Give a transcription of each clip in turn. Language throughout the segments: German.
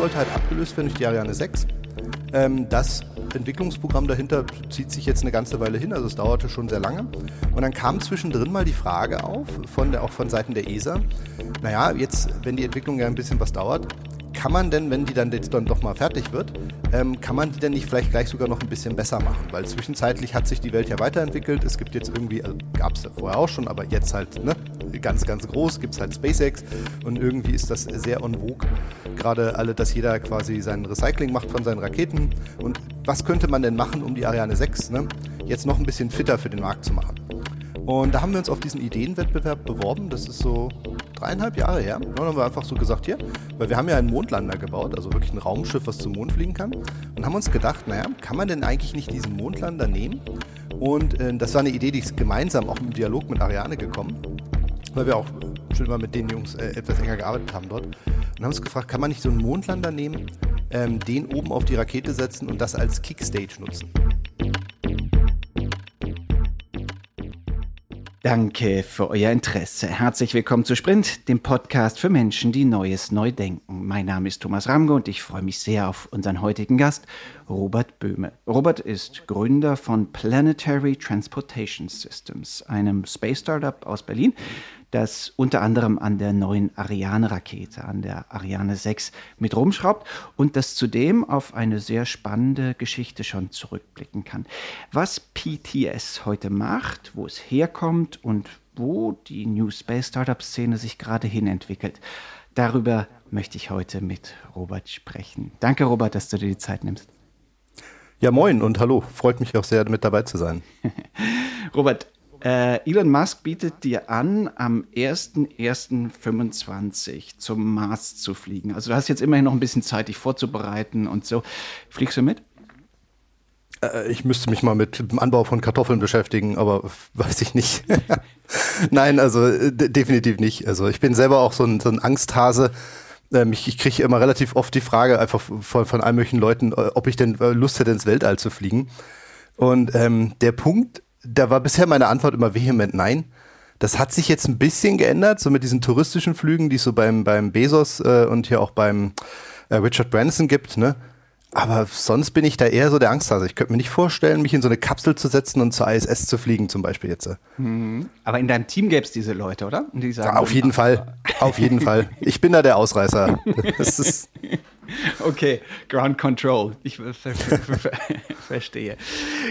sollte halt abgelöst werden durch die Ariane 6. Ähm, das Entwicklungsprogramm dahinter zieht sich jetzt eine ganze Weile hin, also es dauerte schon sehr lange. Und dann kam zwischendrin mal die Frage auf, von der, auch von Seiten der ESA, naja, jetzt, wenn die Entwicklung ja ein bisschen was dauert, kann man denn, wenn die dann jetzt dann doch mal fertig wird, ähm, kann man die denn nicht vielleicht gleich sogar noch ein bisschen besser machen? Weil zwischenzeitlich hat sich die Welt ja weiterentwickelt. Es gibt jetzt irgendwie, also gab es ja vorher auch schon, aber jetzt halt ne, ganz, ganz groß, gibt es halt SpaceX und irgendwie ist das sehr en vogue. Gerade alle, dass jeder quasi sein Recycling macht von seinen Raketen. Und was könnte man denn machen, um die Ariane 6 ne, jetzt noch ein bisschen fitter für den Markt zu machen? Und da haben wir uns auf diesen Ideenwettbewerb beworben. Das ist so dreieinhalb Jahre her. Dann haben wir einfach so gesagt, hier, weil wir haben ja einen Mondlander gebaut, also wirklich ein Raumschiff, was zum Mond fliegen kann. Und haben uns gedacht, naja, kann man denn eigentlich nicht diesen Mondlander nehmen? Und äh, das war eine Idee, die ist gemeinsam auch im Dialog mit Ariane gekommen, weil wir auch schon mal mit den Jungs äh, etwas enger gearbeitet haben dort. Und haben uns gefragt, kann man nicht so einen Mondlander nehmen, ähm, den oben auf die Rakete setzen und das als Kickstage nutzen? Danke für euer Interesse. Herzlich willkommen zu Sprint, dem Podcast für Menschen, die Neues neu denken. Mein Name ist Thomas Ramge und ich freue mich sehr auf unseren heutigen Gast, Robert Böhme. Robert ist Gründer von Planetary Transportation Systems, einem Space Startup aus Berlin, das unter anderem an der neuen Ariane-Rakete, an der Ariane 6 mit rumschraubt und das zudem auf eine sehr spannende Geschichte schon zurückblicken kann. Was PTS heute macht, wo es herkommt und wo die New Space Startup-Szene sich gerade hin entwickelt, darüber möchte ich heute mit Robert sprechen. Danke, Robert, dass du dir die Zeit nimmst. Ja, moin und hallo. Freut mich auch sehr, mit dabei zu sein. Robert, äh, Elon Musk bietet dir an, am 1.1.25 zum Mars zu fliegen. Also du hast jetzt immerhin noch ein bisschen Zeit, dich vorzubereiten und so. Fliegst du mit? Äh, ich müsste mich mal mit dem Anbau von Kartoffeln beschäftigen, aber weiß ich nicht. Nein, also äh, definitiv nicht. Also ich bin selber auch so ein, so ein Angsthase. Ähm, ich, ich kriege immer relativ oft die Frage einfach von, von allen möglichen Leuten, äh, ob ich denn Lust hätte, ins Weltall zu fliegen. Und ähm, der Punkt da war bisher meine Antwort immer vehement nein. Das hat sich jetzt ein bisschen geändert, so mit diesen touristischen Flügen, die es so beim, beim Bezos äh, und hier auch beim äh, Richard Branson gibt, ne? Aber sonst bin ich da eher so der Angsthase. Ich könnte mir nicht vorstellen, mich in so eine Kapsel zu setzen und zur ISS zu fliegen, zum Beispiel jetzt. Mhm. Aber in deinem Team gäbe es diese Leute, oder? Die sagen, ja, auf jeden Fall. Auf jeden Fall. Ich bin da der Ausreißer. Das ist Okay, Ground Control. Ich ver ver ver verstehe.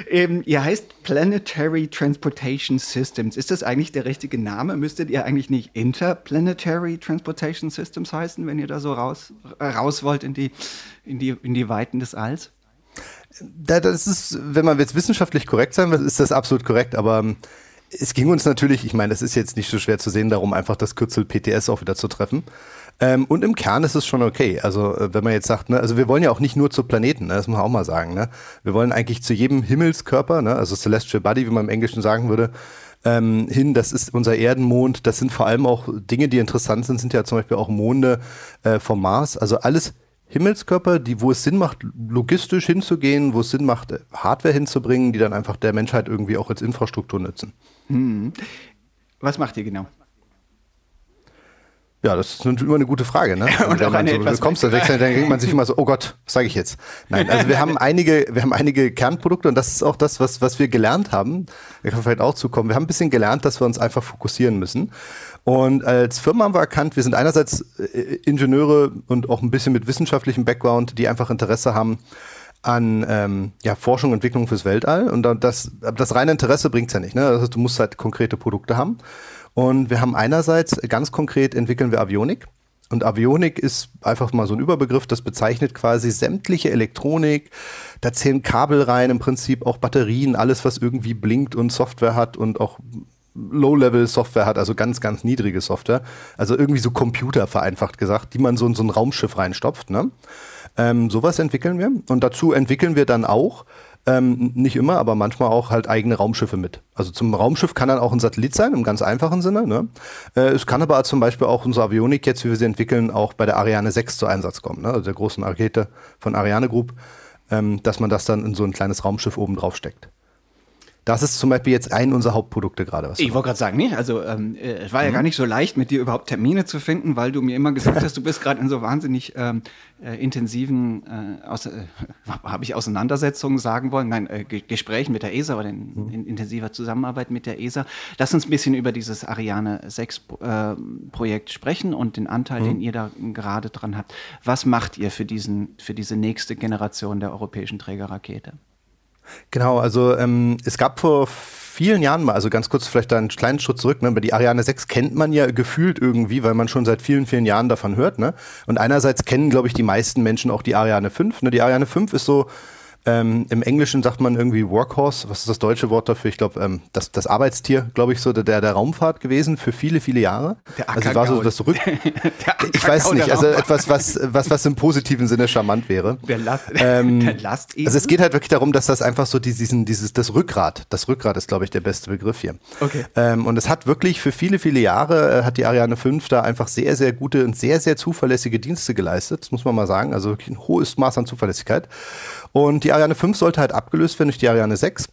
Ähm, ihr heißt Planetary Transportation Systems. Ist das eigentlich der richtige Name? Müsstet ihr eigentlich nicht Interplanetary Transportation Systems heißen, wenn ihr da so raus, raus wollt in die, in, die, in die Weiten des Alls? Das ist, wenn man jetzt wissenschaftlich korrekt sein will, ist das absolut korrekt, aber ähm, es ging uns natürlich, ich meine, das ist jetzt nicht so schwer zu sehen, darum einfach das Kürzel PTS auch wieder zu treffen. Ähm, und im Kern ist es schon okay. Also äh, wenn man jetzt sagt, ne, also wir wollen ja auch nicht nur zu Planeten, ne, das muss man auch mal sagen. Ne? Wir wollen eigentlich zu jedem Himmelskörper, ne, also Celestial Body, wie man im Englischen sagen würde, ähm, hin. Das ist unser Erdenmond. Das sind vor allem auch Dinge, die interessant sind, sind ja zum Beispiel auch Monde äh, vom Mars. Also alles Himmelskörper, die, wo es Sinn macht, logistisch hinzugehen, wo es Sinn macht, Hardware hinzubringen, die dann einfach der Menschheit irgendwie auch als Infrastruktur nützen. Hm. Was macht ihr genau? Ja, das ist immer eine gute Frage, ne? Und auch eine so etwas kommst, dann, dann denkt man sich immer so, oh Gott, was sage ich jetzt? Nein, also wir haben einige, wir haben einige Kernprodukte und das ist auch das, was, was wir gelernt haben. Wir können vielleicht auch zukommen. Wir haben ein bisschen gelernt, dass wir uns einfach fokussieren müssen. Und als Firma haben wir erkannt, wir sind einerseits äh, Ingenieure und auch ein bisschen mit wissenschaftlichem Background, die einfach Interesse haben an ähm, ja, Forschung und Entwicklung fürs Weltall. Und das, das reine Interesse bringt's ja nicht. Ne? Das heißt, du musst halt konkrete Produkte haben. Und wir haben einerseits ganz konkret entwickeln wir Avionik. Und Avionik ist einfach mal so ein Überbegriff, das bezeichnet quasi sämtliche Elektronik. Da zählen Kabel rein, im Prinzip auch Batterien, alles, was irgendwie blinkt und Software hat und auch Low-Level-Software hat, also ganz, ganz niedrige Software. Also irgendwie so Computer vereinfacht gesagt, die man so in so ein Raumschiff reinstopft. Ne? Ähm, sowas entwickeln wir. Und dazu entwickeln wir dann auch ähm, nicht immer, aber manchmal auch halt eigene Raumschiffe mit. Also zum Raumschiff kann dann auch ein Satellit sein, im ganz einfachen Sinne. Ne? Äh, es kann aber zum Beispiel auch unsere Avionik jetzt, wie wir sie entwickeln, auch bei der Ariane 6 zu Einsatz kommen, ne? also der großen Rakete von Ariane Group, ähm, dass man das dann in so ein kleines Raumschiff oben drauf steckt. Das ist zum Beispiel jetzt ein unserer Hauptprodukte gerade. Ich wollte gerade sagen, nee, also ähm, äh, es war ja mhm. gar nicht so leicht, mit dir überhaupt Termine zu finden, weil du mir immer gesagt hast, du bist gerade in so wahnsinnig ähm, äh, intensiven, äh, äh, habe ich Auseinandersetzungen sagen wollen, nein, äh, Gesprächen mit der ESA oder in, mhm. in, intensiver Zusammenarbeit mit der ESA. Lass uns ein bisschen über dieses Ariane 6 äh, Projekt sprechen und den Anteil, mhm. den ihr da gerade dran habt. Was macht ihr für, diesen, für diese nächste Generation der europäischen Trägerrakete? Genau, also ähm, es gab vor vielen Jahren mal, also ganz kurz vielleicht einen kleinen Schritt zurück, ne, aber die Ariane 6 kennt man ja gefühlt irgendwie, weil man schon seit vielen, vielen Jahren davon hört. Ne? Und einerseits kennen, glaube ich, die meisten Menschen auch die Ariane 5. Ne? Die Ariane 5 ist so ähm, Im Englischen sagt man irgendwie Workhorse. Was ist das deutsche Wort dafür? Ich glaube, ähm, das, das Arbeitstier, glaube ich, so der, der Raumfahrt gewesen für viele, viele Jahre. Der also war so das Rück. ich weiß nicht, also etwas, was, was, was im positiven Sinne charmant wäre. Der Last, ähm, der Last also es geht halt wirklich darum, dass das einfach so diesen, dieses, das Rückgrat, das Rückgrat ist, glaube ich, der beste Begriff hier. Okay. Ähm, und es hat wirklich für viele, viele Jahre äh, hat die Ariane 5 da einfach sehr, sehr gute und sehr, sehr zuverlässige Dienste geleistet. Das muss man mal sagen. Also wirklich ein hohes Maß an Zuverlässigkeit. Und die Ariane 5 sollte halt abgelöst werden durch die Ariane 6.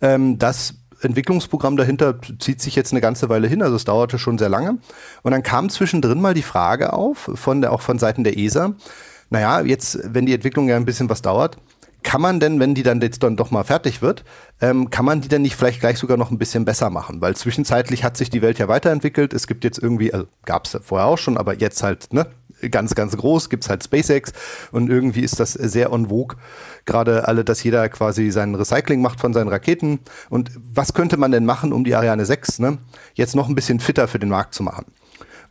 Ähm, das Entwicklungsprogramm dahinter zieht sich jetzt eine ganze Weile hin, also es dauerte schon sehr lange. Und dann kam zwischendrin mal die Frage auf, von der, auch von Seiten der ESA, naja, jetzt, wenn die Entwicklung ja ein bisschen was dauert, kann man denn, wenn die dann jetzt dann doch mal fertig wird, ähm, kann man die denn nicht vielleicht gleich sogar noch ein bisschen besser machen? Weil zwischenzeitlich hat sich die Welt ja weiterentwickelt. Es gibt jetzt irgendwie, also gab es vorher auch schon, aber jetzt halt, ne, ganz, ganz groß, gibt's halt SpaceX und irgendwie ist das sehr en vogue, gerade alle, dass jeder quasi sein Recycling macht von seinen Raketen. Und was könnte man denn machen, um die Ariane 6 ne, jetzt noch ein bisschen fitter für den Markt zu machen?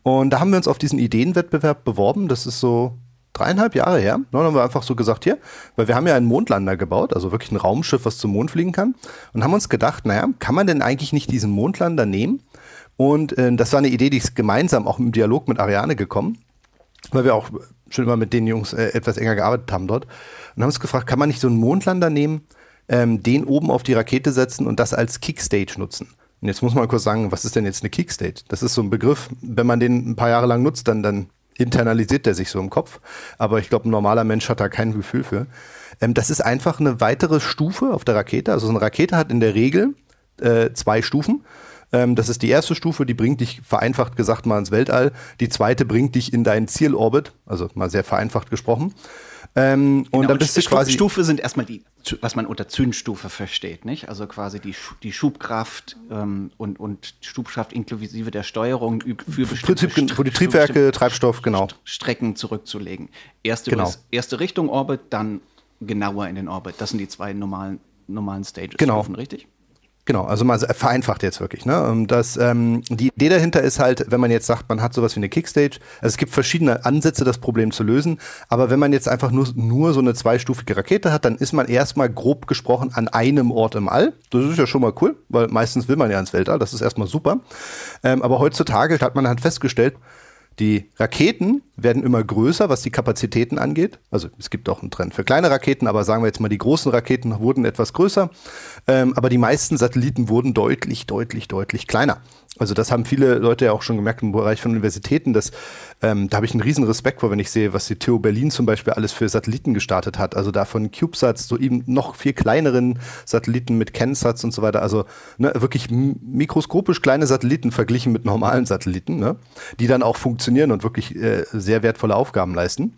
Und da haben wir uns auf diesen Ideenwettbewerb beworben. Das ist so dreieinhalb Jahre her. Dann haben wir einfach so gesagt, hier, weil wir haben ja einen Mondlander gebaut, also wirklich ein Raumschiff, was zum Mond fliegen kann. Und haben uns gedacht, naja, kann man denn eigentlich nicht diesen Mondlander nehmen? Und äh, das war eine Idee, die ist gemeinsam auch im Dialog mit Ariane gekommen weil wir auch schon immer mit den Jungs äh, etwas enger gearbeitet haben dort. Und haben uns gefragt, kann man nicht so einen Mondlander nehmen, ähm, den oben auf die Rakete setzen und das als Kickstage nutzen? Und jetzt muss man kurz sagen, was ist denn jetzt eine Kickstage? Das ist so ein Begriff, wenn man den ein paar Jahre lang nutzt, dann, dann internalisiert der sich so im Kopf. Aber ich glaube, ein normaler Mensch hat da kein Gefühl für. Ähm, das ist einfach eine weitere Stufe auf der Rakete. Also so eine Rakete hat in der Regel äh, zwei Stufen. Ähm, das ist die erste Stufe, die bringt dich vereinfacht gesagt mal ins Weltall. Die zweite bringt dich in deinen Zielorbit, also mal sehr vereinfacht gesprochen. Ähm, genau, und dann bist du quasi. Stufe sind erstmal die, was man unter Zündstufe versteht, nicht? Also quasi die, die Schubkraft ähm, und, und Schubkraft inklusive der Steuerung für bestimmte Prinzip, wo die Triebwerke, Treibstoff, genau. Strecken zurückzulegen. Erste, genau. erste Richtung Orbit, dann genauer in den Orbit. Das sind die zwei normalen, normalen Stages. Genau. richtig? Genau, also mal vereinfacht jetzt wirklich. Ne? Das, ähm, die Idee dahinter ist halt, wenn man jetzt sagt, man hat sowas wie eine Kickstage, also es gibt verschiedene Ansätze, das Problem zu lösen, aber wenn man jetzt einfach nur, nur so eine zweistufige Rakete hat, dann ist man erstmal grob gesprochen an einem Ort im All. Das ist ja schon mal cool, weil meistens will man ja ins Weltall, das ist erstmal super. Ähm, aber heutzutage hat man halt festgestellt, die Raketen werden immer größer, was die Kapazitäten angeht. Also es gibt auch einen Trend für kleine Raketen, aber sagen wir jetzt mal, die großen Raketen wurden etwas größer. Ähm, aber die meisten Satelliten wurden deutlich, deutlich, deutlich kleiner. Also das haben viele Leute ja auch schon gemerkt im Bereich von Universitäten, dass ähm, da habe ich einen riesen Respekt vor, wenn ich sehe, was die TU Berlin zum Beispiel alles für Satelliten gestartet hat. Also da von CubeSats so eben noch viel kleineren Satelliten mit CanSats und so weiter. Also ne, wirklich mikroskopisch kleine Satelliten verglichen mit normalen Satelliten, ne, die dann auch funktionieren und wirklich äh, sehr wertvolle Aufgaben leisten.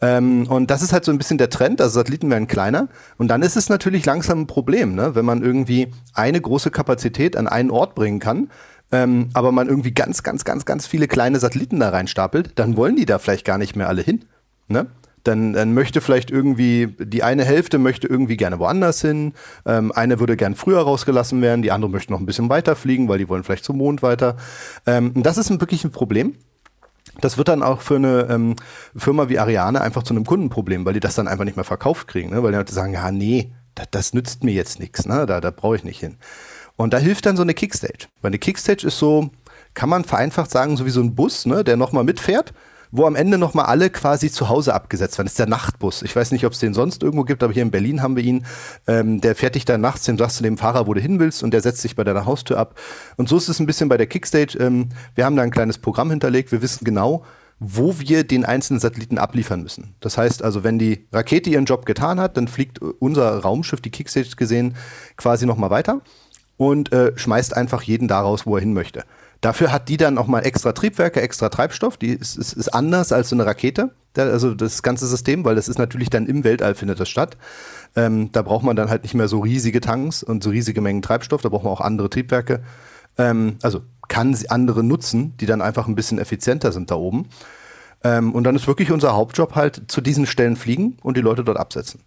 Ähm, und das ist halt so ein bisschen der Trend, also Satelliten werden kleiner. Und dann ist es natürlich langsam ein Problem, ne? wenn man irgendwie eine große Kapazität an einen Ort bringen kann, ähm, aber man irgendwie ganz, ganz, ganz, ganz viele kleine Satelliten da reinstapelt, dann wollen die da vielleicht gar nicht mehr alle hin. Ne? Dann, dann möchte vielleicht irgendwie, die eine Hälfte möchte irgendwie gerne woanders hin, ähm, eine würde gern früher rausgelassen werden, die andere möchte noch ein bisschen weiter fliegen, weil die wollen vielleicht zum Mond weiter. Ähm, und das ist ein, wirklich ein Problem. Das wird dann auch für eine ähm, Firma wie Ariane einfach zu einem Kundenproblem, weil die das dann einfach nicht mehr verkauft kriegen, ne? weil die Leute sagen, ja, nee, das, das nützt mir jetzt nichts, ne? da, da brauche ich nicht hin. Und da hilft dann so eine Kickstage. Weil eine Kickstage ist so, kann man vereinfacht sagen, so wie so ein Bus, ne, der nochmal mitfährt, wo am Ende nochmal alle quasi zu Hause abgesetzt werden. Das ist der Nachtbus. Ich weiß nicht, ob es den sonst irgendwo gibt, aber hier in Berlin haben wir ihn. Ähm, der fährt dich dann nachts, dem sagst du dem Fahrer, wo du hin willst und der setzt sich bei deiner Haustür ab. Und so ist es ein bisschen bei der Kickstage. Ähm, wir haben da ein kleines Programm hinterlegt. Wir wissen genau, wo wir den einzelnen Satelliten abliefern müssen. Das heißt also, wenn die Rakete ihren Job getan hat, dann fliegt unser Raumschiff, die Kickstage gesehen, quasi nochmal weiter und äh, schmeißt einfach jeden daraus, wo er hin möchte. Dafür hat die dann auch mal extra Triebwerke, extra Treibstoff. Die ist, ist, ist anders als so eine Rakete, also das ganze System, weil das ist natürlich dann im Weltall findet das statt. Ähm, da braucht man dann halt nicht mehr so riesige Tanks und so riesige Mengen Treibstoff. Da braucht man auch andere Triebwerke. Ähm, also kann sie andere nutzen, die dann einfach ein bisschen effizienter sind da oben. Ähm, und dann ist wirklich unser Hauptjob halt zu diesen Stellen fliegen und die Leute dort absetzen.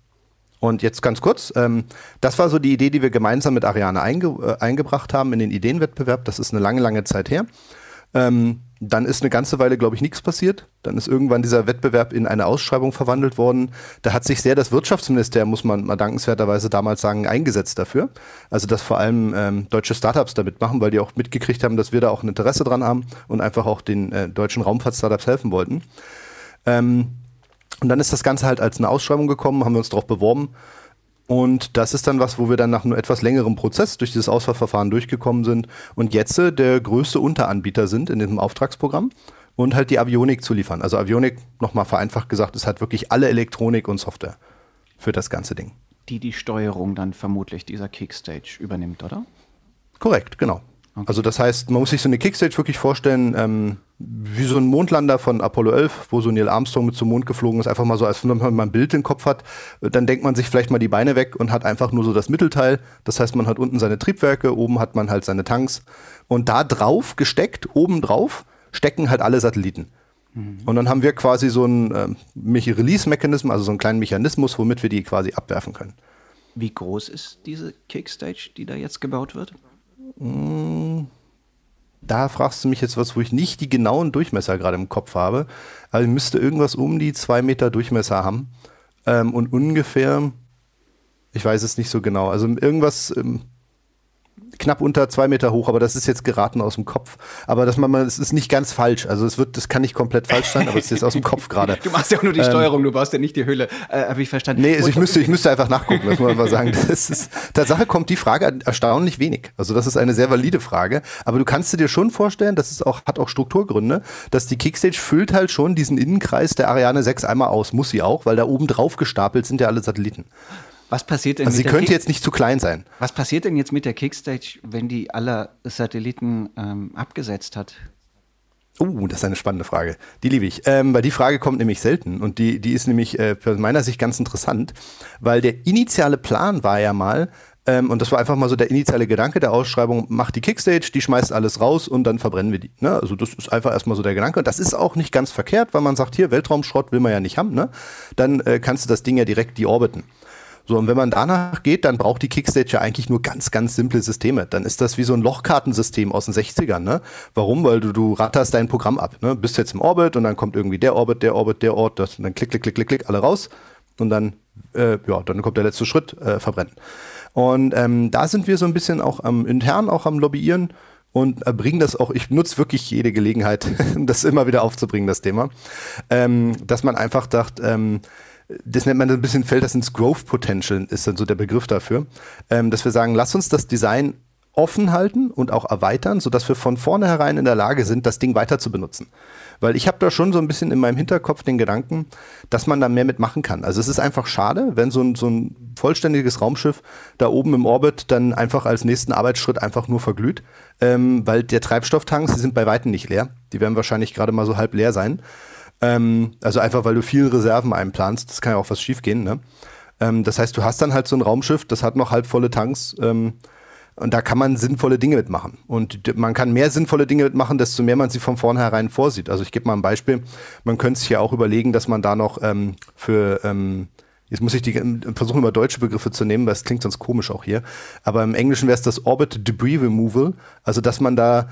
Und jetzt ganz kurz, ähm, das war so die Idee, die wir gemeinsam mit Ariane einge äh, eingebracht haben in den Ideenwettbewerb. Das ist eine lange, lange Zeit her. Ähm, dann ist eine ganze Weile, glaube ich, nichts passiert. Dann ist irgendwann dieser Wettbewerb in eine Ausschreibung verwandelt worden. Da hat sich sehr das Wirtschaftsministerium, muss man mal dankenswerterweise damals sagen, eingesetzt dafür. Also, dass vor allem ähm, deutsche Startups da mitmachen, weil die auch mitgekriegt haben, dass wir da auch ein Interesse dran haben und einfach auch den äh, deutschen Raumfahrt-Startups helfen wollten. Ähm, und dann ist das Ganze halt als eine Ausschreibung gekommen, haben wir uns darauf beworben und das ist dann was, wo wir dann nach einem etwas längerem Prozess durch dieses Auswahlverfahren durchgekommen sind und jetzt äh, der größte Unteranbieter sind in diesem Auftragsprogramm und halt die Avionik zu liefern. Also Avionik, nochmal vereinfacht gesagt, ist halt wirklich alle Elektronik und Software für das ganze Ding. Die die Steuerung dann vermutlich dieser Kickstage übernimmt, oder? Korrekt, genau. Okay. Also das heißt, man muss sich so eine Kickstage wirklich vorstellen, ähm, wie so ein Mondlander von Apollo 11, wo so Neil Armstrong mit zum Mond geflogen ist, einfach mal so, als wenn man mal ein Bild im Kopf hat, dann denkt man sich vielleicht mal die Beine weg und hat einfach nur so das Mittelteil. Das heißt, man hat unten seine Triebwerke, oben hat man halt seine Tanks und da drauf gesteckt, oben drauf, stecken halt alle Satelliten. Mhm. Und dann haben wir quasi so einen äh, Release-Mechanismus, also so einen kleinen Mechanismus, womit wir die quasi abwerfen können. Wie groß ist diese Kickstage, die da jetzt gebaut wird? Da fragst du mich jetzt was, wo ich nicht die genauen Durchmesser gerade im Kopf habe. Aber ich müsste irgendwas um die zwei Meter Durchmesser haben. Ähm, und ungefähr, ich weiß es nicht so genau, also irgendwas ähm, knapp unter zwei Meter hoch, aber das ist jetzt geraten aus dem Kopf. Aber das, man, es ist nicht ganz falsch. Also es wird, das kann nicht komplett falsch sein, aber es ist jetzt aus dem Kopf gerade. Du machst ja auch nur die ähm, Steuerung, du baust ja nicht die Hülle. Äh, Habe ich verstanden. Nee, also ich müsste, ich müsste einfach nachgucken, das muss man mal sagen. Das ist, Tatsache kommt die Frage erstaunlich wenig. Also das ist eine sehr valide Frage. Aber du kannst dir schon vorstellen, das ist auch, hat auch Strukturgründe, dass die Kickstage füllt halt schon diesen Innenkreis der Ariane 6 einmal aus. Muss sie auch, weil da oben drauf gestapelt sind ja alle Satelliten. Was passiert denn also sie könnte Kick jetzt nicht zu klein sein. Was passiert denn jetzt mit der Kickstage, wenn die alle Satelliten ähm, abgesetzt hat? Oh, das ist eine spannende Frage. Die liebe ich. Ähm, weil die Frage kommt nämlich selten und die, die ist nämlich äh, aus meiner Sicht ganz interessant, weil der initiale Plan war ja mal, ähm, und das war einfach mal so der initiale Gedanke der Ausschreibung, macht die Kickstage, die schmeißt alles raus und dann verbrennen wir die. Ne? Also das ist einfach erstmal so der Gedanke. Und das ist auch nicht ganz verkehrt, weil man sagt, hier, Weltraumschrott will man ja nicht haben, ne? Dann äh, kannst du das Ding ja direkt deorbiten. So, und wenn man danach geht, dann braucht die Kickstage ja eigentlich nur ganz, ganz simple Systeme. Dann ist das wie so ein Lochkartensystem aus den 60ern, ne? Warum? Weil du, du ratterst dein Programm ab, ne? Bist jetzt im Orbit und dann kommt irgendwie der Orbit, der Orbit, der Ort, das, und dann klick, klick, klick, klick, klick, alle raus. Und dann, äh, ja, dann kommt der letzte Schritt, äh, verbrennen. Und ähm, da sind wir so ein bisschen auch am intern auch am Lobbyieren und äh, bringen das auch, ich nutze wirklich jede Gelegenheit, das immer wieder aufzubringen, das Thema. Ähm, dass man einfach dacht, ähm, das nennt man ein bisschen, fällt das ins Growth Potential, ist dann so der Begriff dafür, ähm, dass wir sagen, lass uns das Design offen halten und auch erweitern, sodass wir von vornherein in der Lage sind, das Ding weiter zu benutzen. Weil ich habe da schon so ein bisschen in meinem Hinterkopf den Gedanken, dass man da mehr mitmachen kann. Also es ist einfach schade, wenn so ein, so ein vollständiges Raumschiff da oben im Orbit dann einfach als nächsten Arbeitsschritt einfach nur verglüht, ähm, weil der Treibstofftanks, die sind bei Weitem nicht leer. Die werden wahrscheinlich gerade mal so halb leer sein. Ähm, also einfach, weil du viel Reserven einplanst. Das kann ja auch was schiefgehen. Ne? Ähm, das heißt, du hast dann halt so ein Raumschiff, das hat noch halbvolle Tanks. Ähm, und da kann man sinnvolle Dinge mitmachen. Und man kann mehr sinnvolle Dinge mitmachen, desto mehr man sie von vornherein vorsieht. Also ich gebe mal ein Beispiel. Man könnte sich ja auch überlegen, dass man da noch ähm, für ähm, Jetzt muss ich die, versuchen, immer deutsche Begriffe zu nehmen, weil es klingt sonst komisch auch hier. Aber im Englischen wäre es das Orbit Debris Removal. Also, dass man da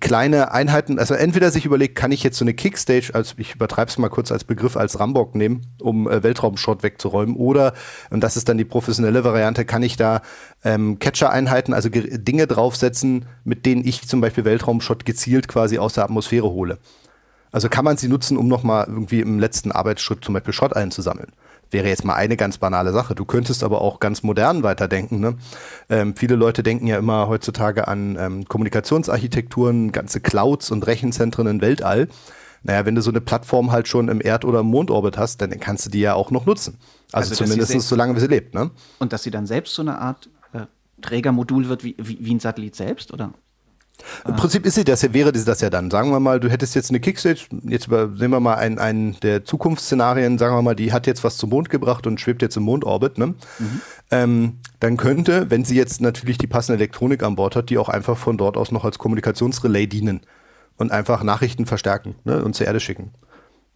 kleine Einheiten, also entweder sich überlegt, kann ich jetzt so eine Kickstage, als ich übertreibe es mal kurz als Begriff, als Rambock nehmen, um äh, Weltraumschrott wegzuräumen, oder, und das ist dann die professionelle Variante, kann ich da ähm, Catcher-Einheiten, also Dinge draufsetzen, mit denen ich zum Beispiel Weltraumschrott gezielt quasi aus der Atmosphäre hole. Also kann man sie nutzen, um nochmal irgendwie im letzten Arbeitsschritt zum Beispiel Schrott einzusammeln wäre jetzt mal eine ganz banale Sache. Du könntest aber auch ganz modern weiterdenken. Ne? Ähm, viele Leute denken ja immer heutzutage an ähm, Kommunikationsarchitekturen, ganze Clouds und Rechenzentren im Weltall. naja, wenn du so eine Plattform halt schon im Erd- oder im Mondorbit hast, dann kannst du die ja auch noch nutzen. Also, also zumindest so lange, wie sie lebt. Ne? Und dass sie dann selbst so eine Art äh, Trägermodul wird wie, wie, wie ein Satellit selbst, oder? Im Prinzip ist sie das ja, wäre das ja dann. Sagen wir mal, du hättest jetzt eine Kickstage, jetzt sehen wir mal einen, einen der Zukunftsszenarien, sagen wir mal, die hat jetzt was zum Mond gebracht und schwebt jetzt im Mondorbit, ne? Mhm. Ähm, dann könnte, wenn sie jetzt natürlich die passende Elektronik an Bord hat, die auch einfach von dort aus noch als Kommunikationsrelay dienen und einfach Nachrichten verstärken ne? und zur Erde schicken.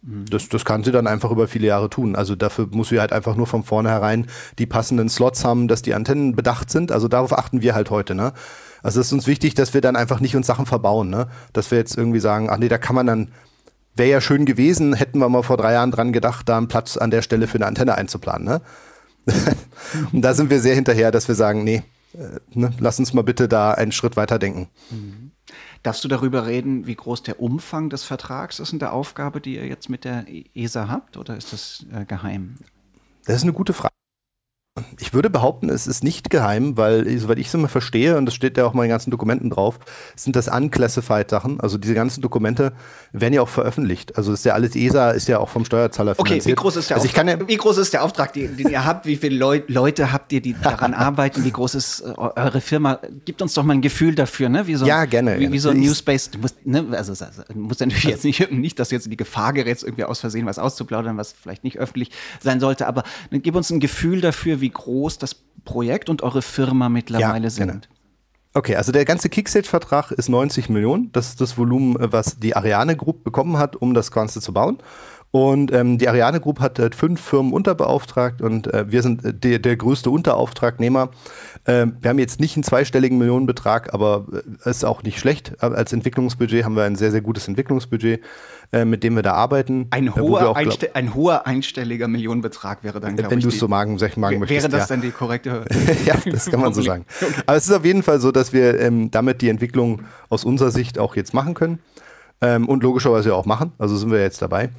Das, das kann sie dann einfach über viele Jahre tun. Also dafür muss sie halt einfach nur von vornherein die passenden Slots haben, dass die Antennen bedacht sind. Also darauf achten wir halt heute, ne? Also es ist uns wichtig, dass wir dann einfach nicht uns Sachen verbauen, ne? Dass wir jetzt irgendwie sagen, ach nee, da kann man dann, wäre ja schön gewesen, hätten wir mal vor drei Jahren dran gedacht, da einen Platz an der Stelle für eine Antenne einzuplanen, ne? Und da sind wir sehr hinterher, dass wir sagen, nee, äh, ne, lass uns mal bitte da einen Schritt weiter denken. Mhm. Darfst du darüber reden, wie groß der Umfang des Vertrags ist und der Aufgabe, die ihr jetzt mit der ESA habt, oder ist das äh, geheim? Das ist eine gute Frage. Ich würde behaupten, es ist nicht geheim, weil, soweit ich es immer verstehe, und das steht ja auch mal in den ganzen Dokumenten drauf, sind das unclassified Sachen. Also diese ganzen Dokumente werden ja auch veröffentlicht. Also ist ja alles ESA, ist ja auch vom Steuerzahler finanziert. Okay, wie groß ist der also Auftrag? Ja wie groß ist der Auftrag, den, den ihr habt? Wie viele Leu Leute habt ihr, die daran arbeiten? Wie groß ist äh, eure Firma? Gibt uns doch mal ein Gefühl dafür, ne? Wie so, ja, gerne. Wie, wie so ein Newspace. Du musst, ne? Also, also muss natürlich jetzt nicht, nicht, dass du jetzt in die Gefahr gerätst, irgendwie aus Versehen was auszuplaudern, was vielleicht nicht öffentlich sein sollte, aber gib uns ein Gefühl dafür, wie groß das Projekt und eure Firma mittlerweile ja, sind. Genau. Okay, also der ganze Kickstage-Vertrag ist 90 Millionen. Das ist das Volumen, äh, was die Ariane Group bekommen hat, um das Ganze zu bauen. Und ähm, die Ariane Group hat äh, fünf Firmen unterbeauftragt und äh, wir sind äh, der, der größte Unterauftragnehmer. Ähm, wir haben jetzt nicht einen zweistelligen Millionenbetrag, aber äh, ist auch nicht schlecht. Als Entwicklungsbudget haben wir ein sehr, sehr gutes Entwicklungsbudget, äh, mit dem wir da arbeiten. Ein, äh, hoher, einste ein hoher einstelliger Millionenbetrag wäre dann. Wenn du es so magen, sag, magen möchtest. Wäre das ja. dann die korrekte? ja, das kann man so sagen. Aber es ist auf jeden Fall so, dass wir ähm, damit die Entwicklung aus unserer Sicht auch jetzt machen können. Ähm, und logischerweise auch machen. Also sind wir jetzt dabei.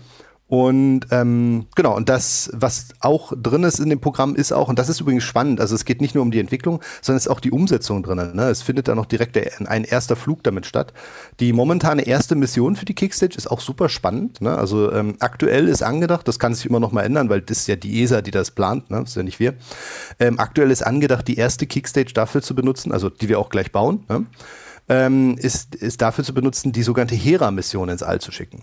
Und ähm, genau, und das, was auch drin ist in dem Programm, ist auch, und das ist übrigens spannend, also es geht nicht nur um die Entwicklung, sondern es ist auch die Umsetzung drin. Ne? Es findet da noch direkt ein erster Flug damit statt. Die momentane erste Mission für die Kickstage ist auch super spannend. Ne? Also ähm, aktuell ist angedacht, das kann sich immer noch mal ändern, weil das ist ja die ESA, die das plant, ne? das ist ja nicht wir. Ähm, aktuell ist angedacht, die erste Kickstage dafür zu benutzen, also die wir auch gleich bauen, ne? ähm, ist, ist dafür zu benutzen, die sogenannte Hera-Mission ins All zu schicken.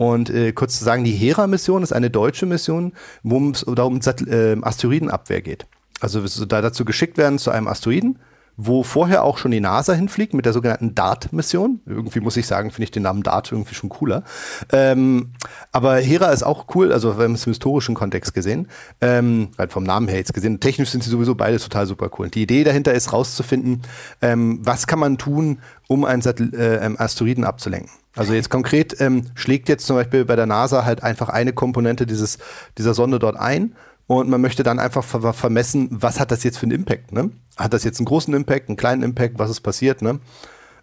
Und äh, kurz zu sagen, die Hera-Mission ist eine deutsche Mission, wo es darum äh, Asteroidenabwehr geht. Also da dazu geschickt werden zu einem Asteroiden, wo vorher auch schon die NASA hinfliegt mit der sogenannten DART-Mission. Irgendwie muss ich sagen, finde ich den Namen DART irgendwie schon cooler. Ähm, aber Hera ist auch cool, also wir haben es im historischen Kontext gesehen, ähm, halt vom Namen her jetzt gesehen. Technisch sind sie sowieso beide total super cool. Und die Idee dahinter ist rauszufinden, ähm, was kann man tun, um einen Satell äh, Asteroiden abzulenken. Also jetzt konkret ähm, schlägt jetzt zum Beispiel bei der NASA halt einfach eine Komponente dieses, dieser Sonde dort ein und man möchte dann einfach ver vermessen, was hat das jetzt für einen Impact. Ne? Hat das jetzt einen großen Impact, einen kleinen Impact, was ist passiert? Ne?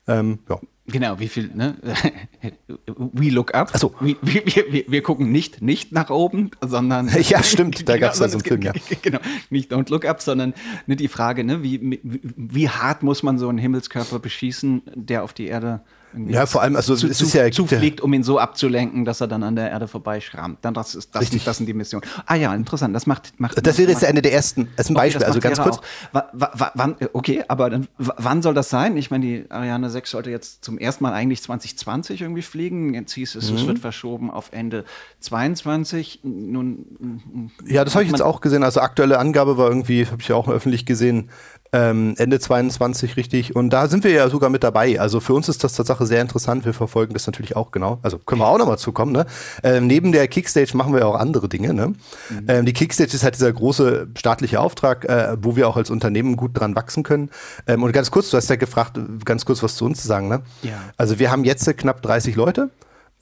Ähm, ja. Genau, wie viel, ne? We look up. Also wir, wir, wir, gucken nicht, nicht nach oben, sondern. Ja, stimmt, da genau, gab es da so einen Film, ja. Genau, nicht don't look up, sondern ne, die Frage, ne, wie, wie, wie hart muss man so einen Himmelskörper beschießen, der auf die Erde ja, vor allem, also zu, es ist ja zufliegt, um ihn so abzulenken, dass er dann an der Erde vorbeischrammt. Dann das ist das, Richtig. das sind die Missionen. Ah ja, interessant. Das macht, macht Das wäre jetzt eine der ersten. Das ist ein Beispiel. Okay, also ganz kurz. Wann, okay, aber dann, wann soll das sein? Ich meine, die Ariane 6 sollte jetzt zum ersten Mal eigentlich 2020 irgendwie fliegen. Jetzt hieß es, mhm. es wird verschoben auf Ende 22. Nun. Ja, das habe ich jetzt auch gesehen. Also aktuelle Angabe war irgendwie, habe ich ja auch öffentlich gesehen, ähm, Ende 22 richtig. Und da sind wir ja sogar mit dabei. Also für uns ist das Tatsache sehr interessant. Wir verfolgen das natürlich auch genau. Also können wir auch nochmal zukommen. Ne? Ähm, neben der Kickstage machen wir ja auch andere Dinge. Ne? Mhm. Ähm, die Kickstage ist halt dieser große staatliche Auftrag, äh, wo wir auch als Unternehmen gut dran wachsen können. Ähm, und ganz kurz, du hast ja gefragt, ganz kurz was zu uns zu sagen. Ne? Ja. Also wir haben jetzt knapp 30 Leute.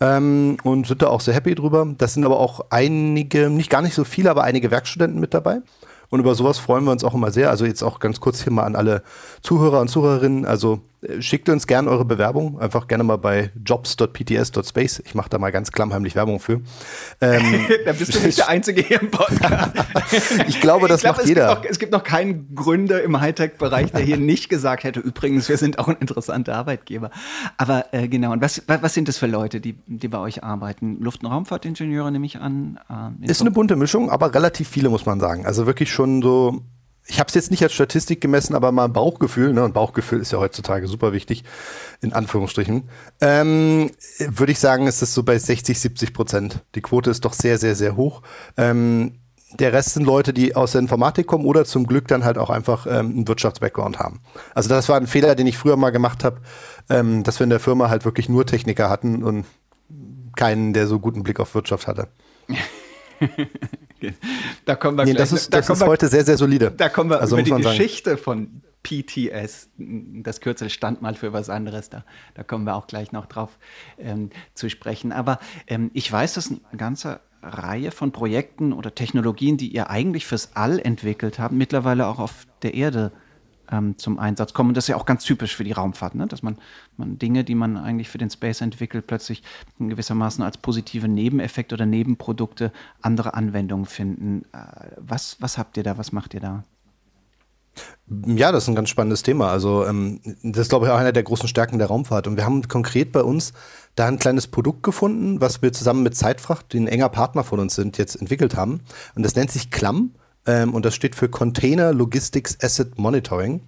Ähm, und sind da auch sehr happy drüber. Das sind aber auch einige, nicht gar nicht so viele, aber einige Werkstudenten mit dabei. Und über sowas freuen wir uns auch immer sehr. Also jetzt auch ganz kurz hier mal an alle Zuhörer und Zuhörerinnen. Also äh, schickt uns gerne eure Bewerbung. Einfach gerne mal bei jobs.pts.space. Ich mache da mal ganz klammheimlich Werbung für. Ähm, da bist du nicht der Einzige hier im Podcast. ich glaube, das ich glaub, macht es jeder. Gibt noch, es gibt noch keinen Gründer im Hightech-Bereich, der hier nicht gesagt hätte, übrigens, wir sind auch ein interessanter Arbeitgeber. Aber äh, genau, und was, was sind das für Leute, die, die bei euch arbeiten? Luft- und Raumfahrtingenieure nehme ich an. Äh, Ist eine bunte Mischung, aber relativ viele, muss man sagen. Also wirklich schon so ich habe es jetzt nicht als Statistik gemessen, aber mal Bauchgefühl, ne? Und Bauchgefühl ist ja heutzutage super wichtig, in Anführungsstrichen. Ähm, Würde ich sagen, ist es so bei 60, 70 Prozent. Die Quote ist doch sehr, sehr, sehr hoch. Ähm, der Rest sind Leute, die aus der Informatik kommen oder zum Glück dann halt auch einfach ähm, einen Wirtschaftsbackground haben. Also das war ein Fehler, den ich früher mal gemacht habe, ähm, dass wir in der Firma halt wirklich nur Techniker hatten und keinen, der so guten Blick auf Wirtschaft hatte. da kommen wir nee, gleich, Das ist, das ist wir, heute sehr, sehr solide. Da kommen wir also über die Geschichte sagen. von PTS. Das Kürzel stand mal für was anderes. Da, da kommen wir auch gleich noch drauf ähm, zu sprechen. Aber ähm, ich weiß, dass eine ganze Reihe von Projekten oder Technologien, die ihr eigentlich fürs All entwickelt habt, mittlerweile auch auf der Erde äh, ähm, zum Einsatz kommen. Und das ist ja auch ganz typisch für die Raumfahrt, ne? dass man, man Dinge, die man eigentlich für den Space entwickelt, plötzlich in gewissermaßen als positive Nebeneffekte oder Nebenprodukte andere Anwendungen finden. Äh, was, was habt ihr da? Was macht ihr da? Ja, das ist ein ganz spannendes Thema. Also ähm, das ist, glaube ich, auch einer der großen Stärken der Raumfahrt. Und wir haben konkret bei uns da ein kleines Produkt gefunden, was wir zusammen mit Zeitfracht, die ein enger Partner von uns sind, jetzt entwickelt haben. Und das nennt sich Klamm. Ähm, und das steht für Container Logistics Asset Monitoring.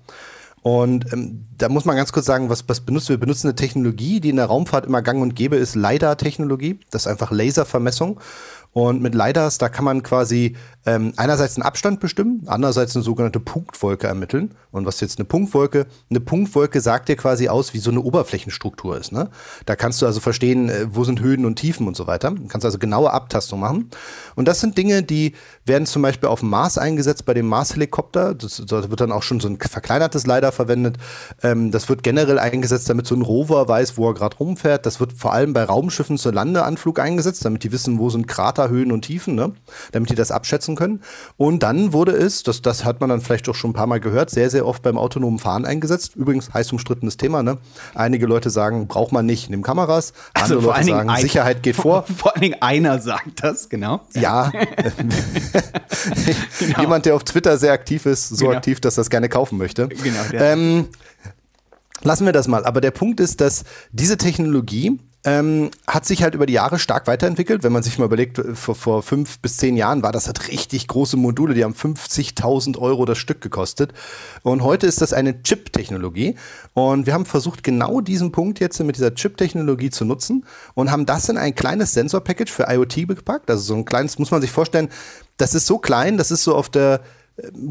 Und ähm, da muss man ganz kurz sagen, was, was benutzen wir? benutzen eine Technologie, die in der Raumfahrt immer gang und gäbe ist, LiDAR-Technologie. Das ist einfach Laservermessung. Und mit LiDARs, da kann man quasi ähm, einerseits einen Abstand bestimmen, andererseits eine sogenannte Punktwolke ermitteln. Und was ist jetzt eine Punktwolke? Eine Punktwolke sagt dir quasi aus, wie so eine Oberflächenstruktur ist. Ne? Da kannst du also verstehen, äh, wo sind Höhen und Tiefen und so weiter. Du kannst also genaue Abtastung machen. Und das sind Dinge, die werden zum Beispiel auf dem Mars eingesetzt bei dem Mars-Helikopter. Da wird dann auch schon so ein verkleinertes LiDAR verwendet. Ähm, das wird generell eingesetzt, damit so ein Rover weiß, wo er gerade rumfährt. Das wird vor allem bei Raumschiffen zur Landeanflug eingesetzt, damit die wissen, wo sind Krater, Höhen und Tiefen, ne? damit die das abschätzen können. Und dann wurde es, das, das hat man dann vielleicht auch schon ein paar Mal gehört, sehr, sehr oft beim autonomen Fahren eingesetzt. Übrigens heiß umstrittenes Thema. Ne? Einige Leute sagen, braucht man nicht, nimm Kameras. Also Andere Leute sagen, ein, Sicherheit geht vor. Vor allen Dingen einer sagt das, genau. Ja. genau. Jemand, der auf Twitter sehr aktiv ist, so genau. aktiv, dass er es gerne kaufen möchte. Genau. Ähm, lassen wir das mal. Aber der Punkt ist, dass diese Technologie ähm, hat sich halt über die Jahre stark weiterentwickelt. Wenn man sich mal überlegt, vor, vor fünf bis zehn Jahren war das halt richtig große Module, die haben 50.000 Euro das Stück gekostet. Und heute ist das eine Chip-Technologie. Und wir haben versucht, genau diesen Punkt jetzt mit dieser Chip-Technologie zu nutzen und haben das in ein kleines Sensor-Package für IoT gepackt. Also so ein kleines, muss man sich vorstellen, das ist so klein, das ist so auf der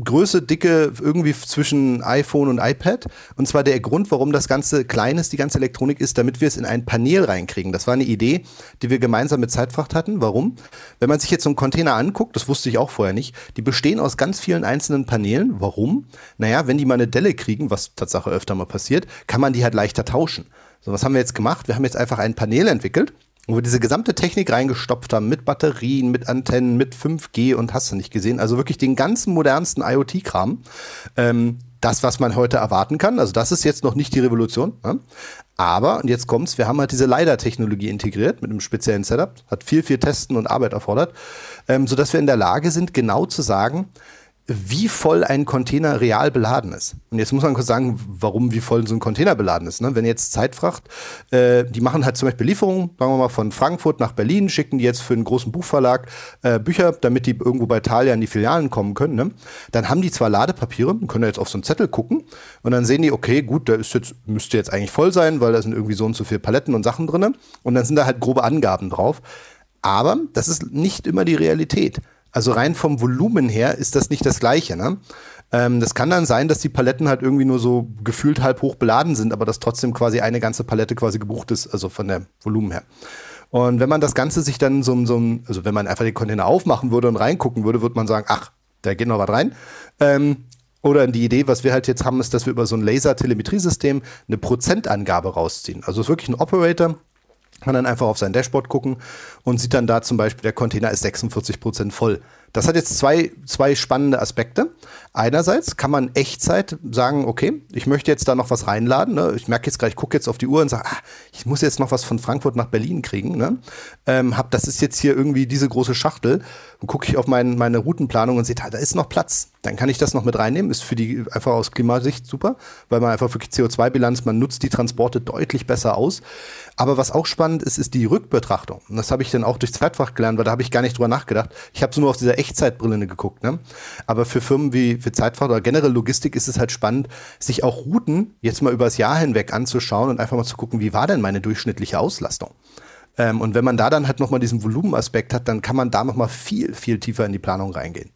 Größe, Dicke irgendwie zwischen iPhone und iPad. Und zwar der Grund, warum das Ganze klein ist, die ganze Elektronik ist, damit wir es in ein Panel reinkriegen. Das war eine Idee, die wir gemeinsam mit Zeitfracht hatten. Warum? Wenn man sich jetzt so einen Container anguckt, das wusste ich auch vorher nicht, die bestehen aus ganz vielen einzelnen Paneelen. Warum? Naja, wenn die mal eine Delle kriegen, was Tatsache öfter mal passiert, kann man die halt leichter tauschen. So, was haben wir jetzt gemacht? Wir haben jetzt einfach ein Panel entwickelt wo wir diese gesamte Technik reingestopft haben, mit Batterien, mit Antennen, mit 5G und hast du nicht gesehen. Also wirklich den ganzen modernsten IoT-Kram. Ähm, das, was man heute erwarten kann. Also das ist jetzt noch nicht die Revolution. Ne? Aber, und jetzt kommt's, wir haben halt diese LiDAR-Technologie integriert mit einem speziellen Setup. Hat viel, viel Testen und Arbeit erfordert. Ähm, sodass wir in der Lage sind, genau zu sagen, wie voll ein Container real beladen ist. Und jetzt muss man kurz sagen, warum wie voll so ein Container beladen ist. Ne? Wenn jetzt Zeitfracht, äh, die machen halt zum Beispiel Lieferungen, sagen wir mal von Frankfurt nach Berlin, schicken die jetzt für einen großen Buchverlag äh, Bücher, damit die irgendwo bei Thalia in die Filialen kommen können. Ne? Dann haben die zwar Ladepapiere, können jetzt auf so einen Zettel gucken und dann sehen die, okay, gut, der ist jetzt, müsste jetzt eigentlich voll sein, weil da sind irgendwie so und so viele Paletten und Sachen drin. Und dann sind da halt grobe Angaben drauf. Aber das ist nicht immer die Realität. Also rein vom Volumen her ist das nicht das Gleiche. Ne? Ähm, das kann dann sein, dass die Paletten halt irgendwie nur so gefühlt halb hoch beladen sind, aber dass trotzdem quasi eine ganze Palette quasi gebucht ist, also von der Volumen her. Und wenn man das Ganze sich dann so, so also wenn man einfach den Container aufmachen würde und reingucken würde, würde man sagen, ach, da geht noch was rein. Ähm, oder die Idee, was wir halt jetzt haben, ist, dass wir über so ein Laser-Telemetriesystem eine Prozentangabe rausziehen. Also es ist wirklich ein Operator, kann dann einfach auf sein Dashboard gucken und sieht dann da zum Beispiel, der Container ist 46 Prozent voll. Das hat jetzt zwei, zwei spannende Aspekte. Einerseits kann man Echtzeit sagen, okay, ich möchte jetzt da noch was reinladen. Ne? Ich merke jetzt gerade, ich gucke jetzt auf die Uhr und sage, ah, ich muss jetzt noch was von Frankfurt nach Berlin kriegen. Ne? Ähm, hab, das ist jetzt hier irgendwie diese große Schachtel. Und gucke ich auf mein, meine Routenplanung und sehe, da ist noch Platz. Dann kann ich das noch mit reinnehmen. Ist für die einfach aus Klimasicht super, weil man einfach wirklich CO2-Bilanz, man nutzt die Transporte deutlich besser aus. Aber was auch spannend ist, ist die Rückbetrachtung. Und das habe ich dann auch durch Zeitfach gelernt, weil da habe ich gar nicht drüber nachgedacht. Ich habe so nur auf dieser Echtzeitbrille geguckt. Ne? Aber für Firmen wie für Zeitfach oder generell Logistik ist es halt spannend, sich auch Routen jetzt mal übers Jahr hinweg anzuschauen und einfach mal zu gucken, wie war denn meine durchschnittliche Auslastung? Ähm, und wenn man da dann halt nochmal diesen Volumenaspekt hat, dann kann man da nochmal viel, viel tiefer in die Planung reingehen.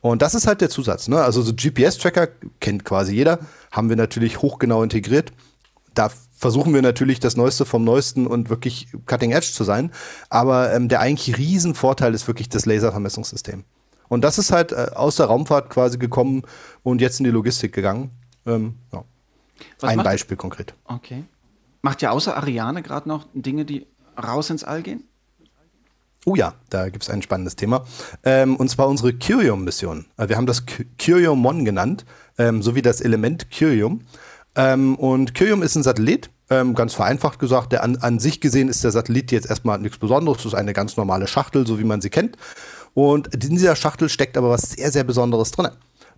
Und das ist halt der Zusatz. Ne? Also so GPS-Tracker kennt quasi jeder, haben wir natürlich hochgenau integriert. Da versuchen wir natürlich das Neueste vom Neuesten und wirklich Cutting Edge zu sein. Aber ähm, der eigentlich Riesenvorteil ist wirklich das Laservermessungssystem. Und das ist halt äh, aus der Raumfahrt quasi gekommen und jetzt in die Logistik gegangen. Ähm, ja. Ein Beispiel konkret. Okay. Macht ja außer Ariane gerade noch Dinge, die raus ins All gehen? Oh ja, da gibt es ein spannendes Thema. Ähm, und zwar unsere Curium-Mission. Äh, wir haben das Curium Mon genannt, ähm, sowie das Element Curium. Ähm, und Curium ist ein Satellit, ähm, ganz vereinfacht gesagt. Der an, an sich gesehen ist der Satellit jetzt erstmal nichts Besonderes. Das ist eine ganz normale Schachtel, so wie man sie kennt. Und in dieser Schachtel steckt aber was sehr, sehr Besonderes drin.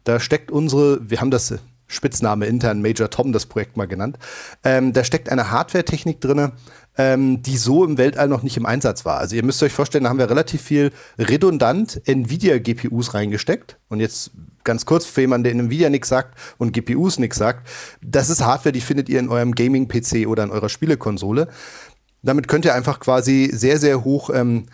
Da steckt unsere, wir haben das Spitzname intern Major Tom das Projekt mal genannt. Ähm, da steckt eine Hardware-Technik drin, ähm, die so im Weltall noch nicht im Einsatz war. Also ihr müsst euch vorstellen, da haben wir relativ viel redundant Nvidia-GPUs reingesteckt. Und jetzt ganz kurz für jemanden, der in Nvidia nichts sagt und GPUs nichts sagt, das ist Hardware, die findet ihr in eurem Gaming-PC oder in eurer Spielekonsole. Damit könnt ihr einfach quasi sehr, sehr hoch ähm,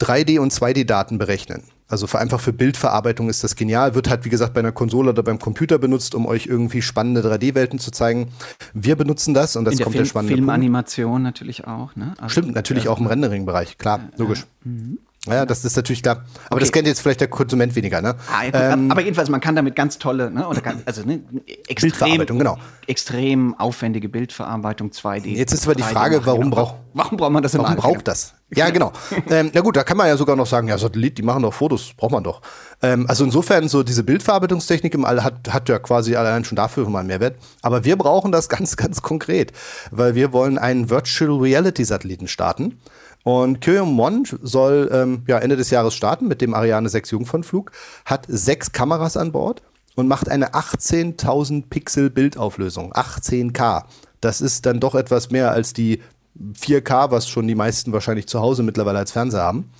3D- und 2D-Daten berechnen. Also für einfach für Bildverarbeitung ist das genial. Wird halt, wie gesagt, bei einer Konsole oder beim Computer benutzt, um euch irgendwie spannende 3D-Welten zu zeigen. Wir benutzen das und das In kommt der, der spannende Filmanimation Punkt. natürlich auch. Ne? Also Stimmt, natürlich auch im Rendering-Bereich, klar, logisch. Mhm. Ja, das ist natürlich klar. Aber okay. das kennt jetzt vielleicht der Konsument weniger, ne? Ah, ja, ähm, aber jedenfalls, man kann damit ganz tolle, ne, oder kann, also ne, extrem, genau. extrem aufwendige Bildverarbeitung 2D. Jetzt ist aber die Frage, warum braucht warum braucht man das Warum braucht das? Ja, genau. ähm, na gut, da kann man ja sogar noch sagen, ja, Satellit, die machen doch Fotos, braucht man doch. Ähm, also insofern, so diese Bildverarbeitungstechnik im All hat, hat ja quasi allein schon dafür mal einen Mehrwert. Aber wir brauchen das ganz, ganz konkret, weil wir wollen einen Virtual Reality Satelliten starten. Und Kyum Mon soll ähm, ja, Ende des Jahres starten mit dem Ariane 6 Jungfernflug, hat sechs Kameras an Bord und macht eine 18.000 Pixel Bildauflösung. 18K. Das ist dann doch etwas mehr als die 4K, was schon die meisten wahrscheinlich zu Hause mittlerweile als Fernseher haben.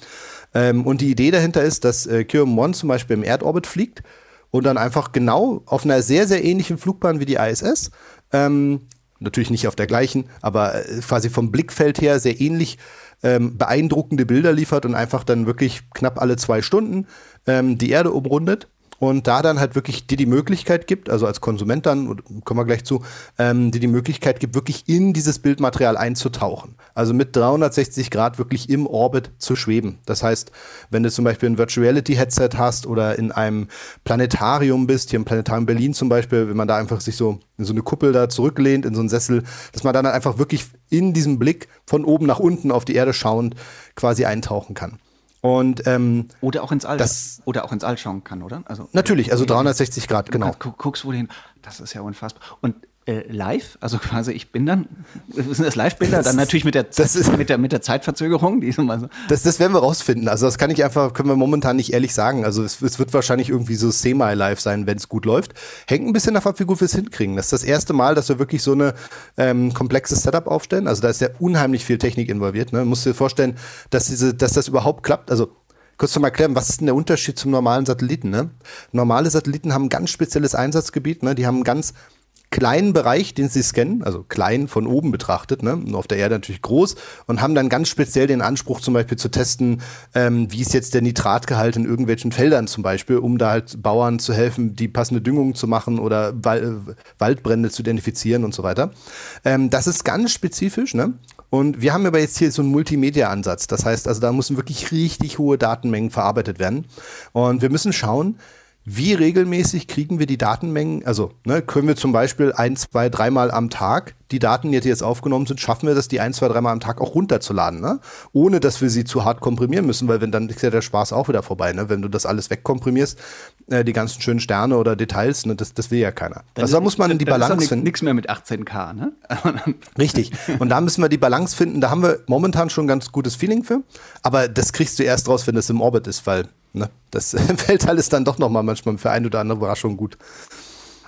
Ähm, und die Idee dahinter ist, dass äh, Kyum Mon zum Beispiel im Erdorbit fliegt und dann einfach genau auf einer sehr, sehr ähnlichen Flugbahn wie die ISS ähm, natürlich nicht auf der gleichen, aber äh, quasi vom Blickfeld her sehr ähnlich ähm, beeindruckende Bilder liefert und einfach dann wirklich knapp alle zwei Stunden ähm, die Erde umrundet und da dann halt wirklich dir die Möglichkeit gibt, also als Konsument dann, kommen wir gleich zu, ähm, dir die Möglichkeit gibt, wirklich in dieses Bildmaterial einzutauchen. Also mit 360 Grad wirklich im Orbit zu schweben. Das heißt, wenn du zum Beispiel ein Virtual Reality Headset hast oder in einem Planetarium bist, hier im Planetarium Berlin zum Beispiel, wenn man da einfach sich so in so eine Kuppel da zurücklehnt, in so einen Sessel, dass man dann einfach wirklich in diesem Blick von oben nach unten auf die Erde schauend quasi eintauchen kann. Und, ähm, oder auch ins All. Das, oder auch ins All schauen kann, oder? Also, natürlich, also 360 Grad, genau. Guckst wo hin. Das ist ja unfassbar. Und live, also quasi ich bin dann, sind das Live-Bilder, dann natürlich mit der, das ist, mit der, mit der Zeitverzögerung. Die so. das, das werden wir rausfinden. Also das kann ich einfach, können wir momentan nicht ehrlich sagen. Also es, es wird wahrscheinlich irgendwie so semi-live sein, wenn es gut läuft. Hängt ein bisschen davon ab, wie gut wir es hinkriegen. Das ist das erste Mal, dass wir wirklich so eine ähm, komplexes Setup aufstellen. Also da ist ja unheimlich viel Technik involviert. Ne? Du musst dir vorstellen, dass, diese, dass das überhaupt klappt. Also kurz mal erklären, was ist denn der Unterschied zum normalen Satelliten? Ne? Normale Satelliten haben ein ganz spezielles Einsatzgebiet. Ne? Die haben ganz kleinen Bereich, den sie scannen, also klein von oben betrachtet, ne, auf der Erde natürlich groß, und haben dann ganz speziell den Anspruch, zum Beispiel zu testen, ähm, wie ist jetzt der Nitratgehalt in irgendwelchen Feldern zum Beispiel, um da halt Bauern zu helfen, die passende Düngung zu machen oder Wal Waldbrände zu identifizieren und so weiter. Ähm, das ist ganz spezifisch, ne? Und wir haben aber jetzt hier so einen Multimedia-Ansatz. Das heißt, also da müssen wirklich richtig hohe Datenmengen verarbeitet werden. Und wir müssen schauen, wie regelmäßig kriegen wir die Datenmengen? Also ne, können wir zum Beispiel ein, zwei, dreimal am Tag die Daten, die jetzt aufgenommen sind, schaffen wir das, die ein, zwei, dreimal am Tag auch runterzuladen, ne? ohne dass wir sie zu hart komprimieren müssen, weil wenn dann ist ja der Spaß auch wieder vorbei, ne? wenn du das alles wegkomprimierst, äh, die ganzen schönen Sterne oder Details, ne? das, das will ja keiner. Dann also da muss man die Balance finden. Nichts mehr mit 18K, ne? Richtig. Und da müssen wir die Balance finden. Da haben wir momentan schon ein ganz gutes Feeling für, aber das kriegst du erst raus, wenn das im Orbit ist, weil Ne? Das fällt alles dann doch noch mal manchmal für eine oder andere Überraschung gut.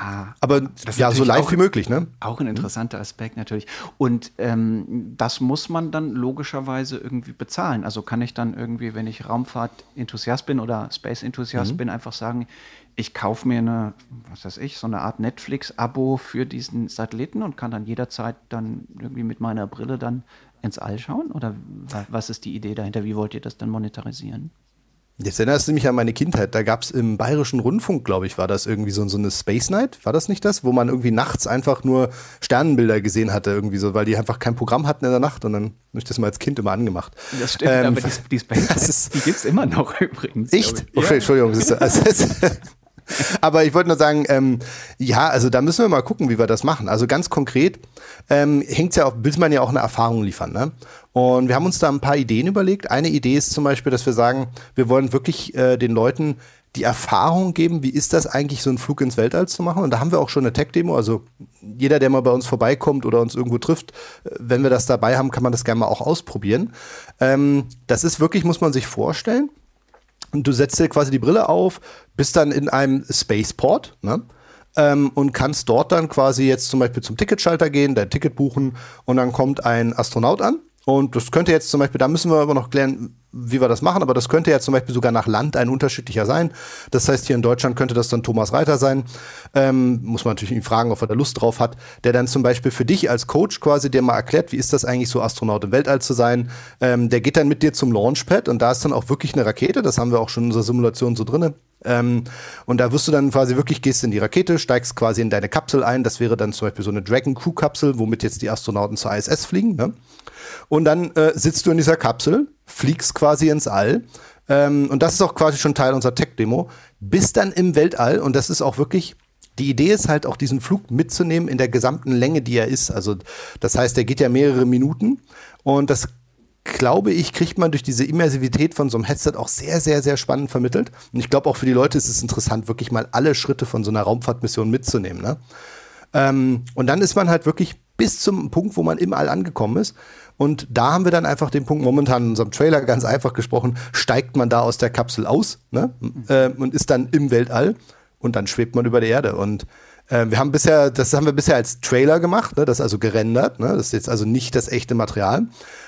Ah, Aber ja, so live auch, wie möglich, ne? Auch ein interessanter Aspekt natürlich. Und ähm, das muss man dann logischerweise irgendwie bezahlen. Also kann ich dann irgendwie, wenn ich Raumfahrt-Enthusiast bin oder Space-Enthusiast mhm. bin, einfach sagen, ich kaufe mir eine, was weiß ich, so eine Art Netflix-Abo für diesen Satelliten und kann dann jederzeit dann irgendwie mit meiner Brille dann ins All schauen? Oder was ist die Idee dahinter? Wie wollt ihr das dann monetarisieren? Jetzt erinnerst du mich an meine Kindheit. Da gab es im Bayerischen Rundfunk, glaube ich, war das irgendwie so, so eine Space Night. War das nicht das? Wo man irgendwie nachts einfach nur Sternenbilder gesehen hatte, irgendwie so, weil die einfach kein Programm hatten in der Nacht und dann habe ich das mal als Kind immer angemacht. Das stimmt, ähm, aber die, die Space Night, die gibt es immer noch übrigens. Echt? Okay, ja. Entschuldigung. Also, aber ich wollte nur sagen, ähm, ja, also da müssen wir mal gucken, wie wir das machen. Also ganz konkret ähm, hängt ja auch, will man ja auch eine Erfahrung liefern. Ne? Und wir haben uns da ein paar Ideen überlegt. Eine Idee ist zum Beispiel, dass wir sagen, wir wollen wirklich äh, den Leuten die Erfahrung geben, wie ist das eigentlich, so einen Flug ins Weltall zu machen. Und da haben wir auch schon eine Tech-Demo. Also jeder, der mal bei uns vorbeikommt oder uns irgendwo trifft, äh, wenn wir das dabei haben, kann man das gerne mal auch ausprobieren. Ähm, das ist wirklich, muss man sich vorstellen. Und du setzt dir quasi die Brille auf, bist dann in einem Spaceport, ne? Ähm, und kannst dort dann quasi jetzt zum Beispiel zum Ticketschalter gehen, dein Ticket buchen und dann kommt ein Astronaut an. Und das könnte jetzt zum Beispiel, da müssen wir aber noch klären, wie wir das machen, aber das könnte ja zum Beispiel sogar nach Land ein unterschiedlicher sein. Das heißt, hier in Deutschland könnte das dann Thomas Reiter sein. Ähm, muss man natürlich ihn fragen, ob er da Lust drauf hat, der dann zum Beispiel für dich als Coach quasi dir mal erklärt, wie ist das eigentlich so, Astronaut im Weltall zu sein. Ähm, der geht dann mit dir zum Launchpad und da ist dann auch wirklich eine Rakete, das haben wir auch schon in unserer Simulation so drinne. Ähm, und da wirst du dann quasi wirklich, gehst in die Rakete, steigst quasi in deine Kapsel ein. Das wäre dann zum Beispiel so eine Dragon Crew Kapsel, womit jetzt die Astronauten zur ISS fliegen. Ne? Und dann äh, sitzt du in dieser Kapsel, fliegst quasi ins All. Ähm, und das ist auch quasi schon Teil unserer Tech-Demo. Bist dann im Weltall und das ist auch wirklich die Idee ist halt auch diesen Flug mitzunehmen in der gesamten Länge, die er ist. Also das heißt, er geht ja mehrere Minuten und das glaube ich, kriegt man durch diese Immersivität von so einem Headset auch sehr, sehr, sehr spannend vermittelt. Und ich glaube auch für die Leute ist es interessant, wirklich mal alle Schritte von so einer Raumfahrtmission mitzunehmen. Ne? Ähm, und dann ist man halt wirklich bis zum Punkt, wo man im All angekommen ist. Und da haben wir dann einfach den Punkt, momentan in unserem Trailer ganz einfach gesprochen, steigt man da aus der Kapsel aus ne? äh, und ist dann im Weltall und dann schwebt man über der Erde. Und wir haben bisher, das haben wir bisher als Trailer gemacht, ne? das ist also gerendert, ne? das ist jetzt also nicht das echte Material.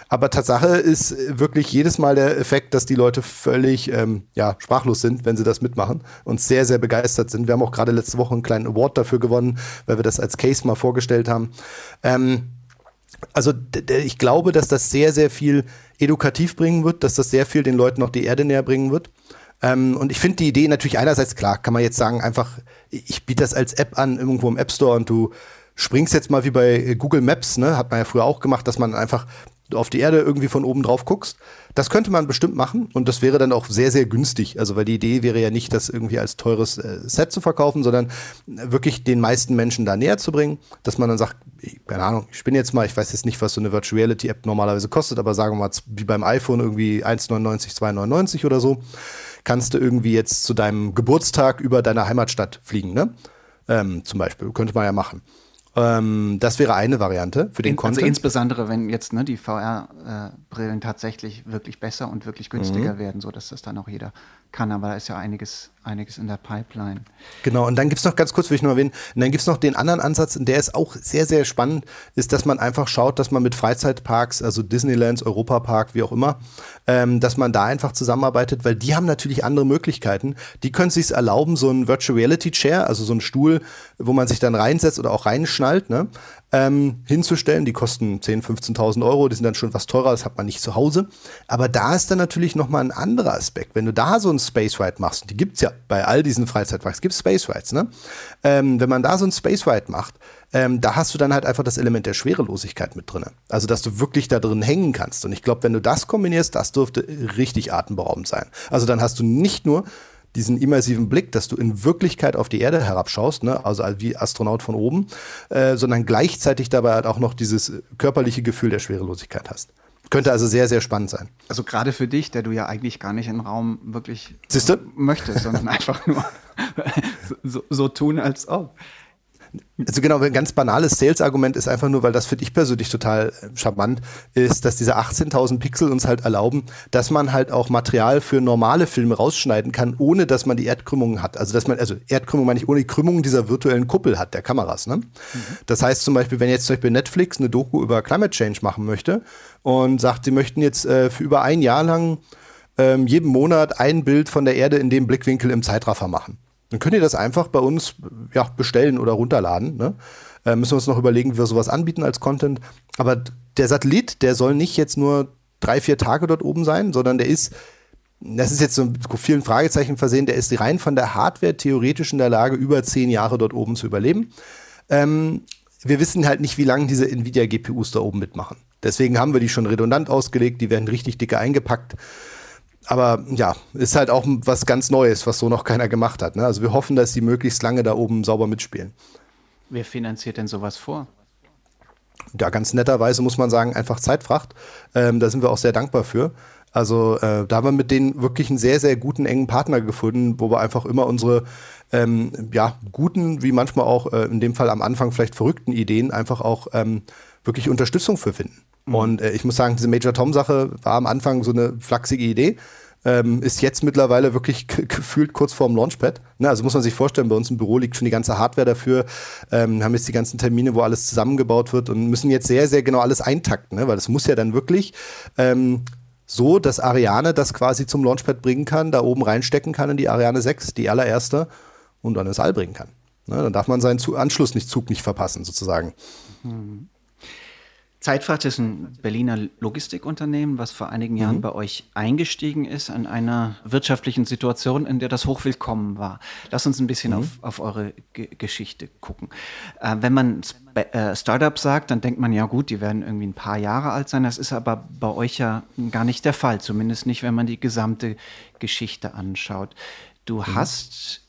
Aber Tatsache ist wirklich jedes Mal der Effekt, dass die Leute völlig ähm, ja, sprachlos sind, wenn sie das mitmachen und sehr, sehr begeistert sind. Wir haben auch gerade letzte Woche einen kleinen Award dafür gewonnen, weil wir das als Case mal vorgestellt haben. Ähm, also ich glaube, dass das sehr, sehr viel edukativ bringen wird, dass das sehr viel den Leuten noch die Erde näher bringen wird. Ähm, und ich finde die Idee natürlich einerseits klar, kann man jetzt sagen, einfach, ich biete das als App an, irgendwo im App Store und du springst jetzt mal wie bei Google Maps, ne, hat man ja früher auch gemacht, dass man einfach auf die Erde irgendwie von oben drauf guckst. Das könnte man bestimmt machen und das wäre dann auch sehr, sehr günstig. Also, weil die Idee wäre ja nicht, das irgendwie als teures äh, Set zu verkaufen, sondern wirklich den meisten Menschen da näher zu bringen, dass man dann sagt, keine Ahnung, ich bin jetzt mal, ich weiß jetzt nicht, was so eine Virtual Reality App normalerweise kostet, aber sagen wir mal, wie beim iPhone irgendwie 1,99, 2,99 oder so, kannst du irgendwie jetzt zu deinem Geburtstag über deine Heimatstadt fliegen, ne? Ähm, zum Beispiel, könnte man ja machen. Ähm, das wäre eine Variante für den In, also Content. Also insbesondere, wenn jetzt ne, die VR-Brillen äh, tatsächlich wirklich besser und wirklich günstiger mhm. werden, sodass das dann auch jeder kann. Aber da ist ja einiges einiges in der Pipeline. Genau, und dann gibt es noch ganz kurz, will ich nur erwähnen, und dann gibt es noch den anderen Ansatz, und der ist auch sehr, sehr spannend, ist, dass man einfach schaut, dass man mit Freizeitparks, also Disneylands, Europapark, wie auch immer, ähm, dass man da einfach zusammenarbeitet, weil die haben natürlich andere Möglichkeiten. Die können sich erlauben, so ein Virtual Reality Chair, also so ein Stuhl, wo man sich dann reinsetzt oder auch reinschnallt, ne? Ähm, hinzustellen. Die kosten 10.000, 15.000 Euro, die sind dann schon was teurer, das hat man nicht zu Hause. Aber da ist dann natürlich nochmal ein anderer Aspekt. Wenn du da so ein Space Ride machst, und die gibt es ja bei all diesen Freizeitparks, gibt es Space Rides, ne? Ähm, wenn man da so ein Space Ride macht, ähm, da hast du dann halt einfach das Element der Schwerelosigkeit mit drin. Also, dass du wirklich da drin hängen kannst. Und ich glaube, wenn du das kombinierst, das dürfte richtig atemberaubend sein. Also, dann hast du nicht nur diesen immersiven Blick, dass du in Wirklichkeit auf die Erde herabschaust, ne? also wie Astronaut von oben, äh, sondern gleichzeitig dabei halt auch noch dieses körperliche Gefühl der Schwerelosigkeit hast. Könnte also sehr, sehr spannend sein. Also gerade für dich, der du ja eigentlich gar nicht im Raum wirklich Siehste? möchtest, sondern einfach nur so, so tun, als ob. Also genau, ein ganz banales Sales-Argument ist einfach nur, weil das finde ich persönlich total äh, charmant, ist, dass diese 18.000 Pixel uns halt erlauben, dass man halt auch Material für normale Filme rausschneiden kann, ohne dass man die Erdkrümmungen hat. Also dass man, also Erdkrümmung meine ich, ohne die Krümmung dieser virtuellen Kuppel hat, der Kameras. Ne? Mhm. Das heißt zum Beispiel, wenn jetzt zum Beispiel Netflix eine Doku über Climate Change machen möchte und sagt, sie möchten jetzt äh, für über ein Jahr lang ähm, jeden Monat ein Bild von der Erde in dem Blickwinkel im Zeitraffer machen dann könnt ihr das einfach bei uns ja, bestellen oder runterladen. Ne? Äh, müssen wir uns noch überlegen, wie wir sowas anbieten als Content. Aber der Satellit, der soll nicht jetzt nur drei, vier Tage dort oben sein, sondern der ist, das ist jetzt so mit vielen Fragezeichen versehen, der ist rein von der Hardware theoretisch in der Lage, über zehn Jahre dort oben zu überleben. Ähm, wir wissen halt nicht, wie lange diese Nvidia-GPUs da oben mitmachen. Deswegen haben wir die schon redundant ausgelegt, die werden richtig dicke eingepackt aber ja, ist halt auch was ganz Neues, was so noch keiner gemacht hat. Ne? Also wir hoffen, dass die möglichst lange da oben sauber mitspielen. Wer finanziert denn sowas vor? Ja, ganz netterweise muss man sagen, einfach Zeitfracht. Ähm, da sind wir auch sehr dankbar für. Also äh, da haben wir mit denen wirklich einen sehr, sehr guten, engen Partner gefunden, wo wir einfach immer unsere ähm, ja, guten, wie manchmal auch äh, in dem Fall am Anfang vielleicht verrückten Ideen einfach auch ähm, wirklich Unterstützung für finden. Mhm. Und äh, ich muss sagen, diese Major Tom-Sache war am Anfang so eine flachsige Idee. Ähm, ist jetzt mittlerweile wirklich gefühlt kurz vorm Launchpad. Ne, also muss man sich vorstellen, bei uns im Büro liegt schon die ganze Hardware dafür. Ähm, haben jetzt die ganzen Termine, wo alles zusammengebaut wird und müssen jetzt sehr, sehr genau alles eintakten, ne? weil das muss ja dann wirklich ähm, so, dass Ariane das quasi zum Launchpad bringen kann, da oben reinstecken kann in die Ariane 6, die allererste, und dann ins All bringen kann. Ne? Dann darf man seinen Anschlusszug nicht verpassen, sozusagen. Mhm. Zeitfracht ist ein Berliner Logistikunternehmen, was vor einigen Jahren mhm. bei euch eingestiegen ist an einer wirtschaftlichen Situation, in der das hochwillkommen war. Lass uns ein bisschen mhm. auf, auf eure G Geschichte gucken. Äh, wenn man äh, Startup sagt, dann denkt man ja gut, die werden irgendwie ein paar Jahre alt sein. Das ist aber bei euch ja gar nicht der Fall, zumindest nicht, wenn man die gesamte Geschichte anschaut. Du mhm. hast,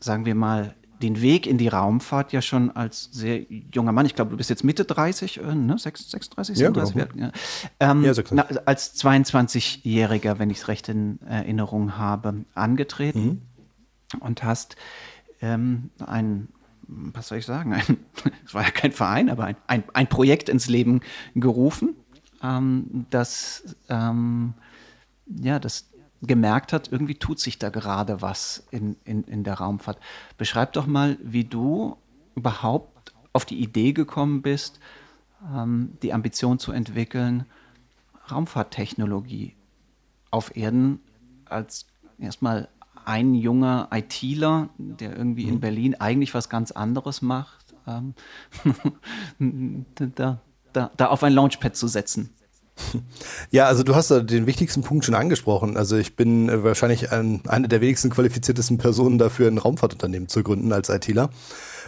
sagen wir mal, den Weg in die Raumfahrt ja schon als sehr junger Mann, ich glaube, du bist jetzt Mitte 30, äh, ne? 36, 37, ja, genau. ja. Ähm, ja, na, als 22-Jähriger, wenn ich es recht in Erinnerung habe, angetreten mhm. und hast ähm, ein, was soll ich sagen, es war ja kein Verein, aber ein, ein, ein Projekt ins Leben gerufen, ähm, das ähm, ja, das gemerkt hat, irgendwie tut sich da gerade was in, in, in der Raumfahrt. Beschreib doch mal, wie du überhaupt auf die Idee gekommen bist, ähm, die Ambition zu entwickeln, Raumfahrttechnologie auf Erden als erstmal ein junger ITler, der irgendwie mhm. in Berlin eigentlich was ganz anderes macht, ähm, da, da, da auf ein Launchpad zu setzen. Ja, also du hast da den wichtigsten Punkt schon angesprochen. Also ich bin äh, wahrscheinlich ein, eine der wenigsten qualifiziertesten Personen dafür, ein Raumfahrtunternehmen zu gründen als ITler.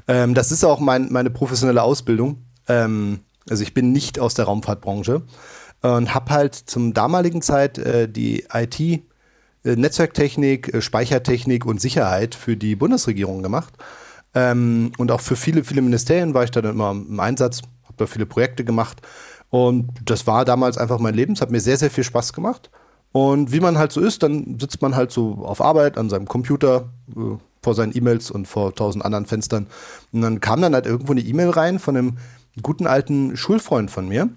Ähm, das ist auch mein, meine professionelle Ausbildung. Ähm, also ich bin nicht aus der Raumfahrtbranche und habe halt zum damaligen Zeit äh, die IT, äh, Netzwerktechnik, äh, Speichertechnik und Sicherheit für die Bundesregierung gemacht. Ähm, und auch für viele, viele Ministerien war ich dann immer im Einsatz, habe da viele Projekte gemacht. Und das war damals einfach mein Leben. Es hat mir sehr, sehr viel Spaß gemacht. Und wie man halt so ist, dann sitzt man halt so auf Arbeit an seinem Computer äh, vor seinen E-Mails und vor tausend anderen Fenstern. Und dann kam dann halt irgendwo eine E-Mail rein von einem guten alten Schulfreund von mir,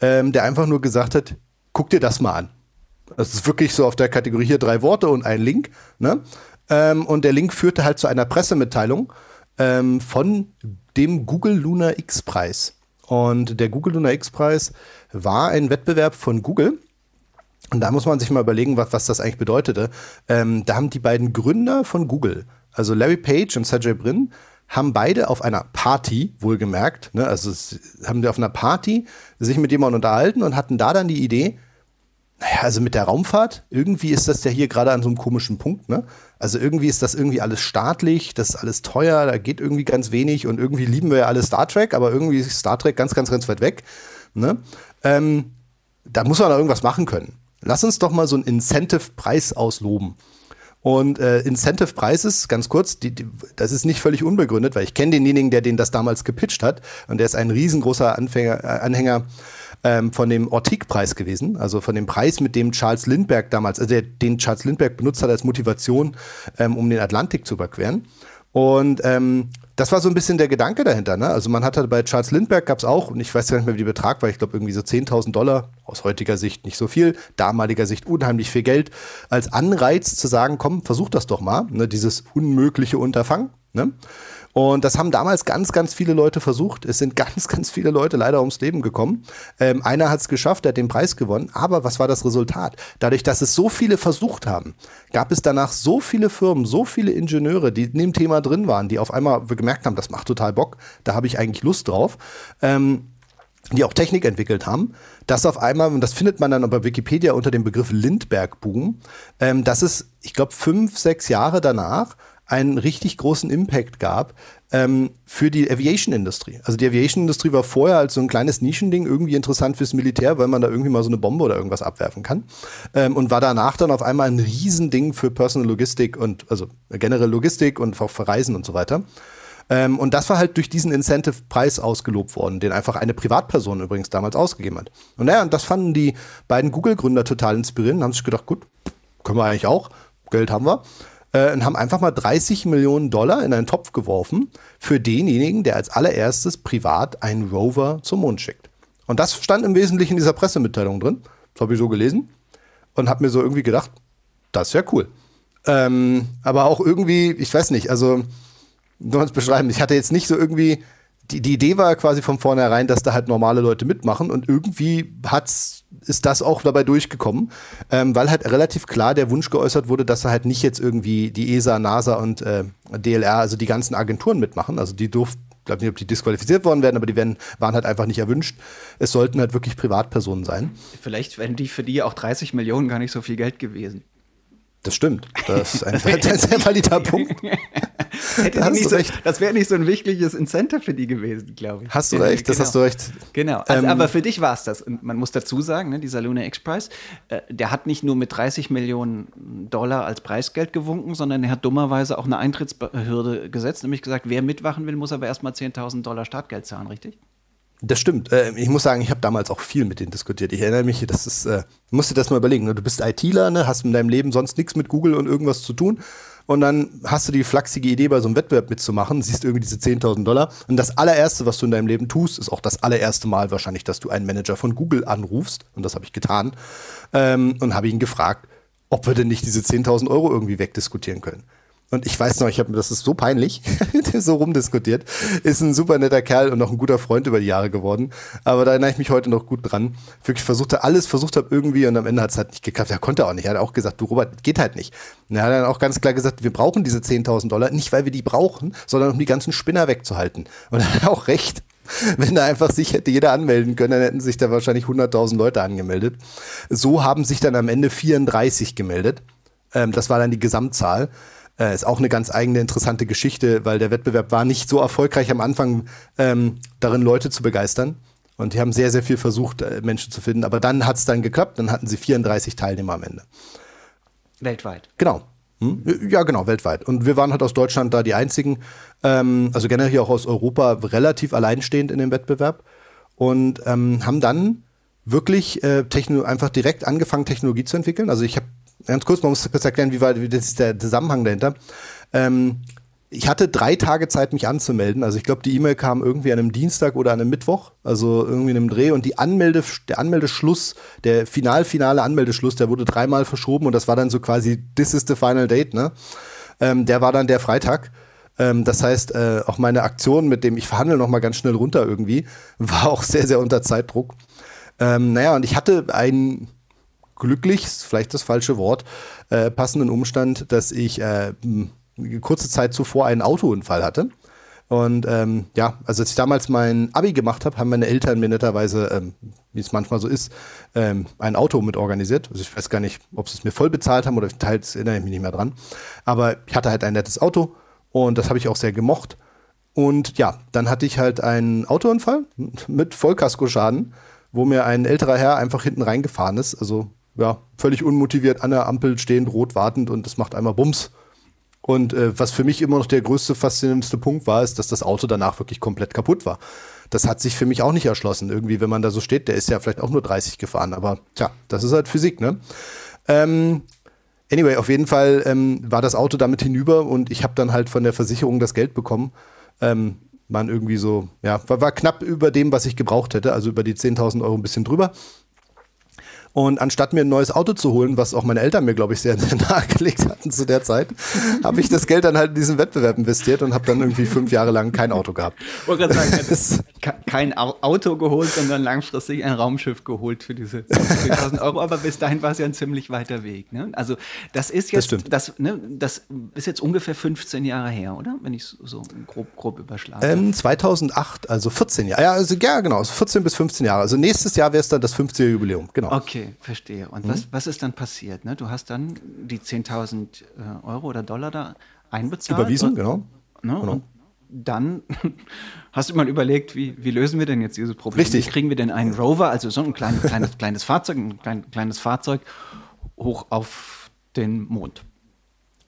ähm, der einfach nur gesagt hat, guck dir das mal an. Das ist wirklich so auf der Kategorie hier drei Worte und ein Link. Ne? Ähm, und der Link führte halt zu einer Pressemitteilung ähm, von dem Google Lunar X-Preis. Und der Google Lunar X-Preis war ein Wettbewerb von Google. Und da muss man sich mal überlegen, was, was das eigentlich bedeutete. Ähm, da haben die beiden Gründer von Google, also Larry Page und Sergey Brin, haben beide auf einer Party, wohlgemerkt, ne, also haben die auf einer Party sich mit jemandem unterhalten und hatten da dann die Idee, naja, also mit der Raumfahrt, irgendwie ist das ja hier gerade an so einem komischen Punkt, ne? Also irgendwie ist das irgendwie alles staatlich, das ist alles teuer, da geht irgendwie ganz wenig und irgendwie lieben wir ja alle Star Trek, aber irgendwie ist Star Trek ganz, ganz, ganz weit weg. Ne? Ähm, da muss man da irgendwas machen können. Lass uns doch mal so einen Incentive-Preis ausloben. Und äh, Incentive Prices, ganz kurz, die, die, das ist nicht völlig unbegründet, weil ich kenne denjenigen, der den das damals gepitcht hat. Und der ist ein riesengroßer Anfänger, äh, Anhänger ähm, von dem Ortig-Preis gewesen, also von dem Preis, mit dem Charles Lindbergh damals, also der, den Charles Lindbergh benutzt hat als Motivation, ähm, um den Atlantik zu überqueren. Und ähm, das war so ein bisschen der Gedanke dahinter. Ne? Also man hatte bei Charles Lindbergh gab es auch, und ich weiß gar nicht mehr, wie der Betrag war, ich glaube irgendwie so 10.000 Dollar, aus heutiger Sicht nicht so viel, damaliger Sicht unheimlich viel Geld, als Anreiz zu sagen, komm, versuch das doch mal, ne? dieses unmögliche Unterfangen. Ne? Und das haben damals ganz, ganz viele Leute versucht. Es sind ganz, ganz viele Leute leider ums Leben gekommen. Ähm, einer hat es geschafft, der hat den Preis gewonnen. Aber was war das Resultat? Dadurch, dass es so viele versucht haben, gab es danach so viele Firmen, so viele Ingenieure, die in dem Thema drin waren, die auf einmal gemerkt haben, das macht total Bock, da habe ich eigentlich Lust drauf. Ähm, die auch Technik entwickelt haben, dass auf einmal, und das findet man dann bei Wikipedia unter dem Begriff Lindbergh-Boom, ähm, dass es, ich glaube, fünf, sechs Jahre danach einen richtig großen Impact gab ähm, für die Aviation-Industrie. Also die Aviation-Industrie war vorher als so ein kleines Nischending irgendwie interessant fürs Militär, weil man da irgendwie mal so eine Bombe oder irgendwas abwerfen kann. Ähm, und war danach dann auf einmal ein Riesending für Personal Logistik und also generell Logistik und auch für Reisen und so weiter. Ähm, und das war halt durch diesen Incentive-Preis ausgelobt worden, den einfach eine Privatperson übrigens damals ausgegeben hat. Und naja, das fanden die beiden Google-Gründer total inspirierend, haben sich gedacht, gut, können wir eigentlich auch, Geld haben wir äh, und haben einfach mal 30 Millionen Dollar in einen Topf geworfen für denjenigen, der als allererstes privat einen Rover zum Mond schickt. Und das stand im Wesentlichen in dieser Pressemitteilung drin. Das habe ich so gelesen und habe mir so irgendwie gedacht, das ist ja cool. Ähm, aber auch irgendwie, ich weiß nicht, also, soll man es beschreiben, ich hatte jetzt nicht so irgendwie die, die Idee war quasi von vornherein, dass da halt normale Leute mitmachen und irgendwie hat's, ist das auch dabei durchgekommen, ähm, weil halt relativ klar der Wunsch geäußert wurde, dass er halt nicht jetzt irgendwie die ESA, NASA und äh, DLR, also die ganzen Agenturen mitmachen. Also die durften, ich glaube nicht, ob die disqualifiziert worden werden, aber die werden, waren halt einfach nicht erwünscht. Es sollten halt wirklich Privatpersonen sein. Vielleicht wären die für die auch 30 Millionen gar nicht so viel Geld gewesen. Das stimmt. Das ist ein, ein sehr valider Punkt. Da nicht so, das wäre nicht so ein wichtiges Incentive für die gewesen, glaube ich. Hast du recht, das genau. hast du recht. Genau, also, ähm, aber für dich war es das. Und man muss dazu sagen, ne, dieser Luna X-Prize, äh, der hat nicht nur mit 30 Millionen Dollar als Preisgeld gewunken, sondern er hat dummerweise auch eine Eintrittshürde gesetzt, nämlich gesagt, wer mitwachen will, muss aber erstmal 10.000 Dollar Startgeld zahlen, richtig? Das stimmt. Äh, ich muss sagen, ich habe damals auch viel mit denen diskutiert. Ich erinnere mich, das ist, äh, musst dir das mal überlegen. Ne? Du bist ITler, ne? hast in deinem Leben sonst nichts mit Google und irgendwas zu tun. Und dann hast du die flachsige Idee, bei so einem Wettbewerb mitzumachen, siehst irgendwie diese 10.000 Dollar. Und das allererste, was du in deinem Leben tust, ist auch das allererste Mal wahrscheinlich, dass du einen Manager von Google anrufst. Und das habe ich getan. Ähm, und habe ihn gefragt, ob wir denn nicht diese 10.000 Euro irgendwie wegdiskutieren können. Und ich weiß noch, ich habe das ist so peinlich, so rumdiskutiert. Ist ein super netter Kerl und noch ein guter Freund über die Jahre geworden. Aber da erinnere ich mich heute noch gut dran. Wirklich versucht alles versucht habe irgendwie und am Ende hat es halt nicht geklappt. Er konnte auch nicht. Er hat auch gesagt, du Robert, geht halt nicht. Und er hat dann auch ganz klar gesagt, wir brauchen diese 10.000 Dollar, nicht weil wir die brauchen, sondern um die ganzen Spinner wegzuhalten. Und er hat auch recht. Wenn da einfach sich hätte jeder anmelden können, dann hätten sich da wahrscheinlich 100.000 Leute angemeldet. So haben sich dann am Ende 34 gemeldet. Ähm, das war dann die Gesamtzahl. Äh, ist auch eine ganz eigene interessante Geschichte, weil der Wettbewerb war nicht so erfolgreich am Anfang, ähm, darin Leute zu begeistern. Und die haben sehr, sehr viel versucht, äh, Menschen zu finden. Aber dann hat es dann geklappt. Dann hatten sie 34 Teilnehmer am Ende. Weltweit. Genau. Hm? Ja, genau, weltweit. Und wir waren halt aus Deutschland da die einzigen, ähm, also generell auch aus Europa, relativ alleinstehend in dem Wettbewerb. Und ähm, haben dann wirklich äh, einfach direkt angefangen, Technologie zu entwickeln. Also ich habe ganz kurz, man muss kurz erklären, wie war wie das der Zusammenhang dahinter. Ähm, ich hatte drei Tage Zeit, mich anzumelden. Also ich glaube, die E-Mail kam irgendwie an einem Dienstag oder an einem Mittwoch, also irgendwie in einem Dreh. Und die Anmelde, der Anmeldeschluss, der final finale Anmeldeschluss, der wurde dreimal verschoben und das war dann so quasi This is the final date. Ne, ähm, der war dann der Freitag. Ähm, das heißt, äh, auch meine Aktion mit dem ich verhandle noch mal ganz schnell runter irgendwie war auch sehr sehr unter Zeitdruck. Ähm, naja, und ich hatte einen glücklich, vielleicht das falsche Wort, äh, passenden Umstand, dass ich äh, kurze Zeit zuvor einen Autounfall hatte. Und ähm, ja, also als ich damals mein Abi gemacht habe, haben meine Eltern mir netterweise, ähm, wie es manchmal so ist, ähm, ein Auto mit organisiert. Also ich weiß gar nicht, ob sie es mir voll bezahlt haben oder teils erinnere ich mich nicht mehr dran. Aber ich hatte halt ein nettes Auto und das habe ich auch sehr gemocht. Und ja, dann hatte ich halt einen Autounfall mit Vollkaskoschaden, wo mir ein älterer Herr einfach hinten reingefahren ist. Also ja, völlig unmotiviert an der Ampel stehend, rot wartend und es macht einmal Bums. Und äh, was für mich immer noch der größte, faszinierendste Punkt war, ist, dass das Auto danach wirklich komplett kaputt war. Das hat sich für mich auch nicht erschlossen. Irgendwie, wenn man da so steht, der ist ja vielleicht auch nur 30 gefahren, aber tja, das ist halt Physik, ne? Ähm, anyway, auf jeden Fall ähm, war das Auto damit hinüber und ich habe dann halt von der Versicherung das Geld bekommen. Ähm, waren irgendwie so, ja, war, war knapp über dem, was ich gebraucht hätte, also über die 10.000 Euro ein bisschen drüber. Und anstatt mir ein neues Auto zu holen, was auch meine Eltern mir, glaube ich, sehr, nahegelegt hatten zu der Zeit, habe ich das Geld dann halt in diesen Wettbewerb investiert und habe dann irgendwie fünf Jahre lang kein Auto gehabt. Ich wollte gerade sagen, kein Auto geholt, sondern langfristig ein Raumschiff geholt für diese 50.000 Euro. Aber bis dahin war es ja ein ziemlich weiter Weg. Ne? Also das ist jetzt, das, das, ne, das, ist jetzt ungefähr 15 Jahre her, oder? Wenn ich so grob, grob überschlage. Ähm, 2008, also 14 Jahre. Ja, also, ja, genau, 14 bis 15 Jahre. Also nächstes Jahr wäre es dann das 50er Jubiläum. Genau. Okay verstehe. Und mhm. was, was ist dann passiert? Ne? Du hast dann die 10.000 äh, Euro oder Dollar da einbezahlt. Überwiesen, und, genau. Ne? genau. Und dann hast du mal überlegt, wie, wie lösen wir denn jetzt dieses Problem? Richtig. Wie kriegen wir denn einen Rover, also so ein kleines, kleines, kleines Fahrzeug, ein klein, kleines Fahrzeug, hoch auf den Mond?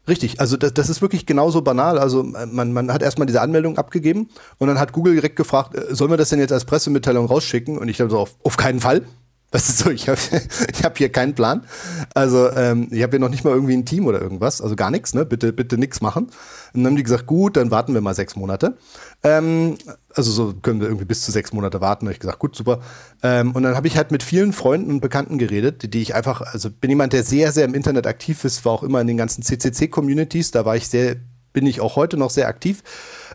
Richtig, also das, das ist wirklich genauso banal. Also man, man hat erstmal diese Anmeldung abgegeben und dann hat Google direkt gefragt, äh, sollen wir das denn jetzt als Pressemitteilung rausschicken? Und ich dachte so, auf, auf keinen Fall. Das ist so, ich habe ich hab hier keinen Plan. Also ähm, ich habe hier noch nicht mal irgendwie ein Team oder irgendwas, also gar nichts, ne? Bitte, bitte nichts machen. Und dann haben die gesagt, gut, dann warten wir mal sechs Monate. Ähm, also so können wir irgendwie bis zu sechs Monate warten. Da habe ich gesagt, gut, super. Ähm, und dann habe ich halt mit vielen Freunden und Bekannten geredet, die, die ich einfach, also bin jemand, der sehr, sehr im Internet aktiv ist, war auch immer in den ganzen CCC-Communities, da war ich sehr, bin ich auch heute noch sehr aktiv.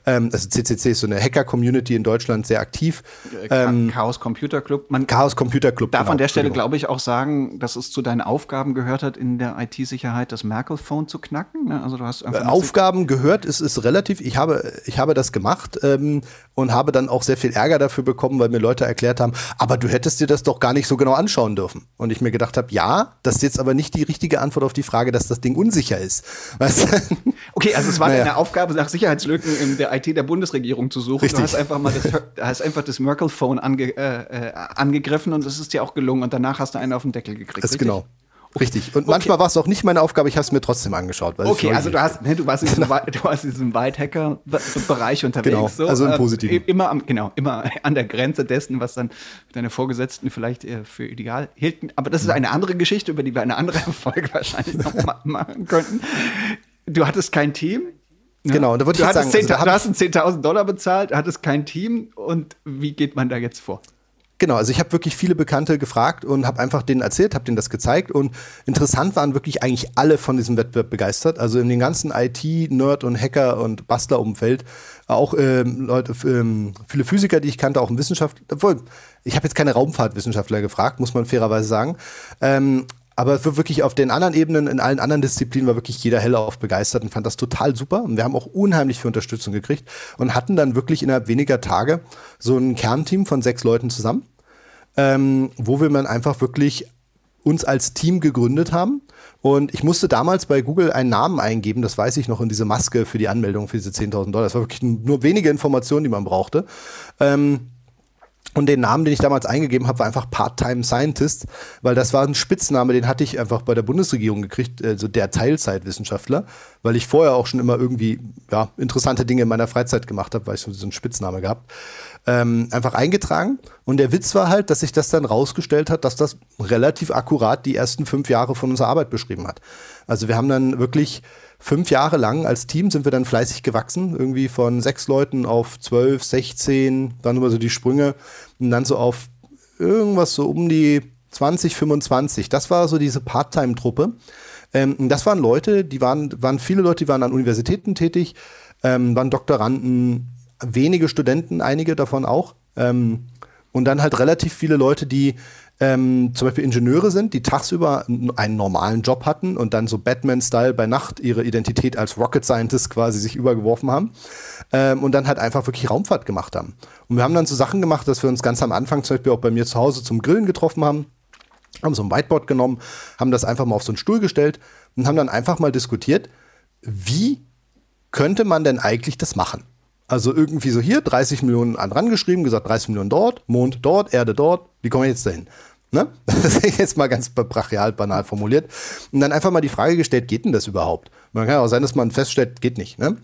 Ähm, also CCC ist so eine Hacker-Community in Deutschland sehr aktiv. Ähm, Chaos Computer Club. Man Chaos Computer Club. Darf genau, an der Stelle, glaube ich, auch sagen, dass es zu deinen Aufgaben gehört hat, in der IT-Sicherheit das Merkel-Phone zu knacken? Ne? Also du hast äh, Aufgaben gehört, ist, ist relativ. Ich habe, ich habe das gemacht ähm, und habe dann auch sehr viel Ärger dafür bekommen, weil mir Leute erklärt haben, aber du hättest dir das doch gar nicht so genau anschauen dürfen. Und ich mir gedacht habe, ja, das ist jetzt aber nicht die richtige Antwort auf die Frage, dass das Ding unsicher ist. Weißt? Okay, also es war naja. deine Aufgabe, nach Sicherheitslücken in der IT der Bundesregierung zu suchen. Richtig. Du hast einfach mal das, hast einfach das Merkel-Phone ange, äh, äh, angegriffen und es ist dir auch gelungen und danach hast du einen auf den Deckel gekriegt. Das ist genau. Richtig. Und okay. manchmal war es auch nicht meine Aufgabe, ich habe es mir trotzdem angeschaut. okay, also du hast, ne, du warst in diesem, du warst in diesem White-Hacker-Bereich unterwegs. Genau, so. also im ähm, Positiven. Immer, am, genau, immer an der Grenze dessen, was dann deine Vorgesetzten vielleicht äh, für ideal hielten. Aber das ist eine andere Geschichte, über die wir eine andere Folge wahrscheinlich noch machen könnten. Du hattest kein Team, ja. Genau, da würde ich sagen, 10, also, du hast 10.000 Dollar bezahlt, hattest kein Team und wie geht man da jetzt vor? Genau, also ich habe wirklich viele Bekannte gefragt und habe einfach denen erzählt, habe denen das gezeigt und interessant waren wirklich eigentlich alle von diesem Wettbewerb begeistert. Also in den ganzen IT-Nerd- und Hacker- und Bastler-Umfeld, auch ähm, Leute, ähm, viele Physiker, die ich kannte, auch im Wissenschaft, obwohl ich habe jetzt keine Raumfahrtwissenschaftler gefragt, muss man fairerweise sagen. Ähm, aber für wirklich auf den anderen Ebenen, in allen anderen Disziplinen war wirklich jeder hellauf begeistert und fand das total super. Und wir haben auch unheimlich viel Unterstützung gekriegt und hatten dann wirklich innerhalb weniger Tage so ein Kernteam von sechs Leuten zusammen, ähm, wo wir dann einfach wirklich uns als Team gegründet haben. Und ich musste damals bei Google einen Namen eingeben, das weiß ich noch, in diese Maske für die Anmeldung für diese 10.000 Dollar. Das war wirklich nur wenige Informationen, die man brauchte. Ähm, und den Namen, den ich damals eingegeben habe, war einfach Part-Time Scientist, weil das war ein Spitzname, den hatte ich einfach bei der Bundesregierung gekriegt, also der Teilzeitwissenschaftler, weil ich vorher auch schon immer irgendwie ja, interessante Dinge in meiner Freizeit gemacht habe, weil ich so einen Spitzname gehabt. Ähm, einfach eingetragen. Und der Witz war halt, dass sich das dann rausgestellt hat, dass das relativ akkurat die ersten fünf Jahre von unserer Arbeit beschrieben hat. Also wir haben dann wirklich fünf Jahre lang als Team sind wir dann fleißig gewachsen, irgendwie von sechs Leuten auf zwölf, sechzehn, dann immer so die Sprünge und dann so auf irgendwas so um die 20, 25. Das war so diese Part-Time-Truppe. Ähm, das waren Leute, die waren, waren viele Leute, die waren an Universitäten tätig, ähm, waren Doktoranden, wenige Studenten, einige davon auch. Ähm, und dann halt relativ viele Leute, die ähm, zum Beispiel Ingenieure sind, die tagsüber einen normalen Job hatten und dann so Batman-Style bei Nacht ihre Identität als Rocket Scientist quasi sich übergeworfen haben ähm, und dann halt einfach wirklich Raumfahrt gemacht haben. Und wir haben dann so Sachen gemacht, dass wir uns ganz am Anfang zum Beispiel auch bei mir zu Hause zum Grillen getroffen haben, haben so ein Whiteboard genommen, haben das einfach mal auf so einen Stuhl gestellt und haben dann einfach mal diskutiert, wie könnte man denn eigentlich das machen? Also irgendwie so hier 30 Millionen an rangeschrieben, gesagt 30 Millionen dort, Mond dort, Erde dort. Wie kommen wir jetzt dahin? Ne? Das ist jetzt mal ganz brachial banal formuliert. Und dann einfach mal die Frage gestellt, geht denn das überhaupt? Man kann ja auch sein, dass man feststellt, geht nicht. Ne?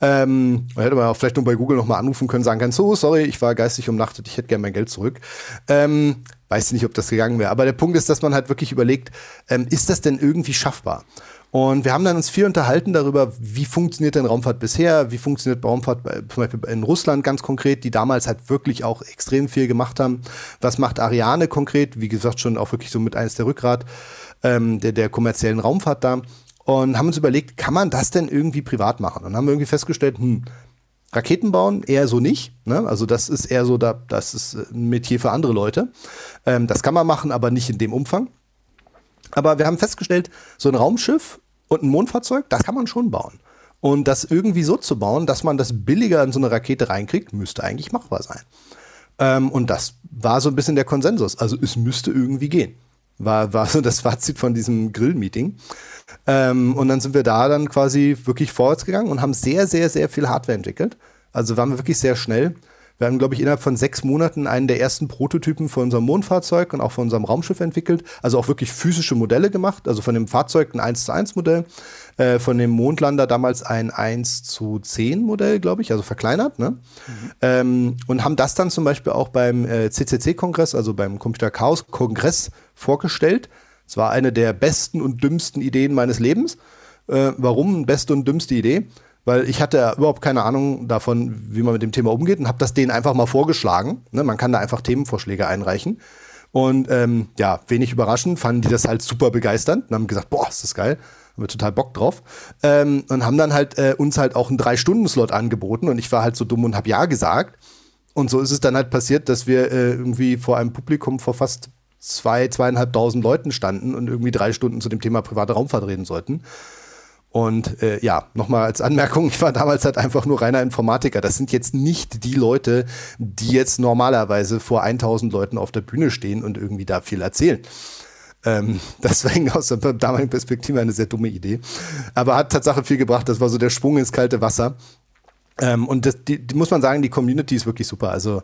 Ähm, hätte man auch vielleicht nur bei Google nochmal anrufen können, sagen können, so, sorry, ich war geistig umnachtet, ich hätte gerne mein Geld zurück. Ähm, weiß nicht, ob das gegangen wäre. Aber der Punkt ist, dass man halt wirklich überlegt, ähm, ist das denn irgendwie schaffbar? Und wir haben dann uns viel unterhalten darüber, wie funktioniert denn Raumfahrt bisher, wie funktioniert Raumfahrt bei, zum Beispiel in Russland ganz konkret, die damals halt wirklich auch extrem viel gemacht haben. Was macht Ariane konkret? Wie gesagt, schon auch wirklich so mit eines der Rückgrat ähm, der, der kommerziellen Raumfahrt da. Und haben uns überlegt, kann man das denn irgendwie privat machen? Und haben irgendwie festgestellt, hm, Raketen bauen eher so nicht. Ne? Also das ist eher so, da, das ist ein Metier für andere Leute. Ähm, das kann man machen, aber nicht in dem Umfang. Aber wir haben festgestellt, so ein Raumschiff und ein Mondfahrzeug, das kann man schon bauen. Und das irgendwie so zu bauen, dass man das billiger in so eine Rakete reinkriegt, müsste eigentlich machbar sein. Ähm, und das war so ein bisschen der Konsensus. Also es müsste irgendwie gehen. War, war so das Fazit von diesem Grill-Meeting. Ähm, und dann sind wir da dann quasi wirklich vorwärts gegangen und haben sehr, sehr, sehr viel Hardware entwickelt. Also waren wir wirklich sehr schnell. Wir haben, glaube ich, innerhalb von sechs Monaten einen der ersten Prototypen von unserem Mondfahrzeug und auch von unserem Raumschiff entwickelt. Also auch wirklich physische Modelle gemacht. Also von dem Fahrzeug ein 1 zu 1 Modell, äh, von dem Mondlander damals ein 1 zu 10 Modell, glaube ich, also verkleinert. Ne? Mhm. Ähm, und haben das dann zum Beispiel auch beim äh, CCC-Kongress, also beim Computer Chaos-Kongress vorgestellt. Es war eine der besten und dümmsten Ideen meines Lebens. Äh, warum beste und dümmste Idee? Weil ich hatte überhaupt keine Ahnung davon, wie man mit dem Thema umgeht und habe das denen einfach mal vorgeschlagen. Ne, man kann da einfach Themenvorschläge einreichen. Und ähm, ja, wenig überraschend fanden die das halt super begeisternd und haben gesagt, boah, ist das geil, haben wir total Bock drauf. Ähm, und haben dann halt äh, uns halt auch einen Drei-Stunden-Slot angeboten und ich war halt so dumm und habe ja gesagt. Und so ist es dann halt passiert, dass wir äh, irgendwie vor einem Publikum vor fast zwei, zweieinhalbtausend Leuten standen und irgendwie drei Stunden zu dem Thema private Raumfahrt reden sollten. Und äh, ja, nochmal als Anmerkung, ich war damals halt einfach nur reiner Informatiker. Das sind jetzt nicht die Leute, die jetzt normalerweise vor 1000 Leuten auf der Bühne stehen und irgendwie da viel erzählen. Ähm, deswegen aus der damaligen Perspektive eine sehr dumme Idee. Aber hat Tatsache viel gebracht. Das war so der Sprung ins kalte Wasser. Ähm, und das, die, die, muss man sagen, die Community ist wirklich super. Also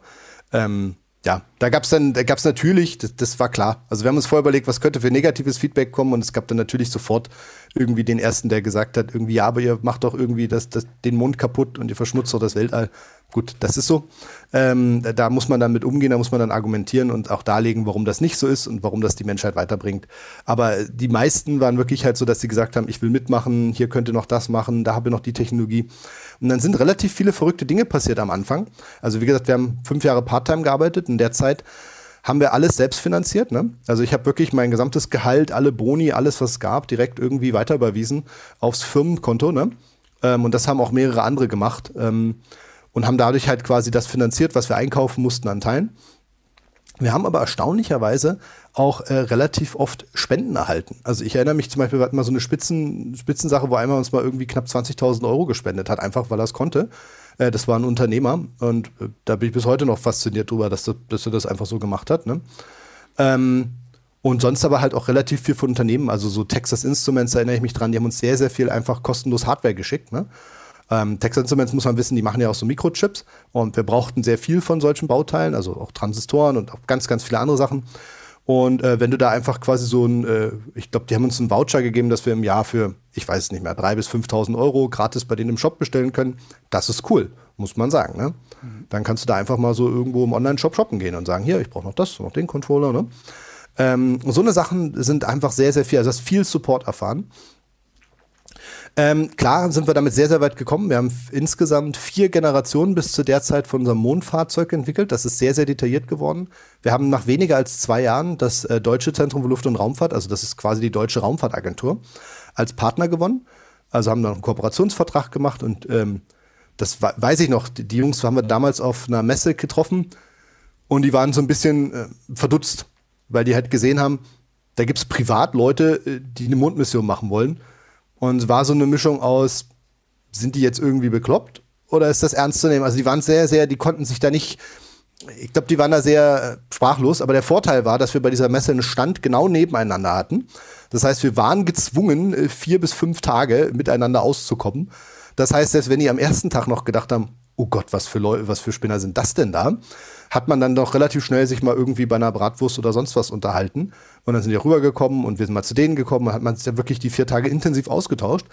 ähm, ja, da gab es dann, da gab es natürlich, das, das, war klar. Also wir haben uns vorher überlegt, was könnte für negatives Feedback kommen und es gab dann natürlich sofort irgendwie den ersten, der gesagt hat, irgendwie, ja, aber ihr macht doch irgendwie das, das, den Mond kaputt und ihr verschmutzt doch das Weltall. Gut, das ist so. Ähm, da muss man dann mit umgehen, da muss man dann argumentieren und auch darlegen, warum das nicht so ist und warum das die Menschheit weiterbringt. Aber die meisten waren wirklich halt so, dass sie gesagt haben, ich will mitmachen, hier könnt ihr noch das machen, da habt ihr noch die Technologie. Und dann sind relativ viele verrückte Dinge passiert am Anfang. Also wie gesagt, wir haben fünf Jahre Part-Time gearbeitet. In der Zeit haben wir alles selbst finanziert. Ne? Also ich habe wirklich mein gesamtes Gehalt, alle Boni, alles, was es gab, direkt irgendwie weiter überwiesen aufs Firmenkonto. Ne? Ähm, und das haben auch mehrere andere gemacht. Ähm, und haben dadurch halt quasi das finanziert, was wir einkaufen mussten an Teilen. Wir haben aber erstaunlicherweise auch äh, relativ oft Spenden erhalten. Also ich erinnere mich zum Beispiel, wir hatten mal so eine Spitzen, Spitzensache, wo einmal uns mal irgendwie knapp 20.000 Euro gespendet hat, einfach weil er es konnte. Äh, das war ein Unternehmer und äh, da bin ich bis heute noch fasziniert drüber, dass, dass er das einfach so gemacht hat. Ne? Ähm, und sonst aber halt auch relativ viel von Unternehmen, also so Texas Instruments, da erinnere ich mich dran, die haben uns sehr, sehr viel einfach kostenlos Hardware geschickt. Ne? Ähm, Texas Instruments muss man wissen, die machen ja auch so Mikrochips und wir brauchten sehr viel von solchen Bauteilen, also auch Transistoren und auch ganz, ganz viele andere Sachen. Und äh, wenn du da einfach quasi so ein, äh, ich glaube, die haben uns einen Voucher gegeben, dass wir im Jahr für, ich weiß es nicht mehr, 3.000 bis 5.000 Euro gratis bei denen im Shop bestellen können. Das ist cool, muss man sagen. Ne? Mhm. Dann kannst du da einfach mal so irgendwo im Online-Shop shoppen gehen und sagen, hier, ich brauche noch das, noch den Controller. Ne? Ähm, so eine Sachen sind einfach sehr, sehr viel, also hast viel Support erfahren. Ähm, klar sind wir damit sehr, sehr weit gekommen. Wir haben insgesamt vier Generationen bis zu der Zeit von unserem Mondfahrzeug entwickelt. Das ist sehr, sehr detailliert geworden. Wir haben nach weniger als zwei Jahren das äh, Deutsche Zentrum für Luft- und Raumfahrt, also das ist quasi die Deutsche Raumfahrtagentur, als Partner gewonnen. Also haben dann einen Kooperationsvertrag gemacht und ähm, das weiß ich noch. Die, die, Jungs haben wir damals auf einer Messe getroffen und die waren so ein bisschen äh, verdutzt, weil die halt gesehen haben, da gibt es Privatleute, äh, die eine Mondmission machen wollen und war so eine Mischung aus, sind die jetzt irgendwie bekloppt oder ist das ernst zu nehmen? Also die waren sehr, sehr, die konnten sich da nicht, ich glaube, die waren da sehr äh, sprachlos, aber der Vorteil war, dass wir bei dieser Messe einen Stand genau nebeneinander hatten. Das heißt, wir waren gezwungen, äh, vier bis fünf Tage miteinander auszukommen. Das heißt, selbst wenn die am ersten Tag noch gedacht haben, oh Gott, was für Leute, was für Spinner sind das denn da? Hat man dann doch relativ schnell sich mal irgendwie bei einer Bratwurst oder sonst was unterhalten. Und dann sind die rübergekommen und wir sind mal zu denen gekommen, hat man sich ja wirklich die vier Tage intensiv ausgetauscht.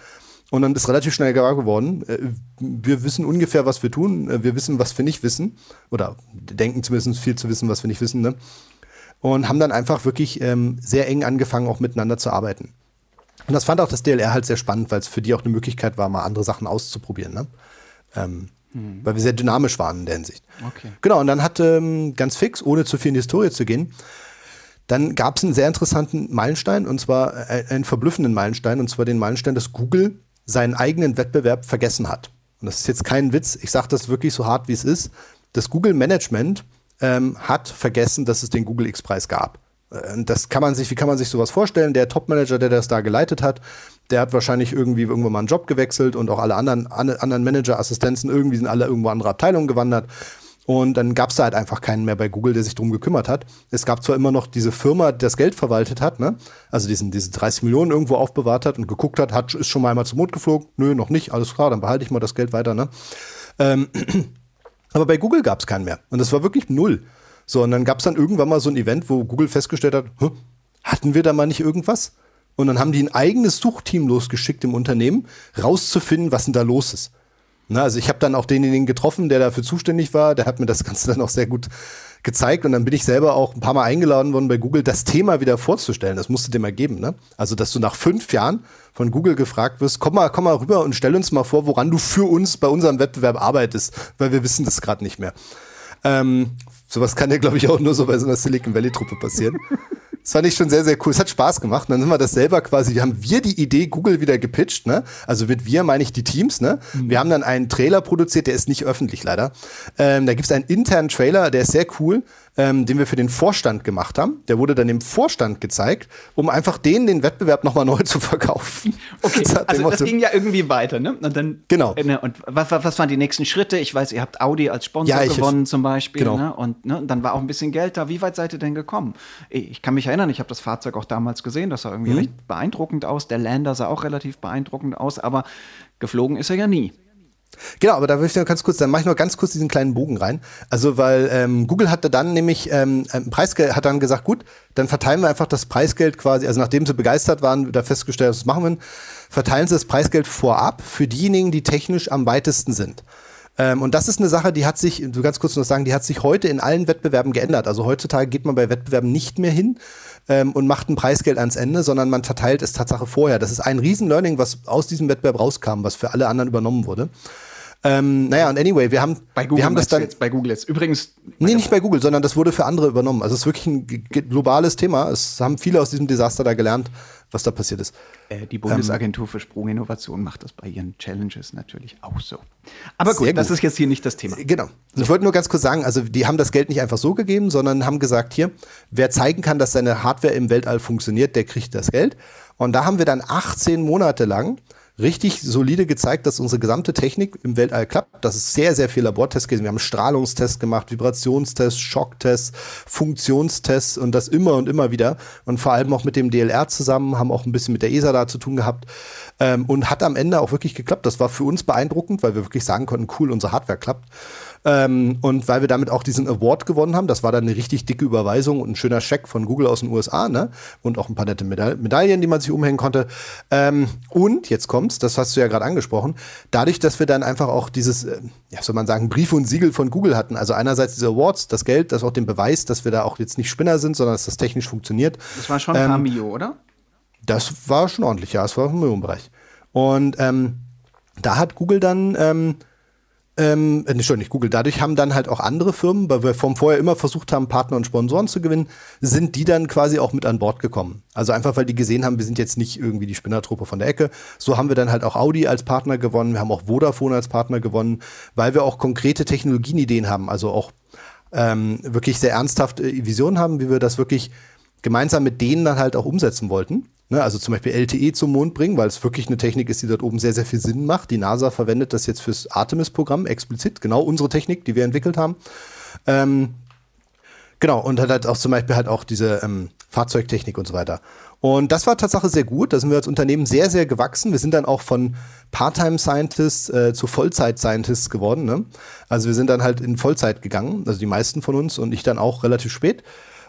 Und dann ist relativ schnell klar geworden, äh, wir wissen ungefähr, was wir tun, äh, wir wissen, was wir nicht wissen. Oder denken zumindest viel zu wissen, was wir nicht wissen. Ne? Und haben dann einfach wirklich ähm, sehr eng angefangen, auch miteinander zu arbeiten. Und das fand auch das DLR halt sehr spannend, weil es für die auch eine Möglichkeit war, mal andere Sachen auszuprobieren. Ne? Ähm, hm. Weil wir sehr dynamisch waren in der Hinsicht. Okay. Genau, und dann hat ähm, ganz fix, ohne zu viel in die Historie zu gehen, dann gab es einen sehr interessanten Meilenstein, und zwar äh, einen verblüffenden Meilenstein, und zwar den Meilenstein, dass Google seinen eigenen Wettbewerb vergessen hat. Und das ist jetzt kein Witz, ich sage das wirklich so hart, wie es ist. Das Google-Management ähm, hat vergessen, dass es den Google X-Preis gab. Äh, das kann man sich, wie kann man sich sowas vorstellen? Der Top-Manager, der das da geleitet hat, der hat wahrscheinlich irgendwie irgendwann mal einen Job gewechselt und auch alle anderen, anderen Manager-Assistenzen irgendwie sind alle irgendwo andere Abteilungen gewandert. Und dann gab es da halt einfach keinen mehr bei Google, der sich drum gekümmert hat. Es gab zwar immer noch diese Firma, die das Geld verwaltet hat, ne? also diesen, diese 30 Millionen irgendwo aufbewahrt hat und geguckt hat, hat ist schon mal einmal zum Mond geflogen. Nö, noch nicht, alles klar, dann behalte ich mal das Geld weiter. Ne? Ähm, aber bei Google gab es keinen mehr. Und das war wirklich null. So, und dann gab es dann irgendwann mal so ein Event, wo Google festgestellt hat, hatten wir da mal nicht irgendwas? Und dann haben die ein eigenes Suchteam losgeschickt im Unternehmen, rauszufinden, was denn da los ist. Na, also ich habe dann auch denjenigen getroffen, der dafür zuständig war, der hat mir das Ganze dann auch sehr gut gezeigt und dann bin ich selber auch ein paar Mal eingeladen worden bei Google, das Thema wieder vorzustellen. Das musste dem ergeben, ne? Also, dass du nach fünf Jahren von Google gefragt wirst, komm mal, komm mal rüber und stell uns mal vor, woran du für uns bei unserem Wettbewerb arbeitest, weil wir wissen das gerade nicht mehr. Ähm, sowas kann ja, glaube ich, auch nur so bei so einer Silicon Valley-Truppe passieren. Das fand ich schon sehr, sehr cool. Es hat Spaß gemacht. Und dann sind wir das selber quasi, haben wir die Idee Google wieder gepitcht, ne? Also mit wir meine ich die Teams, ne? Mhm. Wir haben dann einen Trailer produziert, der ist nicht öffentlich leider. Ähm, da gibt es einen internen Trailer, der ist sehr cool ähm, den wir für den Vorstand gemacht haben. Der wurde dann dem Vorstand gezeigt, um einfach denen den Wettbewerb nochmal neu zu verkaufen. Okay, das also das ging ja irgendwie weiter, ne? Und dann, genau. Äh, ne, und was, was waren die nächsten Schritte? Ich weiß, ihr habt Audi als Sponsor ja, gewonnen zum Beispiel. Genau. Ne? Und, ne? dann war auch ein bisschen Geld da. Wie weit seid ihr denn gekommen? Ich kann mich erinnern, ich habe das Fahrzeug auch damals gesehen. Das sah irgendwie mhm. recht beeindruckend aus. Der Lander sah auch relativ beeindruckend aus, aber geflogen ist er ja nie. Genau, aber da will ich noch ganz kurz, dann mache ich noch ganz kurz diesen kleinen Bogen rein. Also, weil ähm, Google hatte dann nämlich ähm, Preisgeld, hat dann gesagt, gut, dann verteilen wir einfach das Preisgeld quasi, also nachdem sie begeistert waren, da festgestellt, was machen wir, verteilen sie das Preisgeld vorab für diejenigen, die technisch am weitesten sind. Ähm, und das ist eine Sache, die hat sich, du ganz kurz noch sagen, die hat sich heute in allen Wettbewerben geändert. Also heutzutage geht man bei Wettbewerben nicht mehr hin ähm, und macht ein Preisgeld ans Ende, sondern man verteilt es Tatsache vorher. Das ist ein Riesen-Learning, was aus diesem Wettbewerb rauskam, was für alle anderen übernommen wurde. Ähm, naja, und anyway, wir haben, bei Google wir haben das dann. Jetzt bei Google jetzt. Übrigens. Nee, nicht bei Google, sondern das wurde für andere übernommen. Also es ist wirklich ein globales Thema. Es haben viele aus diesem Desaster da gelernt, was da passiert ist. Äh, die Bundesagentur ähm, für Sprunginnovation macht das bei ihren Challenges natürlich auch so. Aber gut, gut, das ist jetzt hier nicht das Thema. Genau. So. Ich wollte nur ganz kurz sagen, also die haben das Geld nicht einfach so gegeben, sondern haben gesagt, hier, wer zeigen kann, dass seine Hardware im Weltall funktioniert, der kriegt das Geld. Und da haben wir dann 18 Monate lang richtig solide gezeigt, dass unsere gesamte Technik im Weltall klappt. Das ist sehr, sehr viel Labortests gewesen. Wir haben Strahlungstests gemacht, Vibrationstests, Schocktests, Funktionstests und das immer und immer wieder. Und vor allem auch mit dem DLR zusammen, haben auch ein bisschen mit der ESA da zu tun gehabt. Ähm, und hat am Ende auch wirklich geklappt. Das war für uns beeindruckend, weil wir wirklich sagen konnten, cool, unsere Hardware klappt. Ähm, und weil wir damit auch diesen Award gewonnen haben, das war dann eine richtig dicke Überweisung und ein schöner Scheck von Google aus den USA, ne? Und auch ein paar nette Meda Medaillen, die man sich umhängen konnte. Ähm, und jetzt kommt's, das hast du ja gerade angesprochen, dadurch, dass wir dann einfach auch dieses, äh, ja, soll man sagen, Brief und Siegel von Google hatten. Also einerseits diese Awards, das Geld, das auch den Beweis, dass wir da auch jetzt nicht Spinner sind, sondern dass das technisch funktioniert. Das war schon ein paar ähm, Mio, oder? Das war schon ordentlich, ja, es war im Millionenbereich. Und ähm, da hat Google dann ähm, ähm, äh, schon nicht Google, dadurch haben dann halt auch andere Firmen, weil wir vom vorher immer versucht haben, Partner und Sponsoren zu gewinnen, sind die dann quasi auch mit an Bord gekommen. Also einfach, weil die gesehen haben, wir sind jetzt nicht irgendwie die Spinnertruppe von der Ecke. So haben wir dann halt auch Audi als Partner gewonnen, wir haben auch Vodafone als Partner gewonnen, weil wir auch konkrete Technologienideen haben, also auch ähm, wirklich sehr ernsthafte Visionen haben, wie wir das wirklich gemeinsam mit denen dann halt auch umsetzen wollten. Ne, also zum Beispiel LTE zum Mond bringen, weil es wirklich eine Technik ist, die dort oben sehr, sehr viel Sinn macht. Die NASA verwendet das jetzt fürs Artemis-Programm explizit, genau unsere Technik, die wir entwickelt haben. Ähm, genau, und hat halt auch zum Beispiel halt auch diese ähm, Fahrzeugtechnik und so weiter. Und das war tatsächlich sehr gut. Da sind wir als Unternehmen sehr, sehr gewachsen. Wir sind dann auch von Part-Time-Scientists äh, zu Vollzeit-Scientists geworden. Ne? Also wir sind dann halt in Vollzeit gegangen, also die meisten von uns und ich dann auch relativ spät.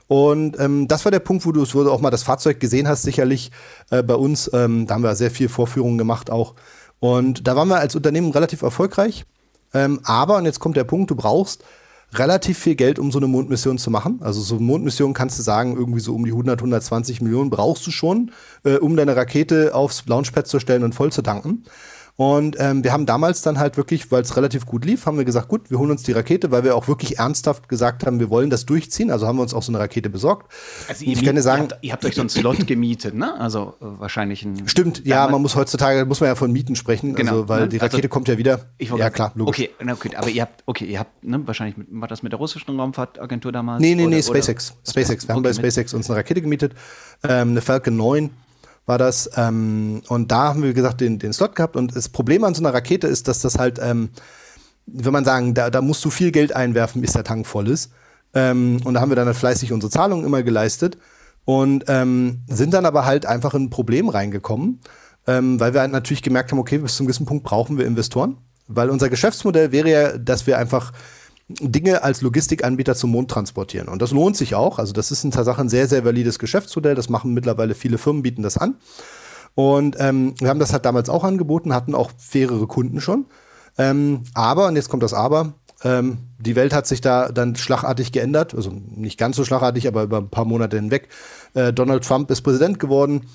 Und ähm, das war der Punkt, wo du, wo auch mal das Fahrzeug gesehen hast, sicherlich äh, bei uns. Ähm, da haben wir sehr viel Vorführungen gemacht auch. Und da waren wir als Unternehmen relativ erfolgreich. Ähm, aber, und jetzt kommt der Punkt, du brauchst relativ viel Geld, um so eine Mondmission zu machen. Also so eine Mondmission kannst du sagen, irgendwie so um die 100, 120 Millionen brauchst du schon, äh, um deine Rakete aufs Launchpad zu stellen und voll zu tanken. Und ähm, wir haben damals dann halt wirklich, weil es relativ gut lief, haben wir gesagt, gut, wir holen uns die Rakete, weil wir auch wirklich ernsthaft gesagt haben, wir wollen das durchziehen. Also haben wir uns auch so eine Rakete besorgt. Also ich kann dir sagen, ihr habt, ihr habt, euch so einen Slot gemietet, ne? Also äh, wahrscheinlich ein. Stimmt, ja, man muss heutzutage muss man ja von Mieten sprechen, genau, also, weil ne? die Rakete also, kommt ja wieder. Ich ja klar, logisch. Okay, okay, aber ihr habt, okay, ihr habt, ne, wahrscheinlich mit, war das mit der russischen Raumfahrtagentur damals? Nee, nee, nee, SpaceX. Oder? SpaceX. Wir haben bei SpaceX uns eine Rakete gemietet, ähm, eine Falcon 9 war das. Ähm, und da haben wir gesagt, den, den Slot gehabt. Und das Problem an so einer Rakete ist, dass das halt, ähm, wenn man sagen, da, da musst du viel Geld einwerfen, bis der Tank voll ist. Ähm, und da haben wir dann halt fleißig unsere Zahlungen immer geleistet und ähm, sind dann aber halt einfach in ein Problem reingekommen, ähm, weil wir halt natürlich gemerkt haben, okay, bis zu einem gewissen Punkt brauchen wir Investoren, weil unser Geschäftsmodell wäre ja, dass wir einfach Dinge als Logistikanbieter zum Mond transportieren. Und das lohnt sich auch. Also das ist in Tatsache ein sehr, sehr valides Geschäftsmodell. Das machen mittlerweile viele Firmen, bieten das an. Und ähm, wir haben das halt damals auch angeboten, hatten auch fairere Kunden schon. Ähm, aber, und jetzt kommt das Aber, ähm, die Welt hat sich da dann schlagartig geändert. Also nicht ganz so schlagartig, aber über ein paar Monate hinweg. Äh, Donald Trump ist Präsident geworden,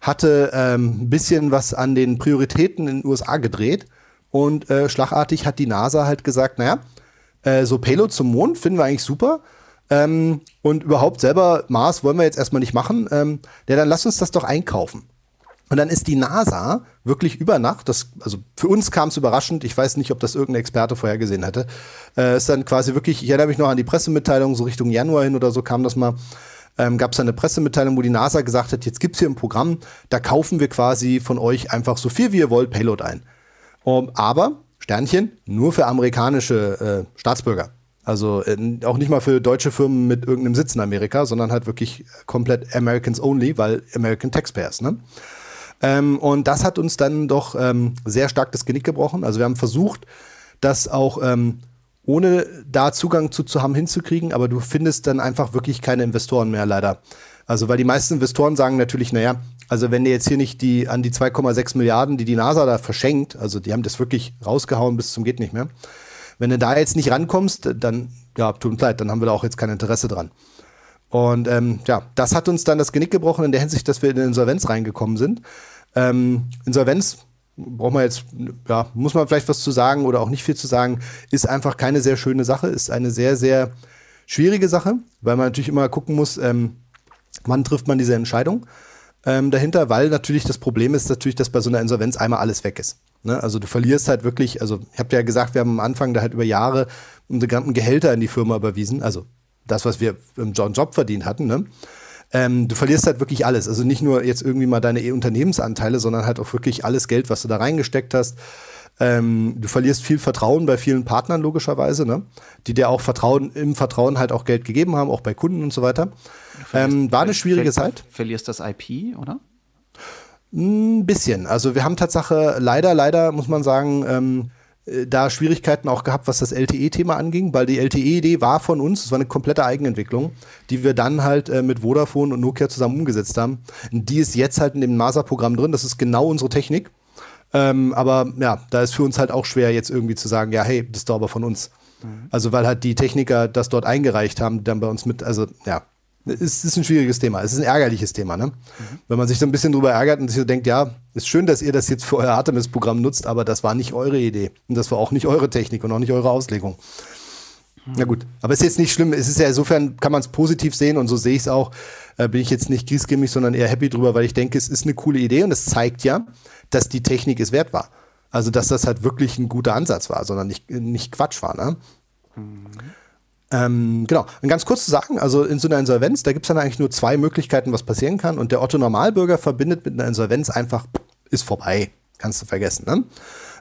hatte ähm, ein bisschen was an den Prioritäten in den USA gedreht. Und äh, schlagartig hat die NASA halt gesagt, naja, äh, so Payload zum Mond finden wir eigentlich super. Ähm, und überhaupt selber Mars wollen wir jetzt erstmal nicht machen. Ähm, ja, dann lass uns das doch einkaufen. Und dann ist die NASA wirklich über Nacht, das, also für uns kam es überraschend, ich weiß nicht, ob das irgendein Experte vorhergesehen hätte, äh, ist dann quasi wirklich, ich erinnere mich noch an die Pressemitteilung, so Richtung Januar hin oder so kam das mal, ähm, gab es eine Pressemitteilung, wo die NASA gesagt hat, jetzt gibt's hier ein Programm, da kaufen wir quasi von euch einfach so viel wie ihr wollt Payload ein. Um, aber Sternchen, nur für amerikanische äh, Staatsbürger. Also äh, auch nicht mal für deutsche Firmen mit irgendeinem Sitz in Amerika, sondern halt wirklich komplett Americans only, weil American Taxpayers. Ne? Ähm, und das hat uns dann doch ähm, sehr stark das Genick gebrochen. Also wir haben versucht, das auch ähm, ohne da Zugang zu, zu haben hinzukriegen, aber du findest dann einfach wirklich keine Investoren mehr, leider. Also weil die meisten Investoren sagen natürlich, naja, also wenn ihr jetzt hier nicht die an die 2,6 Milliarden, die die NASA da verschenkt, also die haben das wirklich rausgehauen bis zum geht nicht mehr. Wenn du da jetzt nicht rankommst, dann ja, tut uns leid, dann haben wir da auch jetzt kein Interesse dran. Und ähm, ja, das hat uns dann das Genick gebrochen in der Hinsicht, dass wir in Insolvenz reingekommen sind. Ähm, Insolvenz braucht man jetzt, ja, muss man vielleicht was zu sagen oder auch nicht viel zu sagen, ist einfach keine sehr schöne Sache, ist eine sehr, sehr schwierige Sache, weil man natürlich immer gucken muss, ähm, wann trifft man diese Entscheidung ähm, dahinter, weil natürlich das Problem ist natürlich, dass bei so einer Insolvenz einmal alles weg ist. Ne? Also du verlierst halt wirklich, also ich habe ja gesagt, wir haben am Anfang da halt über Jahre unsere ganzen Gehälter in die Firma überwiesen, also das, was wir im Job verdient hatten, ne? Ähm, du verlierst halt wirklich alles. Also nicht nur jetzt irgendwie mal deine Unternehmensanteile, sondern halt auch wirklich alles Geld, was du da reingesteckt hast. Ähm, du verlierst viel Vertrauen bei vielen Partnern logischerweise, ne? die dir auch Vertrauen im Vertrauen halt auch Geld gegeben haben, auch bei Kunden und so weiter. Ähm, war eine schwierige Zeit. Verlierst das IP, oder? Ein bisschen. Also wir haben Tatsache leider, leider muss man sagen, ähm, äh, da Schwierigkeiten auch gehabt, was das LTE-Thema anging, weil die LTE-Idee war von uns, es war eine komplette Eigenentwicklung, die wir dann halt äh, mit Vodafone und Nokia zusammen umgesetzt haben. Und die ist jetzt halt in dem NASA-Programm drin, das ist genau unsere Technik. Ähm, aber ja, da ist für uns halt auch schwer, jetzt irgendwie zu sagen, ja, hey, das ist doch aber von uns. Mhm. Also, weil halt die Techniker das dort eingereicht haben, dann bei uns mit, also ja, es ist ein schwieriges Thema. Es ist ein ärgerliches Thema, ne? Mhm. Wenn man sich so ein bisschen drüber ärgert und sich so denkt, ja, ist schön, dass ihr das jetzt für euer Artemis-Programm nutzt, aber das war nicht eure Idee. Und das war auch nicht eure Technik und auch nicht eure Auslegung. Mhm. Na gut, aber es ist jetzt nicht schlimm. Es ist ja insofern, kann man es positiv sehen und so sehe ich es auch. Äh, bin ich jetzt nicht griesgrämig, sondern eher happy drüber, weil ich denke, es ist eine coole Idee und es zeigt ja, dass die Technik es wert war. Also, dass das halt wirklich ein guter Ansatz war, sondern nicht, nicht Quatsch war, ne? Mhm. Ähm, genau. Und ganz kurz zu sagen, also in so einer Insolvenz, da gibt es dann eigentlich nur zwei Möglichkeiten, was passieren kann. Und der Otto Normalbürger verbindet mit einer Insolvenz einfach, ist vorbei. Kannst du vergessen. Ne?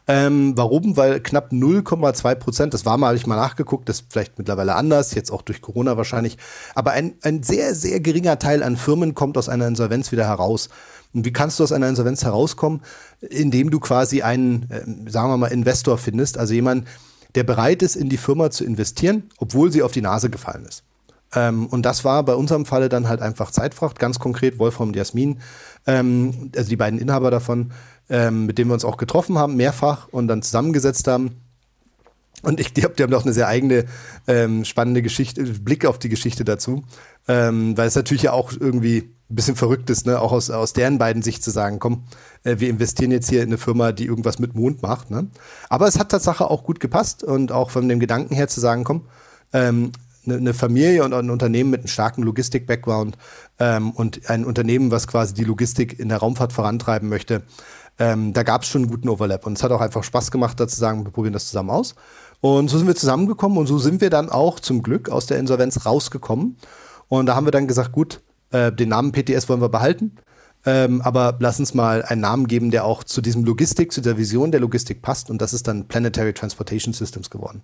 Ähm, warum? Weil knapp 0,2 Prozent, das war mal, habe ich mal nachgeguckt, das ist vielleicht mittlerweile anders, jetzt auch durch Corona wahrscheinlich, aber ein, ein sehr, sehr geringer Teil an Firmen kommt aus einer Insolvenz wieder heraus. Und wie kannst du aus einer Insolvenz herauskommen? Indem du quasi einen, äh, sagen wir mal, Investor findest, also jemand, der bereit ist, in die Firma zu investieren, obwohl sie auf die Nase gefallen ist. Ähm, und das war bei unserem Falle dann halt einfach Zeitfracht, ganz konkret Wolfram und Jasmin, ähm, also die beiden Inhaber davon, ähm, mit denen wir uns auch getroffen haben, mehrfach und dann zusammengesetzt haben. Und ich glaube, die haben doch eine sehr eigene, ähm, spannende Geschichte, Blick auf die Geschichte dazu. Ähm, weil es natürlich ja auch irgendwie ein bisschen verrückt ist, ne? auch aus, aus deren beiden Sicht zu sagen, komm, äh, wir investieren jetzt hier in eine Firma, die irgendwas mit Mond macht. Ne? Aber es hat tatsächlich auch gut gepasst und auch von dem Gedanken her zu sagen, komm, ähm, eine, eine Familie und ein Unternehmen mit einem starken Logistik-Background ähm, und ein Unternehmen, was quasi die Logistik in der Raumfahrt vorantreiben möchte, ähm, da gab es schon einen guten Overlap. Und es hat auch einfach Spaß gemacht, da zu sagen, wir probieren das zusammen aus. Und so sind wir zusammengekommen und so sind wir dann auch zum Glück aus der Insolvenz rausgekommen. Und da haben wir dann gesagt, gut, äh, den Namen PTS wollen wir behalten. Ähm, aber lass uns mal einen Namen geben, der auch zu diesem Logistik, zu der Vision der Logistik passt. Und das ist dann Planetary Transportation Systems geworden.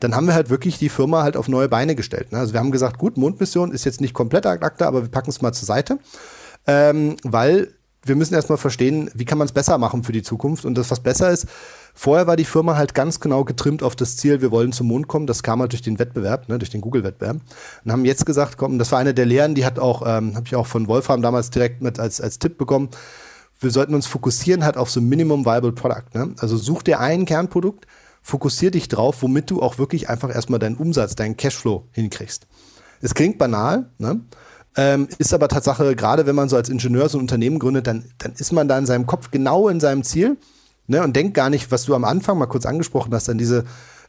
Dann haben wir halt wirklich die Firma halt auf neue Beine gestellt. Ne? Also wir haben gesagt, gut, Mondmission ist jetzt nicht komplett akta, aber wir packen es mal zur Seite. Ähm, weil wir müssen erstmal verstehen, wie kann man es besser machen für die Zukunft. Und das, was besser ist, vorher war die Firma halt ganz genau getrimmt auf das Ziel, wir wollen zum Mond kommen. Das kam halt durch den Wettbewerb, ne, durch den Google-Wettbewerb. Und haben jetzt gesagt, komm, das war eine der Lehren, die hat auch, ähm, habe ich auch von Wolfram damals direkt mit als, als Tipp bekommen. Wir sollten uns fokussieren halt auf so Minimum Viable Product. Ne? Also such dir ein Kernprodukt, fokussier dich drauf, womit du auch wirklich einfach erstmal deinen Umsatz, deinen Cashflow hinkriegst. Es klingt banal, ne? Ähm, ist aber Tatsache, gerade wenn man so als Ingenieur so ein Unternehmen gründet, dann, dann ist man da in seinem Kopf genau in seinem Ziel ne, und denkt gar nicht, was du am Anfang mal kurz angesprochen hast, dann diese,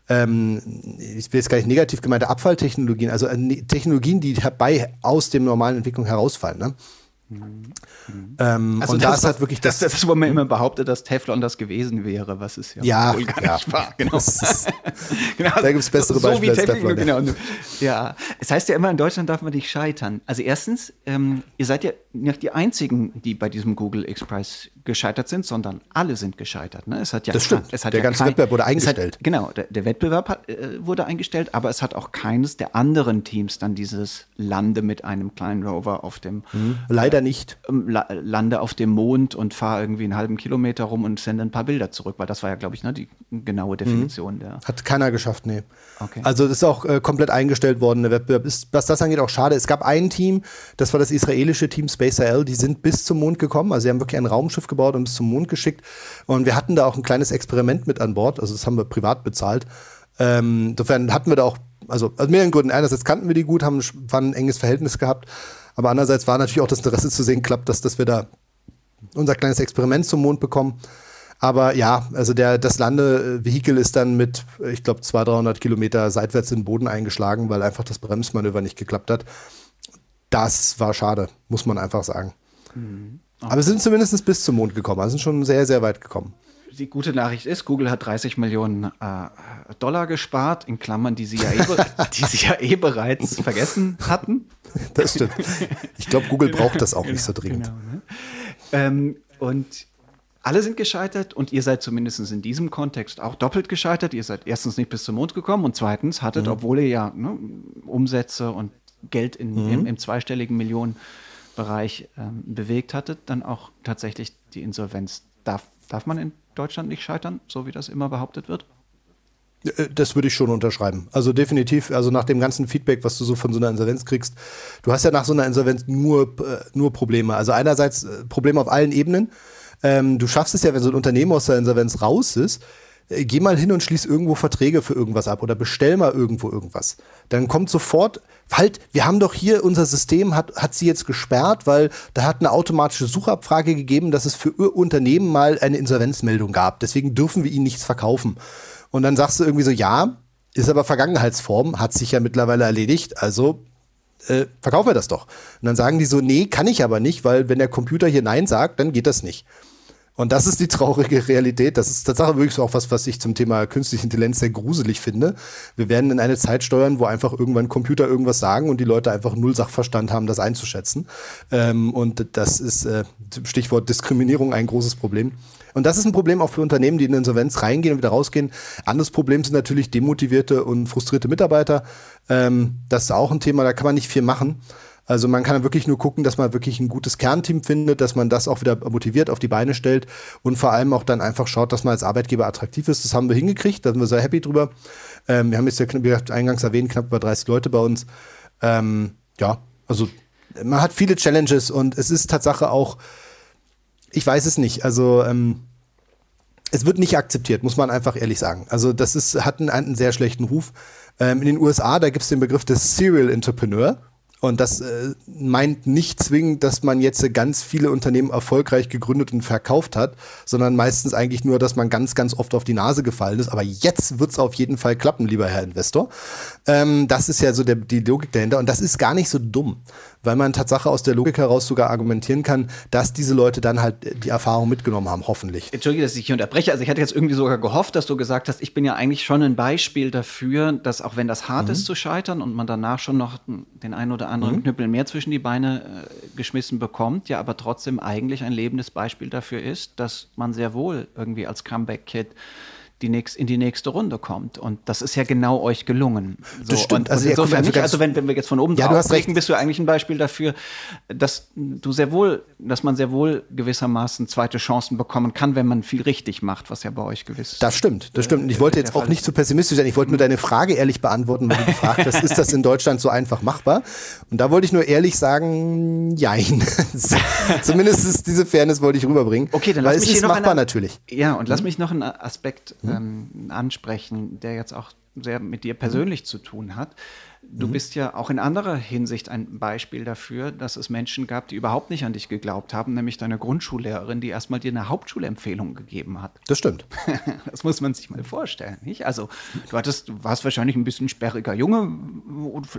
ähm, ich will jetzt gar nicht negativ gemeinte Abfalltechnologien, also Technologien, die herbei aus dem normalen Entwicklung herausfallen. Ne? Mhm. Ähm, also und das, da ist halt wirklich das, das, das, wo man immer behauptet, dass Teflon das gewesen wäre, was es ja, ja wohl gar ja. nicht war. Genau. genau. Da gibt es bessere so Beispiele als Teflon. Genau. Ja, es heißt ja immer, in Deutschland darf man nicht scheitern. Also erstens, ähm, ihr seid ja nicht die Einzigen, die bei diesem Google X-Prize gescheitert sind, sondern alle sind gescheitert. Ne? Es hat ja das stimmt. Es hat der ja ganze kein, Wettbewerb wurde eingestellt. Hat, genau, der, der Wettbewerb hat, äh, wurde eingestellt, aber es hat auch keines der anderen Teams dann dieses Lande mit einem kleinen Rover auf dem. Mhm. Leider nicht. Ähm, la, lande auf dem Mond und fahre irgendwie einen halben Kilometer rum und sende ein paar Bilder zurück, weil das war ja, glaube ich, ne, die genaue Definition mhm. der. Hat keiner geschafft, nee. Okay. Also das ist auch äh, komplett eingestellt worden, der Wettbewerb. Ist, was das angeht, auch schade. Es gab ein Team, das war das israelische Team SpaceIL, die sind bis zum Mond gekommen. Also sie haben wirklich ein Raumschiff gebaut und bis zum Mond geschickt. Und wir hatten da auch ein kleines Experiment mit an Bord. Also das haben wir privat bezahlt. Ähm, insofern hatten wir da auch, also aus mehreren Gründen. Einerseits kannten wir die gut, haben, waren ein enges Verhältnis gehabt. Aber andererseits war natürlich auch das Interesse zu sehen, klappt das, dass wir da unser kleines Experiment zum Mond bekommen. Aber ja, also der, das Landevehikel ist dann mit, ich glaube, 200, 300 Kilometer seitwärts in den Boden eingeschlagen, weil einfach das Bremsmanöver nicht geklappt hat. Das war schade, muss man einfach sagen. Mhm. Aber wir sind zumindest bis zum Mond gekommen. Also sind schon sehr, sehr weit gekommen. Die gute Nachricht ist, Google hat 30 Millionen äh, Dollar gespart, in Klammern, die sie, ja eh, die sie ja eh bereits vergessen hatten. Das stimmt. Ich glaube, Google braucht das auch genau, nicht so dringend. Genau, ne? ähm, und alle sind gescheitert und ihr seid zumindest in diesem Kontext auch doppelt gescheitert. Ihr seid erstens nicht bis zum Mond gekommen und zweitens hattet, mhm. obwohl ihr ja ne, Umsätze und Geld in, mhm. im, im, zweistelligen Millionenbereich ähm, bewegt hattet, dann auch tatsächlich die Insolvenz. Darf, darf man in Deutschland nicht scheitern, so wie das immer behauptet wird? Äh, das würde ich schon unterschreiben. Also definitiv, also nach dem ganzen Feedback, was du so von so einer Insolvenz kriegst, du hast ja nach so einer Insolvenz nur, äh, nur Probleme. Also einerseits äh, Probleme auf allen Ebenen. Ähm, du schaffst es ja, wenn so ein Unternehmen aus der Insolvenz raus ist, geh mal hin und schließ irgendwo Verträge für irgendwas ab oder bestell mal irgendwo irgendwas. Dann kommt sofort, halt, wir haben doch hier, unser System hat, hat sie jetzt gesperrt, weil da hat eine automatische Suchabfrage gegeben, dass es für Unternehmen mal eine Insolvenzmeldung gab. Deswegen dürfen wir ihnen nichts verkaufen. Und dann sagst du irgendwie so, ja, ist aber Vergangenheitsform, hat sich ja mittlerweile erledigt, also äh, verkaufen wir das doch. Und dann sagen die so, nee, kann ich aber nicht, weil wenn der Computer hier Nein sagt, dann geht das nicht. Und das ist die traurige Realität. Das ist tatsächlich wirklich auch was, was ich zum Thema künstliche Intelligenz sehr gruselig finde. Wir werden in eine Zeit steuern, wo einfach irgendwann Computer irgendwas sagen und die Leute einfach null Sachverstand haben, das einzuschätzen. Ähm, und das ist äh, Stichwort Diskriminierung ein großes Problem. Und das ist ein Problem auch für Unternehmen, die in Insolvenz reingehen und wieder rausgehen. Anderes Problem sind natürlich demotivierte und frustrierte Mitarbeiter. Ähm, das ist auch ein Thema, da kann man nicht viel machen. Also man kann wirklich nur gucken, dass man wirklich ein gutes Kernteam findet, dass man das auch wieder motiviert auf die Beine stellt und vor allem auch dann einfach schaut, dass man als Arbeitgeber attraktiv ist. Das haben wir hingekriegt, da sind wir sehr happy drüber. Ähm, wir haben jetzt ja, wie gesagt, eingangs erwähnt, knapp über 30 Leute bei uns. Ähm, ja, also man hat viele Challenges und es ist Tatsache auch, ich weiß es nicht, also ähm, es wird nicht akzeptiert, muss man einfach ehrlich sagen. Also das ist, hat einen, einen sehr schlechten Ruf. Ähm, in den USA, da gibt es den Begriff des Serial Entrepreneur. Und das äh, meint nicht zwingend, dass man jetzt ganz viele Unternehmen erfolgreich gegründet und verkauft hat, sondern meistens eigentlich nur, dass man ganz, ganz oft auf die Nase gefallen ist. Aber jetzt wird es auf jeden Fall klappen, lieber Herr Investor. Ähm, das ist ja so der, die Logik dahinter. Und das ist gar nicht so dumm weil man Tatsache aus der Logik heraus sogar argumentieren kann, dass diese Leute dann halt die Erfahrung mitgenommen haben, hoffentlich. Entschuldige, dass ich hier unterbreche. Also ich hatte jetzt irgendwie sogar gehofft, dass du gesagt hast, ich bin ja eigentlich schon ein Beispiel dafür, dass auch wenn das hart mhm. ist zu scheitern und man danach schon noch den einen oder anderen mhm. Knüppel mehr zwischen die Beine äh, geschmissen bekommt, ja, aber trotzdem eigentlich ein lebendes Beispiel dafür ist, dass man sehr wohl irgendwie als Comeback-Kid die nächst, in die nächste Runde kommt. Und das ist ja genau euch gelungen. So, das stimmt. Und, also, insofern nicht, also wenn, wenn wir jetzt von oben ja, drauf blicken, bist du eigentlich ein Beispiel dafür, dass du sehr wohl, dass man sehr wohl gewissermaßen zweite Chancen bekommen kann, wenn man viel richtig macht, was ja bei euch gewiss Das stimmt, das stimmt. Und ich wollte jetzt auch nicht zu pessimistisch sein. Ich wollte nur deine Frage ehrlich beantworten, weil du gefragt hast, ist das in Deutschland so einfach machbar? Und da wollte ich nur ehrlich sagen, jein. Zumindest ist diese Fairness wollte ich rüberbringen. Okay, dann lass weil mich es ist hier noch machbar eine, natürlich. Ja, und lass mich noch einen Aspekt mhm ähm, ansprechen, der jetzt auch sehr mit dir persönlich zu tun hat. Du mhm. bist ja auch in anderer Hinsicht ein Beispiel dafür, dass es Menschen gab, die überhaupt nicht an dich geglaubt haben, nämlich deine Grundschullehrerin, die erstmal dir eine Hauptschulempfehlung gegeben hat. Das stimmt. Das muss man sich mal vorstellen, nicht? Also, du hattest, du warst wahrscheinlich ein bisschen sperriger Junge,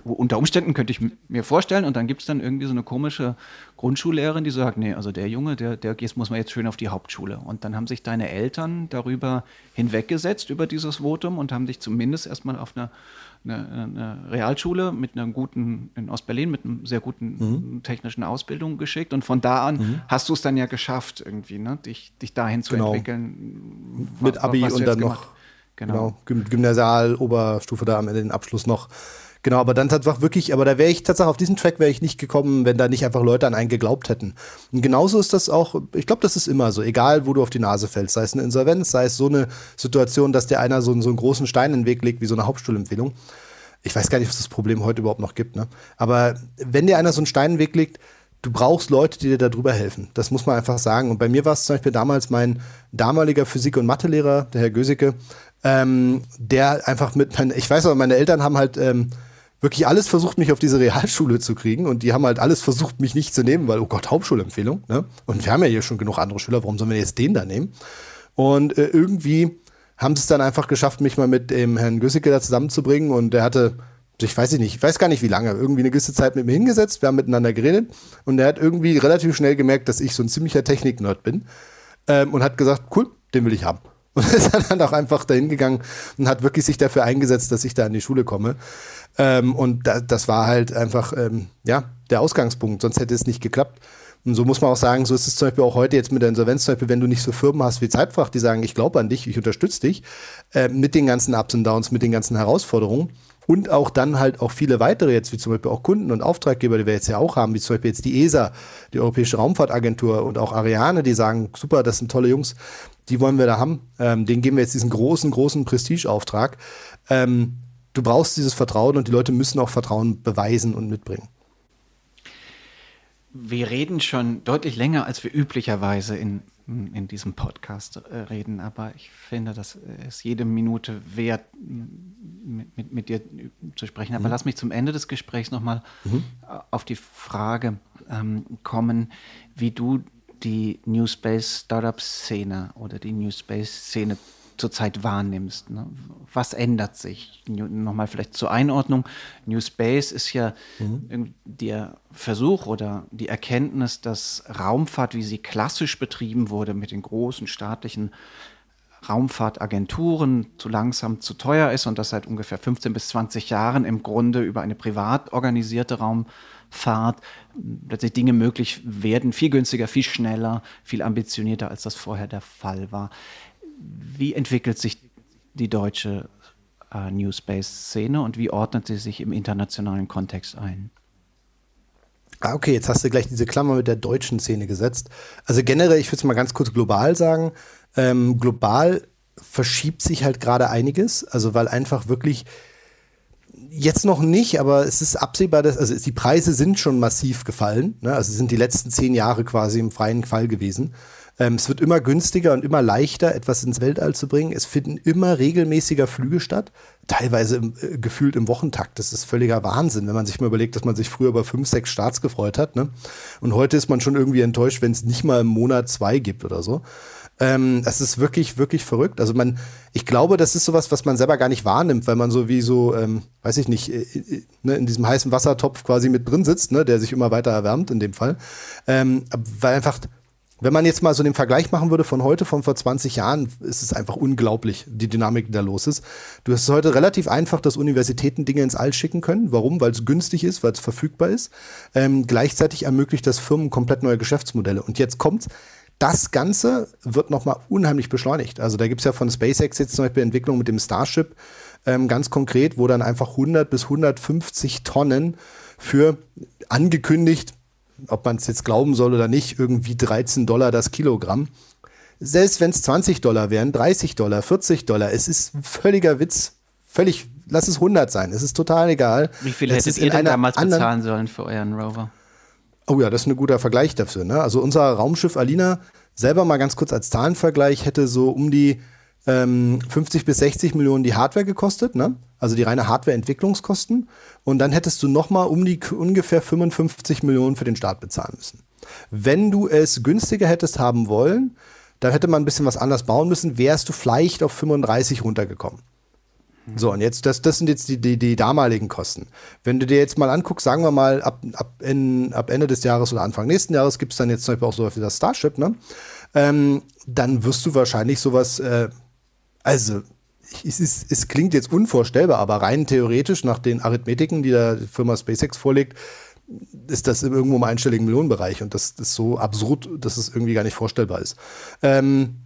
unter Umständen könnte ich mir vorstellen, und dann gibt es dann irgendwie so eine komische Grundschullehrerin, die sagt, nee, also der Junge, der, der muss man jetzt schön auf die Hauptschule. Und dann haben sich deine Eltern darüber hinweggesetzt, über dieses Votum, und haben dich zumindest erstmal auf eine eine, eine Realschule mit einer guten, in Ostberlin, mit einer sehr guten mhm. technischen Ausbildung geschickt. Und von da an mhm. hast du es dann ja geschafft, irgendwie, ne? dich, dich dahin zu genau. entwickeln. Mit Abi und dann noch genau. genau. Gymnasial, Oberstufe da am Ende den Abschluss noch. Genau, aber dann tatsächlich wirklich, aber da wäre ich tatsächlich auf diesen Track wäre ich nicht gekommen, wenn da nicht einfach Leute an einen geglaubt hätten. Und genauso ist das auch, ich glaube, das ist immer so, egal wo du auf die Nase fällst, sei es eine Insolvenz, sei es so eine Situation, dass dir einer so, so einen großen Stein in den Weg legt, wie so eine Hauptschulempfehlung. Ich weiß gar nicht, ob es das Problem heute überhaupt noch gibt, ne? Aber wenn dir einer so einen Stein in den Weg legt, du brauchst Leute, die dir da drüber helfen. Das muss man einfach sagen. Und bei mir war es zum Beispiel damals mein damaliger Physik- und Mathelehrer, der Herr Gösicke, ähm, der einfach mit, ich weiß aber, meine Eltern haben halt ähm, wirklich alles versucht, mich auf diese Realschule zu kriegen. Und die haben halt alles versucht, mich nicht zu nehmen, weil, oh Gott, Hauptschulempfehlung. Ne? Und wir haben ja hier schon genug andere Schüler, warum sollen wir jetzt den da nehmen? Und äh, irgendwie haben sie es dann einfach geschafft, mich mal mit dem Herrn Güssicke da zusammenzubringen. Und der hatte, ich weiß nicht, ich weiß gar nicht wie lange, irgendwie eine gewisse Zeit mit mir hingesetzt. Wir haben miteinander geredet. Und er hat irgendwie relativ schnell gemerkt, dass ich so ein ziemlicher Technik-Nerd bin. Ähm, und hat gesagt, cool, den will ich haben. Und ist dann auch einfach dahin gegangen und hat wirklich sich dafür eingesetzt, dass ich da an die Schule komme. Ähm, und da, das war halt einfach, ähm, ja, der Ausgangspunkt. Sonst hätte es nicht geklappt. Und so muss man auch sagen, so ist es zum Beispiel auch heute jetzt mit der Insolvenz, zum Beispiel, wenn du nicht so Firmen hast wie Zeitfach, die sagen, ich glaube an dich, ich unterstütze dich, äh, mit den ganzen Ups und Downs, mit den ganzen Herausforderungen. Und auch dann halt auch viele weitere jetzt, wie zum Beispiel auch Kunden und Auftraggeber, die wir jetzt ja auch haben, wie zum Beispiel jetzt die ESA, die Europäische Raumfahrtagentur und auch Ariane, die sagen, super, das sind tolle Jungs, die wollen wir da haben. Ähm, denen geben wir jetzt diesen großen, großen Prestigeauftrag. Ähm, du brauchst dieses Vertrauen und die Leute müssen auch Vertrauen beweisen und mitbringen. Wir reden schon deutlich länger, als wir üblicherweise in, in diesem Podcast äh, reden, aber ich finde, das ist jede Minute wert, mit, mit, mit dir zu sprechen. Aber mhm. lass mich zum Ende des Gesprächs nochmal mhm. auf die Frage ähm, kommen, wie du die New Space Startup Szene oder die New Space Szene zurzeit wahrnimmst. Ne? Was ändert sich? Nochmal vielleicht zur Einordnung. New Space ist ja mhm. der Versuch oder die Erkenntnis, dass Raumfahrt, wie sie klassisch betrieben wurde, mit den großen staatlichen Raumfahrtagenturen zu langsam, zu teuer ist und das seit ungefähr 15 bis 20 Jahren im Grunde über eine privat organisierte Raumfahrt plötzlich Dinge möglich werden, viel günstiger, viel schneller, viel ambitionierter, als das vorher der Fall war. Wie entwickelt sich die deutsche äh, New Space-Szene und wie ordnet sie sich im internationalen Kontext ein? Ah, okay, jetzt hast du gleich diese Klammer mit der deutschen Szene gesetzt. Also generell, ich würde es mal ganz kurz global sagen. Ähm, global verschiebt sich halt gerade einiges, also weil einfach wirklich jetzt noch nicht, aber es ist absehbar, dass also die Preise sind schon massiv gefallen. Ne? Also sind die letzten zehn Jahre quasi im freien Fall gewesen. Ähm, es wird immer günstiger und immer leichter, etwas ins Weltall zu bringen. Es finden immer regelmäßiger Flüge statt, teilweise im, äh, gefühlt im Wochentakt. Das ist völliger Wahnsinn, wenn man sich mal überlegt, dass man sich früher über fünf, sechs Starts gefreut hat. Ne? Und heute ist man schon irgendwie enttäuscht, wenn es nicht mal im Monat zwei gibt oder so. Ähm, das ist wirklich, wirklich verrückt. Also man, ich glaube, das ist sowas, was man selber gar nicht wahrnimmt, weil man so wie so, ähm, weiß ich nicht, äh, äh, ne, in diesem heißen Wassertopf quasi mit drin sitzt, ne, der sich immer weiter erwärmt in dem Fall. Ähm, weil einfach wenn man jetzt mal so den Vergleich machen würde von heute, von vor 20 Jahren, ist es einfach unglaublich, die Dynamik, die da los ist. Du hast heute relativ einfach, dass Universitäten Dinge ins All schicken können. Warum? Weil es günstig ist, weil es verfügbar ist. Ähm, gleichzeitig ermöglicht das Firmen komplett neue Geschäftsmodelle. Und jetzt kommt das Ganze wird nochmal unheimlich beschleunigt. Also da gibt es ja von SpaceX jetzt zum Beispiel Entwicklung mit dem Starship ähm, ganz konkret, wo dann einfach 100 bis 150 Tonnen für angekündigt ob man es jetzt glauben soll oder nicht, irgendwie 13 Dollar das Kilogramm. Selbst wenn es 20 Dollar wären, 30 Dollar, 40 Dollar, es ist ein völliger Witz. Völlig, lass es 100 sein, es ist total egal. Wie viel hättet ihr denn damals bezahlen sollen für euren Rover? Oh ja, das ist ein guter Vergleich dafür. Ne? Also unser Raumschiff Alina, selber mal ganz kurz als Zahlenvergleich, hätte so um die ähm, 50 bis 60 Millionen die Hardware gekostet, ne? Also die reine Hardware-Entwicklungskosten. Und dann hättest du nochmal um die ungefähr 55 Millionen für den Start bezahlen müssen. Wenn du es günstiger hättest haben wollen, dann hätte man ein bisschen was anders bauen müssen, wärst du vielleicht auf 35 runtergekommen. So, und jetzt, das, das sind jetzt die, die, die damaligen Kosten. Wenn du dir jetzt mal anguckst, sagen wir mal, ab, ab, in, ab Ende des Jahres oder Anfang nächsten Jahres gibt es dann jetzt zum Beispiel auch sowas wie das Starship, ne? Ähm, dann wirst du wahrscheinlich sowas, äh, also es, ist, es klingt jetzt unvorstellbar, aber rein theoretisch nach den Arithmetiken, die der Firma SpaceX vorlegt, ist das irgendwo im einstelligen Millionenbereich und das ist so absurd, dass es irgendwie gar nicht vorstellbar ist. Ähm,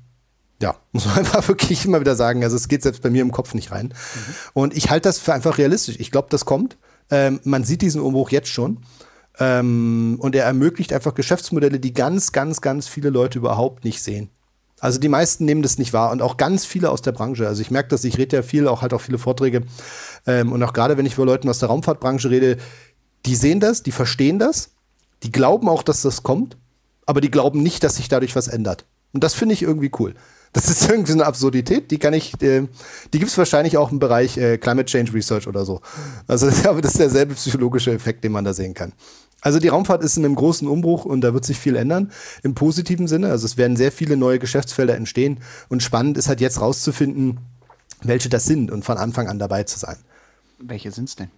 ja, muss man einfach wirklich immer wieder sagen. Also es geht selbst bei mir im Kopf nicht rein. Mhm. Und ich halte das für einfach realistisch. Ich glaube, das kommt. Ähm, man sieht diesen Umbruch jetzt schon. Ähm, und er ermöglicht einfach Geschäftsmodelle, die ganz, ganz, ganz viele Leute überhaupt nicht sehen. Also die meisten nehmen das nicht wahr und auch ganz viele aus der Branche. Also ich merke das, ich rede ja viel, auch halt auch viele Vorträge. Ähm, und auch gerade wenn ich über Leuten aus der Raumfahrtbranche rede, die sehen das, die verstehen das, die glauben auch, dass das kommt, aber die glauben nicht, dass sich dadurch was ändert. Und das finde ich irgendwie cool. Das ist irgendwie so eine Absurdität, die kann ich, äh, die gibt es wahrscheinlich auch im Bereich äh, Climate Change Research oder so. Also aber das ist derselbe psychologische Effekt, den man da sehen kann. Also die Raumfahrt ist in einem großen Umbruch und da wird sich viel ändern im positiven Sinne. Also es werden sehr viele neue Geschäftsfelder entstehen und spannend ist halt jetzt rauszufinden, welche das sind und von Anfang an dabei zu sein. Welche sind es denn?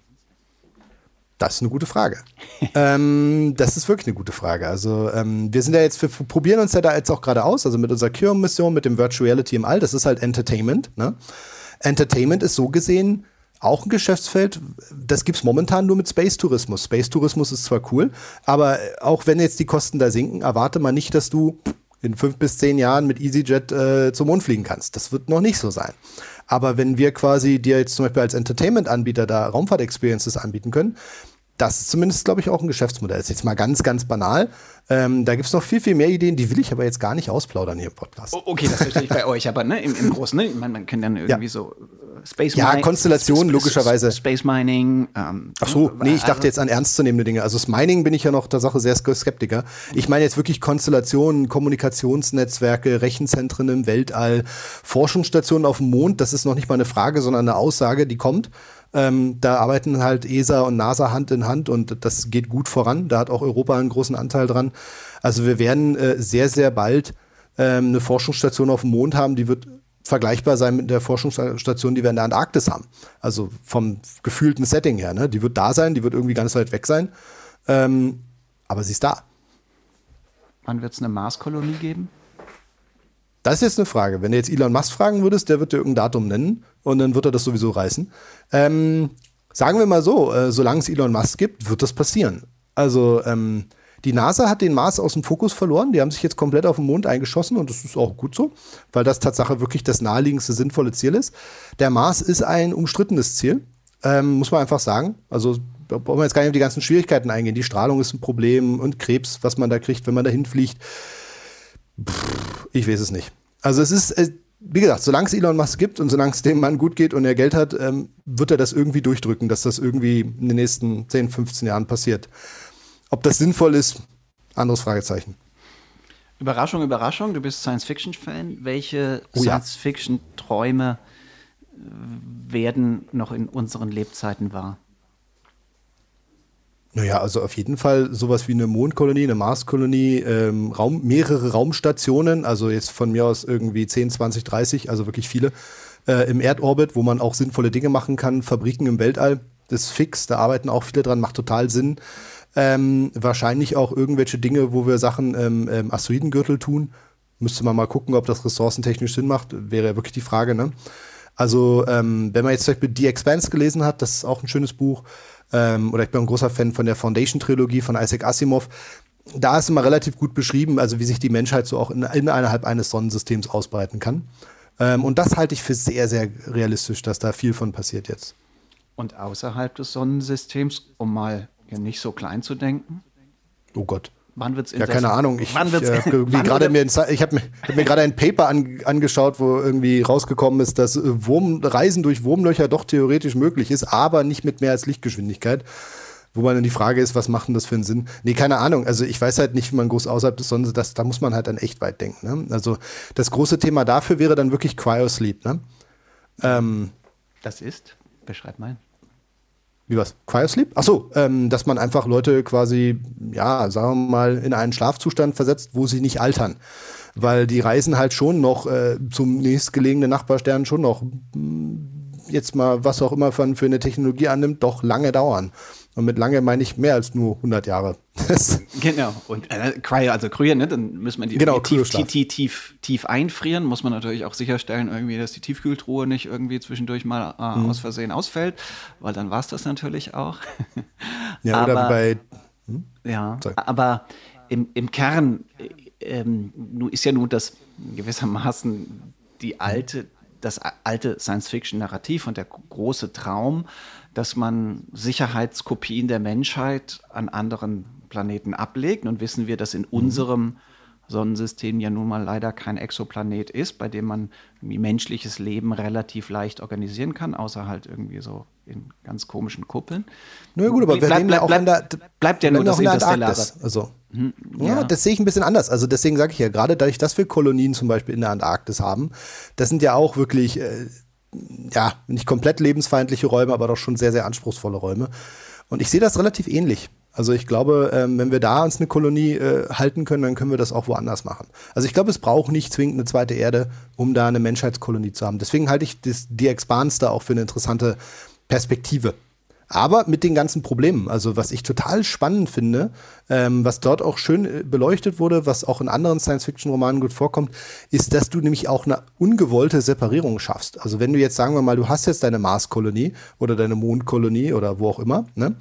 Das ist eine gute Frage. ähm, das ist wirklich eine gute Frage. Also ähm, wir sind ja jetzt, wir probieren uns ja da jetzt auch gerade aus, also mit unserer Cure-Mission, mit dem Virtual Reality im All, das ist halt Entertainment. Ne? Entertainment ist so gesehen auch ein Geschäftsfeld, das gibt es momentan nur mit Space Tourismus. Space Tourismus ist zwar cool, aber auch wenn jetzt die Kosten da sinken, erwarte man nicht, dass du in fünf bis zehn Jahren mit EasyJet äh, zum Mond fliegen kannst. Das wird noch nicht so sein. Aber wenn wir quasi dir jetzt zum Beispiel als Entertainment-Anbieter da Raumfahrt-Experiences anbieten können, das ist zumindest, glaube ich, auch ein Geschäftsmodell. Das ist jetzt mal ganz, ganz banal. Ähm, da gibt es noch viel, viel mehr Ideen, die will ich aber jetzt gar nicht ausplaudern hier im Podcast. okay, das verstehe ich bei euch, aber ne, im, im Großen, ne? Man, man kann dann irgendwie ja. so Space Mining. Ja, Konstellation, logischerweise. Space Mining. Ähm, Ach so, nee, ich dachte jetzt an ernstzunehmende Dinge. Also das Mining bin ich ja noch der Sache sehr Skeptiker. Ich meine jetzt wirklich Konstellationen, Kommunikationsnetzwerke, Rechenzentren im Weltall, Forschungsstationen auf dem Mond. Das ist noch nicht mal eine Frage, sondern eine Aussage, die kommt. Ähm, da arbeiten halt ESA und NASA Hand in Hand und das geht gut voran. Da hat auch Europa einen großen Anteil dran. Also wir werden äh, sehr, sehr bald ähm, eine Forschungsstation auf dem Mond haben, die wird vergleichbar sein mit der Forschungsstation, die wir in der Antarktis haben. Also vom gefühlten Setting her. Ne? Die wird da sein, die wird irgendwie ganz weit weg sein. Ähm, aber sie ist da. Wann wird es eine Marskolonie geben? Das ist jetzt eine Frage. Wenn du jetzt Elon Musk fragen würdest, der wird dir irgendein Datum nennen und dann wird er das sowieso reißen. Ähm, sagen wir mal so, äh, solange es Elon Musk gibt, wird das passieren. Also ähm, die NASA hat den Mars aus dem Fokus verloren. Die haben sich jetzt komplett auf den Mond eingeschossen und das ist auch gut so, weil das Tatsache wirklich das naheliegendste sinnvolle Ziel ist. Der Mars ist ein umstrittenes Ziel, ähm, muss man einfach sagen. Also da brauchen wir jetzt gar nicht auf die ganzen Schwierigkeiten eingehen. Die Strahlung ist ein Problem und Krebs, was man da kriegt, wenn man da hinfliegt. Ich weiß es nicht. Also es ist, äh, wie gesagt, solange es Elon Musk gibt und solange es dem Mann gut geht und er Geld hat, ähm, wird er das irgendwie durchdrücken, dass das irgendwie in den nächsten 10, 15 Jahren passiert. Ob das sinnvoll ist, anderes Fragezeichen. Überraschung, Überraschung, du bist Science-Fiction-Fan. Welche oh, Science-Fiction-Träume äh, werden noch in unseren Lebzeiten wahr? Naja, also auf jeden Fall sowas wie eine Mondkolonie, eine Marskolonie, ähm, Raum, mehrere Raumstationen, also jetzt von mir aus irgendwie 10, 20, 30, also wirklich viele, äh, im Erdorbit, wo man auch sinnvolle Dinge machen kann, Fabriken im Weltall, das ist fix, da arbeiten auch viele dran, macht total Sinn. Ähm, wahrscheinlich auch irgendwelche Dinge, wo wir Sachen im ähm, Asteroidengürtel tun. Müsste man mal gucken, ob das ressourcentechnisch Sinn macht, wäre ja wirklich die Frage, ne? Also, ähm, wenn man jetzt zum Beispiel The Expanse gelesen hat, das ist auch ein schönes Buch, ähm, oder ich bin ein großer Fan von der Foundation-Trilogie von Isaac Asimov. Da ist immer relativ gut beschrieben, also wie sich die Menschheit so auch in, innerhalb eines Sonnensystems ausbreiten kann. Ähm, und das halte ich für sehr, sehr realistisch, dass da viel von passiert jetzt. Und außerhalb des Sonnensystems, um mal nicht so klein zu denken? Oh Gott. Wann wird es Ja, keine Ahnung. Ich, wann wird's, äh, gerade mir, ich habe mir, hab mir gerade ein Paper an, angeschaut, wo irgendwie rausgekommen ist, dass äh, Wurm, Reisen durch Wurmlöcher doch theoretisch möglich ist, aber nicht mit mehr als Lichtgeschwindigkeit. Wo man dann die Frage ist, was macht denn das für einen Sinn? Nee, keine Ahnung. Also ich weiß halt nicht, wie man groß außerhalb des Sonnens, das, da muss man halt dann echt weit denken. Ne? Also das große Thema dafür wäre dann wirklich Cryosleep. Ne? Ähm, das ist? Beschreib mal. Wie was? Cryosleep? Ach so, ähm, dass man einfach Leute quasi, ja, sagen wir mal, in einen Schlafzustand versetzt, wo sie nicht altern. Weil die reisen halt schon noch äh, zum nächstgelegenen Nachbarstern schon noch, mm, jetzt mal was auch immer für, für eine Technologie annimmt, doch lange dauern. Und mit lange meine ich mehr als nur 100 Jahre. genau. Und äh, Cryo, also Kryo, ne? dann müssen wir die genau, tief, tief, tief, tief, einfrieren. Muss man natürlich auch sicherstellen, irgendwie, dass die Tiefkühltruhe nicht irgendwie zwischendurch mal äh, mhm. aus Versehen ausfällt, weil dann war es das natürlich auch. ja, aber, oder bei. Hm? Ja, Sorry. aber im, im Kern ähm, ist ja nun das gewissermaßen die alte, das alte Science-Fiction-Narrativ und der große Traum, dass man Sicherheitskopien der Menschheit an anderen Planeten ablegt. Nun wissen wir, dass in mhm. unserem Sonnensystem ja nun mal leider kein Exoplanet ist, bei dem man menschliches Leben relativ leicht organisieren kann, außer halt irgendwie so in ganz komischen Kuppeln. Na gut, aber wir bleib, bleib, ja auch bleib, der, bleibt ja nur das Interstellare. Also, hm, ja. ja. das sehe ich ein bisschen anders. Also deswegen sage ich ja, gerade dadurch, dass wir Kolonien zum Beispiel in der Antarktis haben, das sind ja auch wirklich äh, ja, nicht komplett lebensfeindliche Räume, aber doch schon sehr, sehr anspruchsvolle Räume. Und ich sehe das relativ ähnlich. Also ich glaube, ähm, wenn wir da uns eine Kolonie äh, halten können, dann können wir das auch woanders machen. Also ich glaube, es braucht nicht zwingend eine zweite Erde, um da eine Menschheitskolonie zu haben. Deswegen halte ich das, die Expans da auch für eine interessante Perspektive. Aber mit den ganzen Problemen. Also was ich total spannend finde, ähm, was dort auch schön äh, beleuchtet wurde, was auch in anderen Science-Fiction-Romanen gut vorkommt, ist, dass du nämlich auch eine ungewollte Separierung schaffst. Also wenn du jetzt, sagen wir mal, du hast jetzt deine Marskolonie oder deine Mondkolonie oder wo auch immer, ne?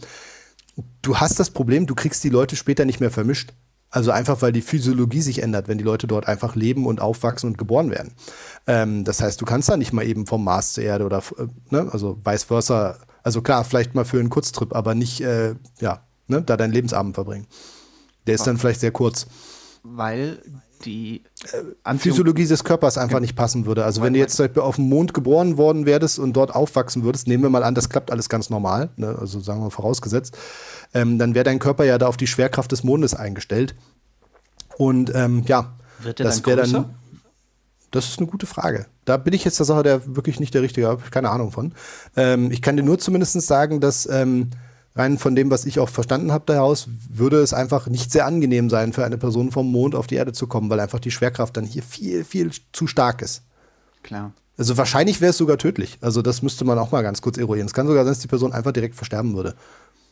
du hast das Problem, du kriegst die Leute später nicht mehr vermischt. Also einfach, weil die Physiologie sich ändert, wenn die Leute dort einfach leben und aufwachsen und geboren werden. Ähm, das heißt, du kannst da nicht mal eben vom Mars zur Erde oder, äh, ne, also vice versa also klar, vielleicht mal für einen Kurztrip, aber nicht, äh, ja, ne, da deinen Lebensabend verbringen. Der ist dann vielleicht sehr kurz. Weil die äh, Physiologie des Körpers einfach nicht passen würde. Also wenn du jetzt auf dem Mond geboren worden wärst und dort aufwachsen würdest, nehmen wir mal an, das klappt alles ganz normal, ne? also sagen wir vorausgesetzt, ähm, dann wäre dein Körper ja da auf die Schwerkraft des Mondes eingestellt. Und ähm, ja, das wäre dann das ist eine gute Frage. Da bin ich jetzt der Sache der wirklich nicht der Richtige, habe ich keine Ahnung von. Ähm, ich kann dir nur zumindest sagen, dass ähm, rein von dem, was ich auch verstanden habe daraus, würde es einfach nicht sehr angenehm sein, für eine Person vom Mond auf die Erde zu kommen, weil einfach die Schwerkraft dann hier viel, viel zu stark ist. klar. Also wahrscheinlich wäre es sogar tödlich. Also das müsste man auch mal ganz kurz eruieren. Es kann sogar sein, dass die Person einfach direkt versterben würde.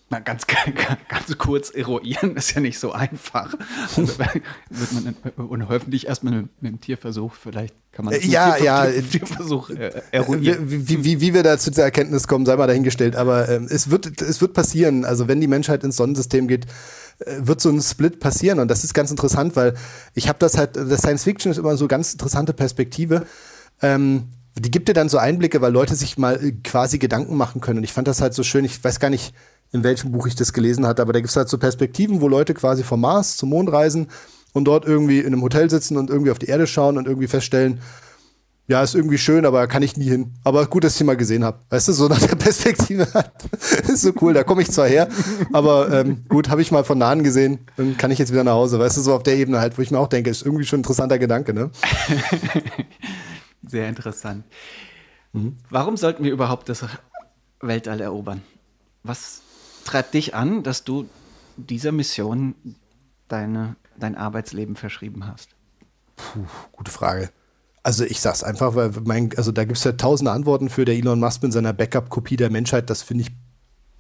Na, ganz, ganz kurz eruieren ist ja nicht so einfach. Also, wird man und hoffentlich erstmal mit, mit einem Tierversuch, vielleicht kann man das ja, Tierver ja, Tierversuch äh, eruieren. Wie, wie, wie, wir da zu dieser Erkenntnis kommen, sei mal dahingestellt. Aber ähm, es, wird, es wird passieren. Also wenn die Menschheit ins Sonnensystem geht, äh, wird so ein Split passieren. Und das ist ganz interessant, weil ich habe das halt, das Science Fiction ist immer so eine ganz interessante Perspektive. Ähm, die gibt dir dann so Einblicke, weil Leute sich mal äh, quasi Gedanken machen können. Und ich fand das halt so schön. Ich weiß gar nicht, in welchem Buch ich das gelesen hatte, aber da gibt es halt so Perspektiven, wo Leute quasi vom Mars zum Mond reisen und dort irgendwie in einem Hotel sitzen und irgendwie auf die Erde schauen und irgendwie feststellen, ja, ist irgendwie schön, aber kann ich nie hin. Aber gut, dass ich ihn mal gesehen habe. Weißt du, so nach der Perspektive ist so cool, da komme ich zwar her, aber ähm, gut, habe ich mal von nahen gesehen, dann kann ich jetzt wieder nach Hause. Weißt du, so auf der Ebene halt, wo ich mir auch denke, ist irgendwie schon ein interessanter Gedanke, ne? Sehr interessant. Mhm. Warum sollten wir überhaupt das Weltall erobern? Was treibt dich an, dass du dieser Mission deine, dein Arbeitsleben verschrieben hast? Puh, gute Frage. Also ich sag's einfach, weil mein, also da gibt es ja tausende Antworten für der Elon Musk in seiner Backup-Kopie der Menschheit. Das finde ich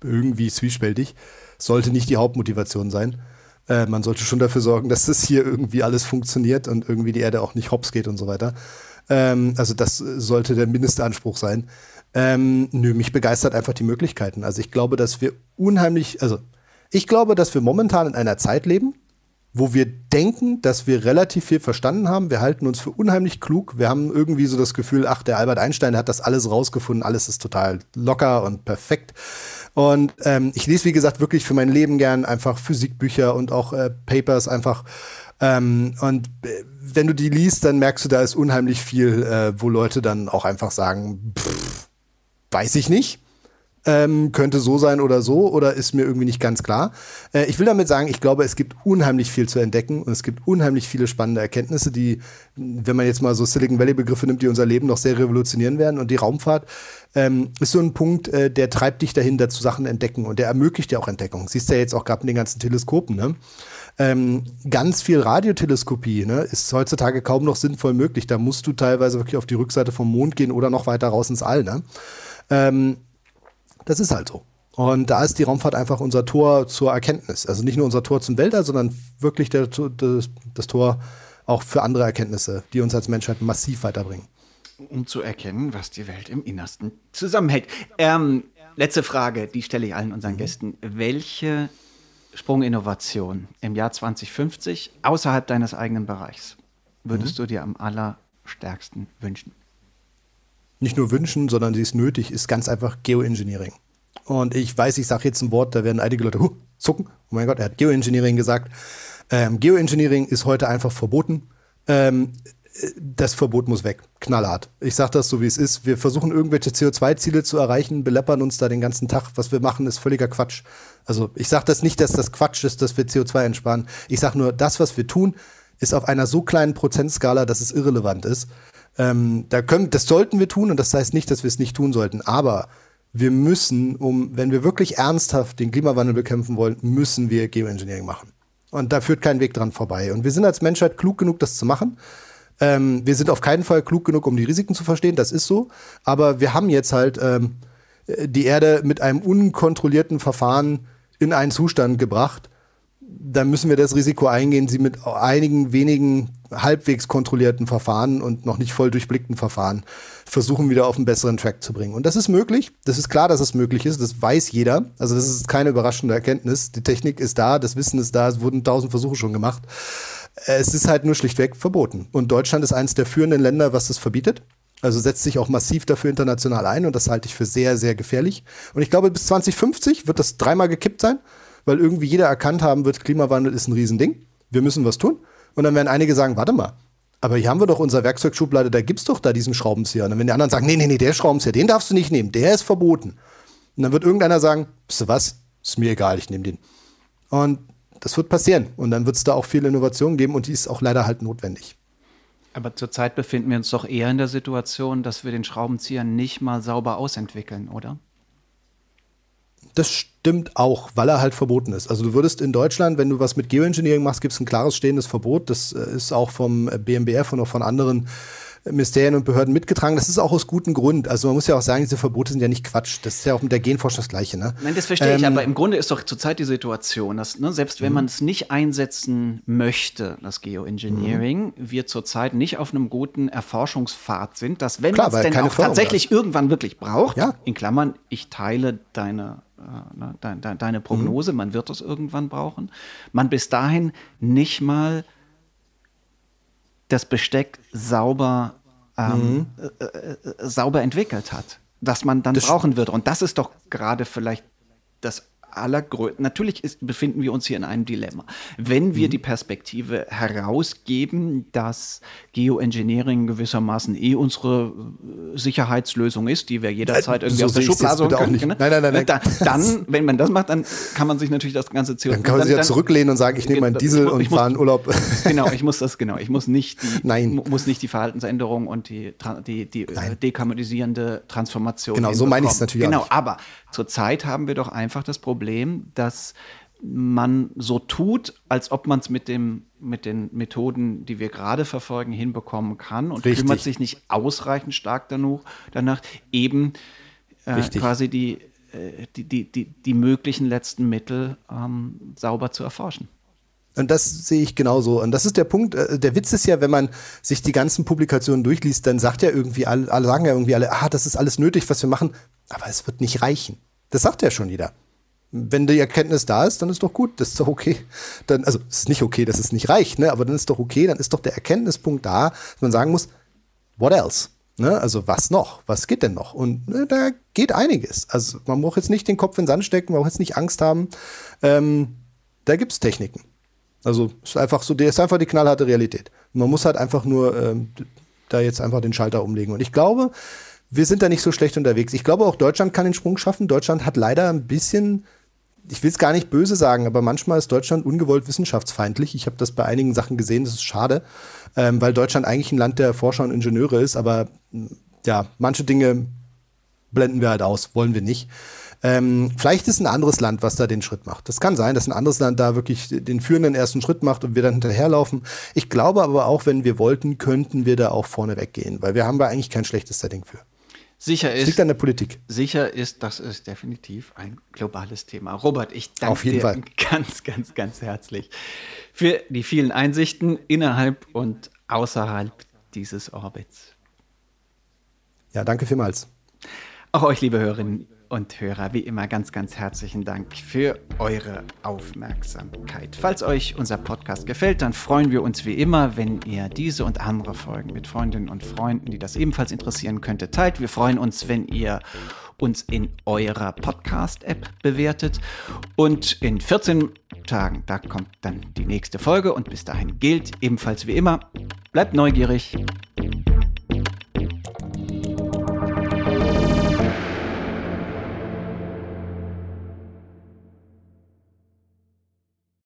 irgendwie zwiespältig. Sollte nicht die Hauptmotivation sein. Äh, man sollte schon dafür sorgen, dass das hier irgendwie alles funktioniert und irgendwie die Erde auch nicht hops geht und so weiter. Ähm, also das sollte der Mindestanspruch sein. Ähm, nö, mich begeistert einfach die Möglichkeiten. Also ich glaube, dass wir unheimlich, also ich glaube, dass wir momentan in einer Zeit leben, wo wir denken, dass wir relativ viel verstanden haben. Wir halten uns für unheimlich klug. Wir haben irgendwie so das Gefühl, ach, der Albert Einstein hat das alles rausgefunden, alles ist total locker und perfekt. Und ähm, ich lese, wie gesagt, wirklich für mein Leben gern einfach Physikbücher und auch äh, Papers einfach. Ähm, und äh, wenn du die liest, dann merkst du, da ist unheimlich viel, äh, wo Leute dann auch einfach sagen, pff, weiß ich nicht. Ähm, könnte so sein oder so oder ist mir irgendwie nicht ganz klar. Äh, ich will damit sagen, ich glaube, es gibt unheimlich viel zu entdecken und es gibt unheimlich viele spannende Erkenntnisse, die, wenn man jetzt mal so Silicon Valley Begriffe nimmt, die unser Leben noch sehr revolutionieren werden. Und die Raumfahrt ähm, ist so ein Punkt, äh, der treibt dich dahin, dazu Sachen entdecken und der ermöglicht dir auch Entdeckung. Siehst du ja jetzt auch gerade mit den ganzen Teleskopen, ne? Ähm, ganz viel Radioteleskopie ne, ist heutzutage kaum noch sinnvoll möglich. Da musst du teilweise wirklich auf die Rückseite vom Mond gehen oder noch weiter raus ins All. Ne? Ähm, das ist halt so. Und da ist die Raumfahrt einfach unser Tor zur Erkenntnis. Also nicht nur unser Tor zum Weltall, sondern wirklich der, das, das Tor auch für andere Erkenntnisse, die uns als Menschheit massiv weiterbringen. Um zu erkennen, was die Welt im Innersten zusammenhält. Ähm, letzte Frage, die stelle ich allen unseren mhm. Gästen. Welche Sprunginnovation im Jahr 2050 außerhalb deines eigenen Bereichs würdest mhm. du dir am allerstärksten wünschen? Nicht nur wünschen, sondern sie ist nötig, ist ganz einfach Geoengineering. Und ich weiß, ich sage jetzt ein Wort, da werden einige Leute huh, zucken. Oh mein Gott, er hat Geoengineering gesagt. Ähm, Geoengineering ist heute einfach verboten. Ähm, das Verbot muss weg. Knallhart. Ich sage das so, wie es ist. Wir versuchen irgendwelche CO2-Ziele zu erreichen, beleppern uns da den ganzen Tag. Was wir machen, ist völliger Quatsch. Also ich sage das nicht, dass das Quatsch ist, dass wir CO2 entsparen. Ich sage nur, das, was wir tun, ist auf einer so kleinen Prozentskala, dass es irrelevant ist. Ähm, da können, das sollten wir tun und das heißt nicht, dass wir es nicht tun sollten. Aber wir müssen, um, wenn wir wirklich ernsthaft den Klimawandel bekämpfen wollen, müssen wir Geoengineering machen. Und da führt kein Weg dran vorbei. Und wir sind als Menschheit klug genug, das zu machen. Ähm, wir sind auf keinen Fall klug genug, um die Risiken zu verstehen, das ist so. Aber wir haben jetzt halt ähm, die Erde mit einem unkontrollierten Verfahren in einen Zustand gebracht, dann müssen wir das Risiko eingehen, sie mit einigen wenigen halbwegs kontrollierten Verfahren und noch nicht voll durchblickten Verfahren versuchen wieder auf einen besseren Track zu bringen. Und das ist möglich. Das ist klar, dass es möglich ist. Das weiß jeder. Also das ist keine überraschende Erkenntnis. Die Technik ist da, das Wissen ist da. Es wurden tausend Versuche schon gemacht. Es ist halt nur schlichtweg verboten. Und Deutschland ist eines der führenden Länder, was das verbietet. Also setzt sich auch massiv dafür international ein und das halte ich für sehr, sehr gefährlich. Und ich glaube, bis 2050 wird das dreimal gekippt sein, weil irgendwie jeder erkannt haben wird, Klimawandel ist ein Riesending. Wir müssen was tun. Und dann werden einige sagen, warte mal, aber hier haben wir doch unser Werkzeugschublade, da gibt's doch da diesen Schraubenzieher. Und wenn die anderen sagen, nee, nee, nee, der Schraubenzieher, den darfst du nicht nehmen, der ist verboten. Und dann wird irgendeiner sagen, du was? Ist mir egal, ich nehme den. Und das wird passieren. Und dann wird es da auch viel Innovation geben und die ist auch leider halt notwendig. Aber zurzeit befinden wir uns doch eher in der Situation, dass wir den Schraubenzieher nicht mal sauber ausentwickeln, oder? Das stimmt auch, weil er halt verboten ist. Also du würdest in Deutschland, wenn du was mit Geoengineering machst, gibt es ein klares stehendes Verbot. Das äh, ist auch vom BMBF und auch von anderen Ministerien und Behörden mitgetragen. Das ist auch aus gutem Grund. Also man muss ja auch sagen, diese Verbote sind ja nicht Quatsch. Das ist ja auch mit der Genforschung das Gleiche. Ne? Nein, das verstehe ähm, ich. Aber im Grunde ist doch zurzeit die Situation, dass ne, selbst wenn mhm. man es nicht einsetzen möchte, das Geoengineering, mhm. wir zurzeit nicht auf einem guten Erforschungspfad sind, dass wenn man es denn auch tatsächlich hat. irgendwann wirklich braucht, ja. in Klammern, ich teile deine äh, ne, de, de, deine Prognose, mhm. man wird es irgendwann brauchen, man bis dahin nicht mal das Besteck sauber, ähm, mhm. äh, äh, sauber entwickelt hat, das man dann das brauchen wird. Und das ist doch gerade vielleicht das allergrößten. Natürlich ist, befinden wir uns hier in einem Dilemma. Wenn wir mhm. die Perspektive herausgeben, dass Geoengineering gewissermaßen eh unsere äh, Sicherheitslösung ist, die wir jederzeit irgendwie so aus der Schublade holen können. Ne? Nein, nein, nein, nein. Da, dann, wenn man das macht, dann kann man sich natürlich das ganze CO2. Dann kann man sich ja zurücklehnen und sagen, ich nehme meinen Diesel und fahre in Urlaub. Genau, ich muss das, genau. Ich muss nicht die, nein. muss nicht die Verhaltensänderung und die, die, die äh, dekarbonisierende Transformation. Genau, so meine ich es natürlich genau, auch. Genau, aber zurzeit haben wir doch einfach das Problem, dass man so tut, als ob man es mit, mit den Methoden, die wir gerade verfolgen, hinbekommen kann und Richtig. kümmert sich nicht ausreichend stark danach, danach eben äh, quasi die, äh, die, die, die, die, möglichen letzten Mittel ähm, sauber zu erforschen. Und das sehe ich genauso. Und das ist der Punkt. Äh, der Witz ist ja, wenn man sich die ganzen Publikationen durchliest, dann sagt ja irgendwie alle, alle sagen ja irgendwie alle, ah, das ist alles nötig, was wir machen. Aber es wird nicht reichen. Das sagt ja schon jeder wenn die Erkenntnis da ist, dann ist doch gut, das ist doch okay. Dann, also es ist nicht okay, dass es nicht reicht, ne? aber dann ist doch okay, dann ist doch der Erkenntnispunkt da, dass man sagen muss, what else? Ne? Also was noch? Was geht denn noch? Und ne, da geht einiges. Also man muss jetzt nicht den Kopf in den Sand stecken, man muss jetzt nicht Angst haben. Ähm, da gibt es Techniken. Also ist einfach so, der ist einfach die knallharte Realität. Man muss halt einfach nur ähm, da jetzt einfach den Schalter umlegen. Und ich glaube, wir sind da nicht so schlecht unterwegs. Ich glaube, auch Deutschland kann den Sprung schaffen. Deutschland hat leider ein bisschen ich will es gar nicht böse sagen, aber manchmal ist Deutschland ungewollt wissenschaftsfeindlich. Ich habe das bei einigen Sachen gesehen, das ist schade, ähm, weil Deutschland eigentlich ein Land der Forscher und Ingenieure ist, aber ja, manche Dinge blenden wir halt aus, wollen wir nicht. Ähm, vielleicht ist ein anderes Land, was da den Schritt macht. Das kann sein, dass ein anderes Land da wirklich den führenden ersten Schritt macht und wir dann hinterherlaufen. Ich glaube aber auch, wenn wir wollten, könnten wir da auch vorne weggehen, weil wir haben da eigentlich kein schlechtes Setting für. Sicher ist. Das liegt an der Politik. Sicher ist, das ist definitiv ein globales Thema. Robert, ich danke dir Fall. ganz, ganz, ganz herzlich für die vielen Einsichten innerhalb und außerhalb dieses Orbits. Ja, danke vielmals. Auch euch, liebe Hörerinnen und Hörer, wie immer ganz, ganz herzlichen Dank für eure Aufmerksamkeit. Falls euch unser Podcast gefällt, dann freuen wir uns wie immer, wenn ihr diese und andere Folgen mit Freundinnen und Freunden, die das ebenfalls interessieren könnte, teilt. Wir freuen uns, wenn ihr uns in eurer Podcast-App bewertet. Und in 14 Tagen, da kommt dann die nächste Folge. Und bis dahin gilt ebenfalls wie immer, bleibt neugierig,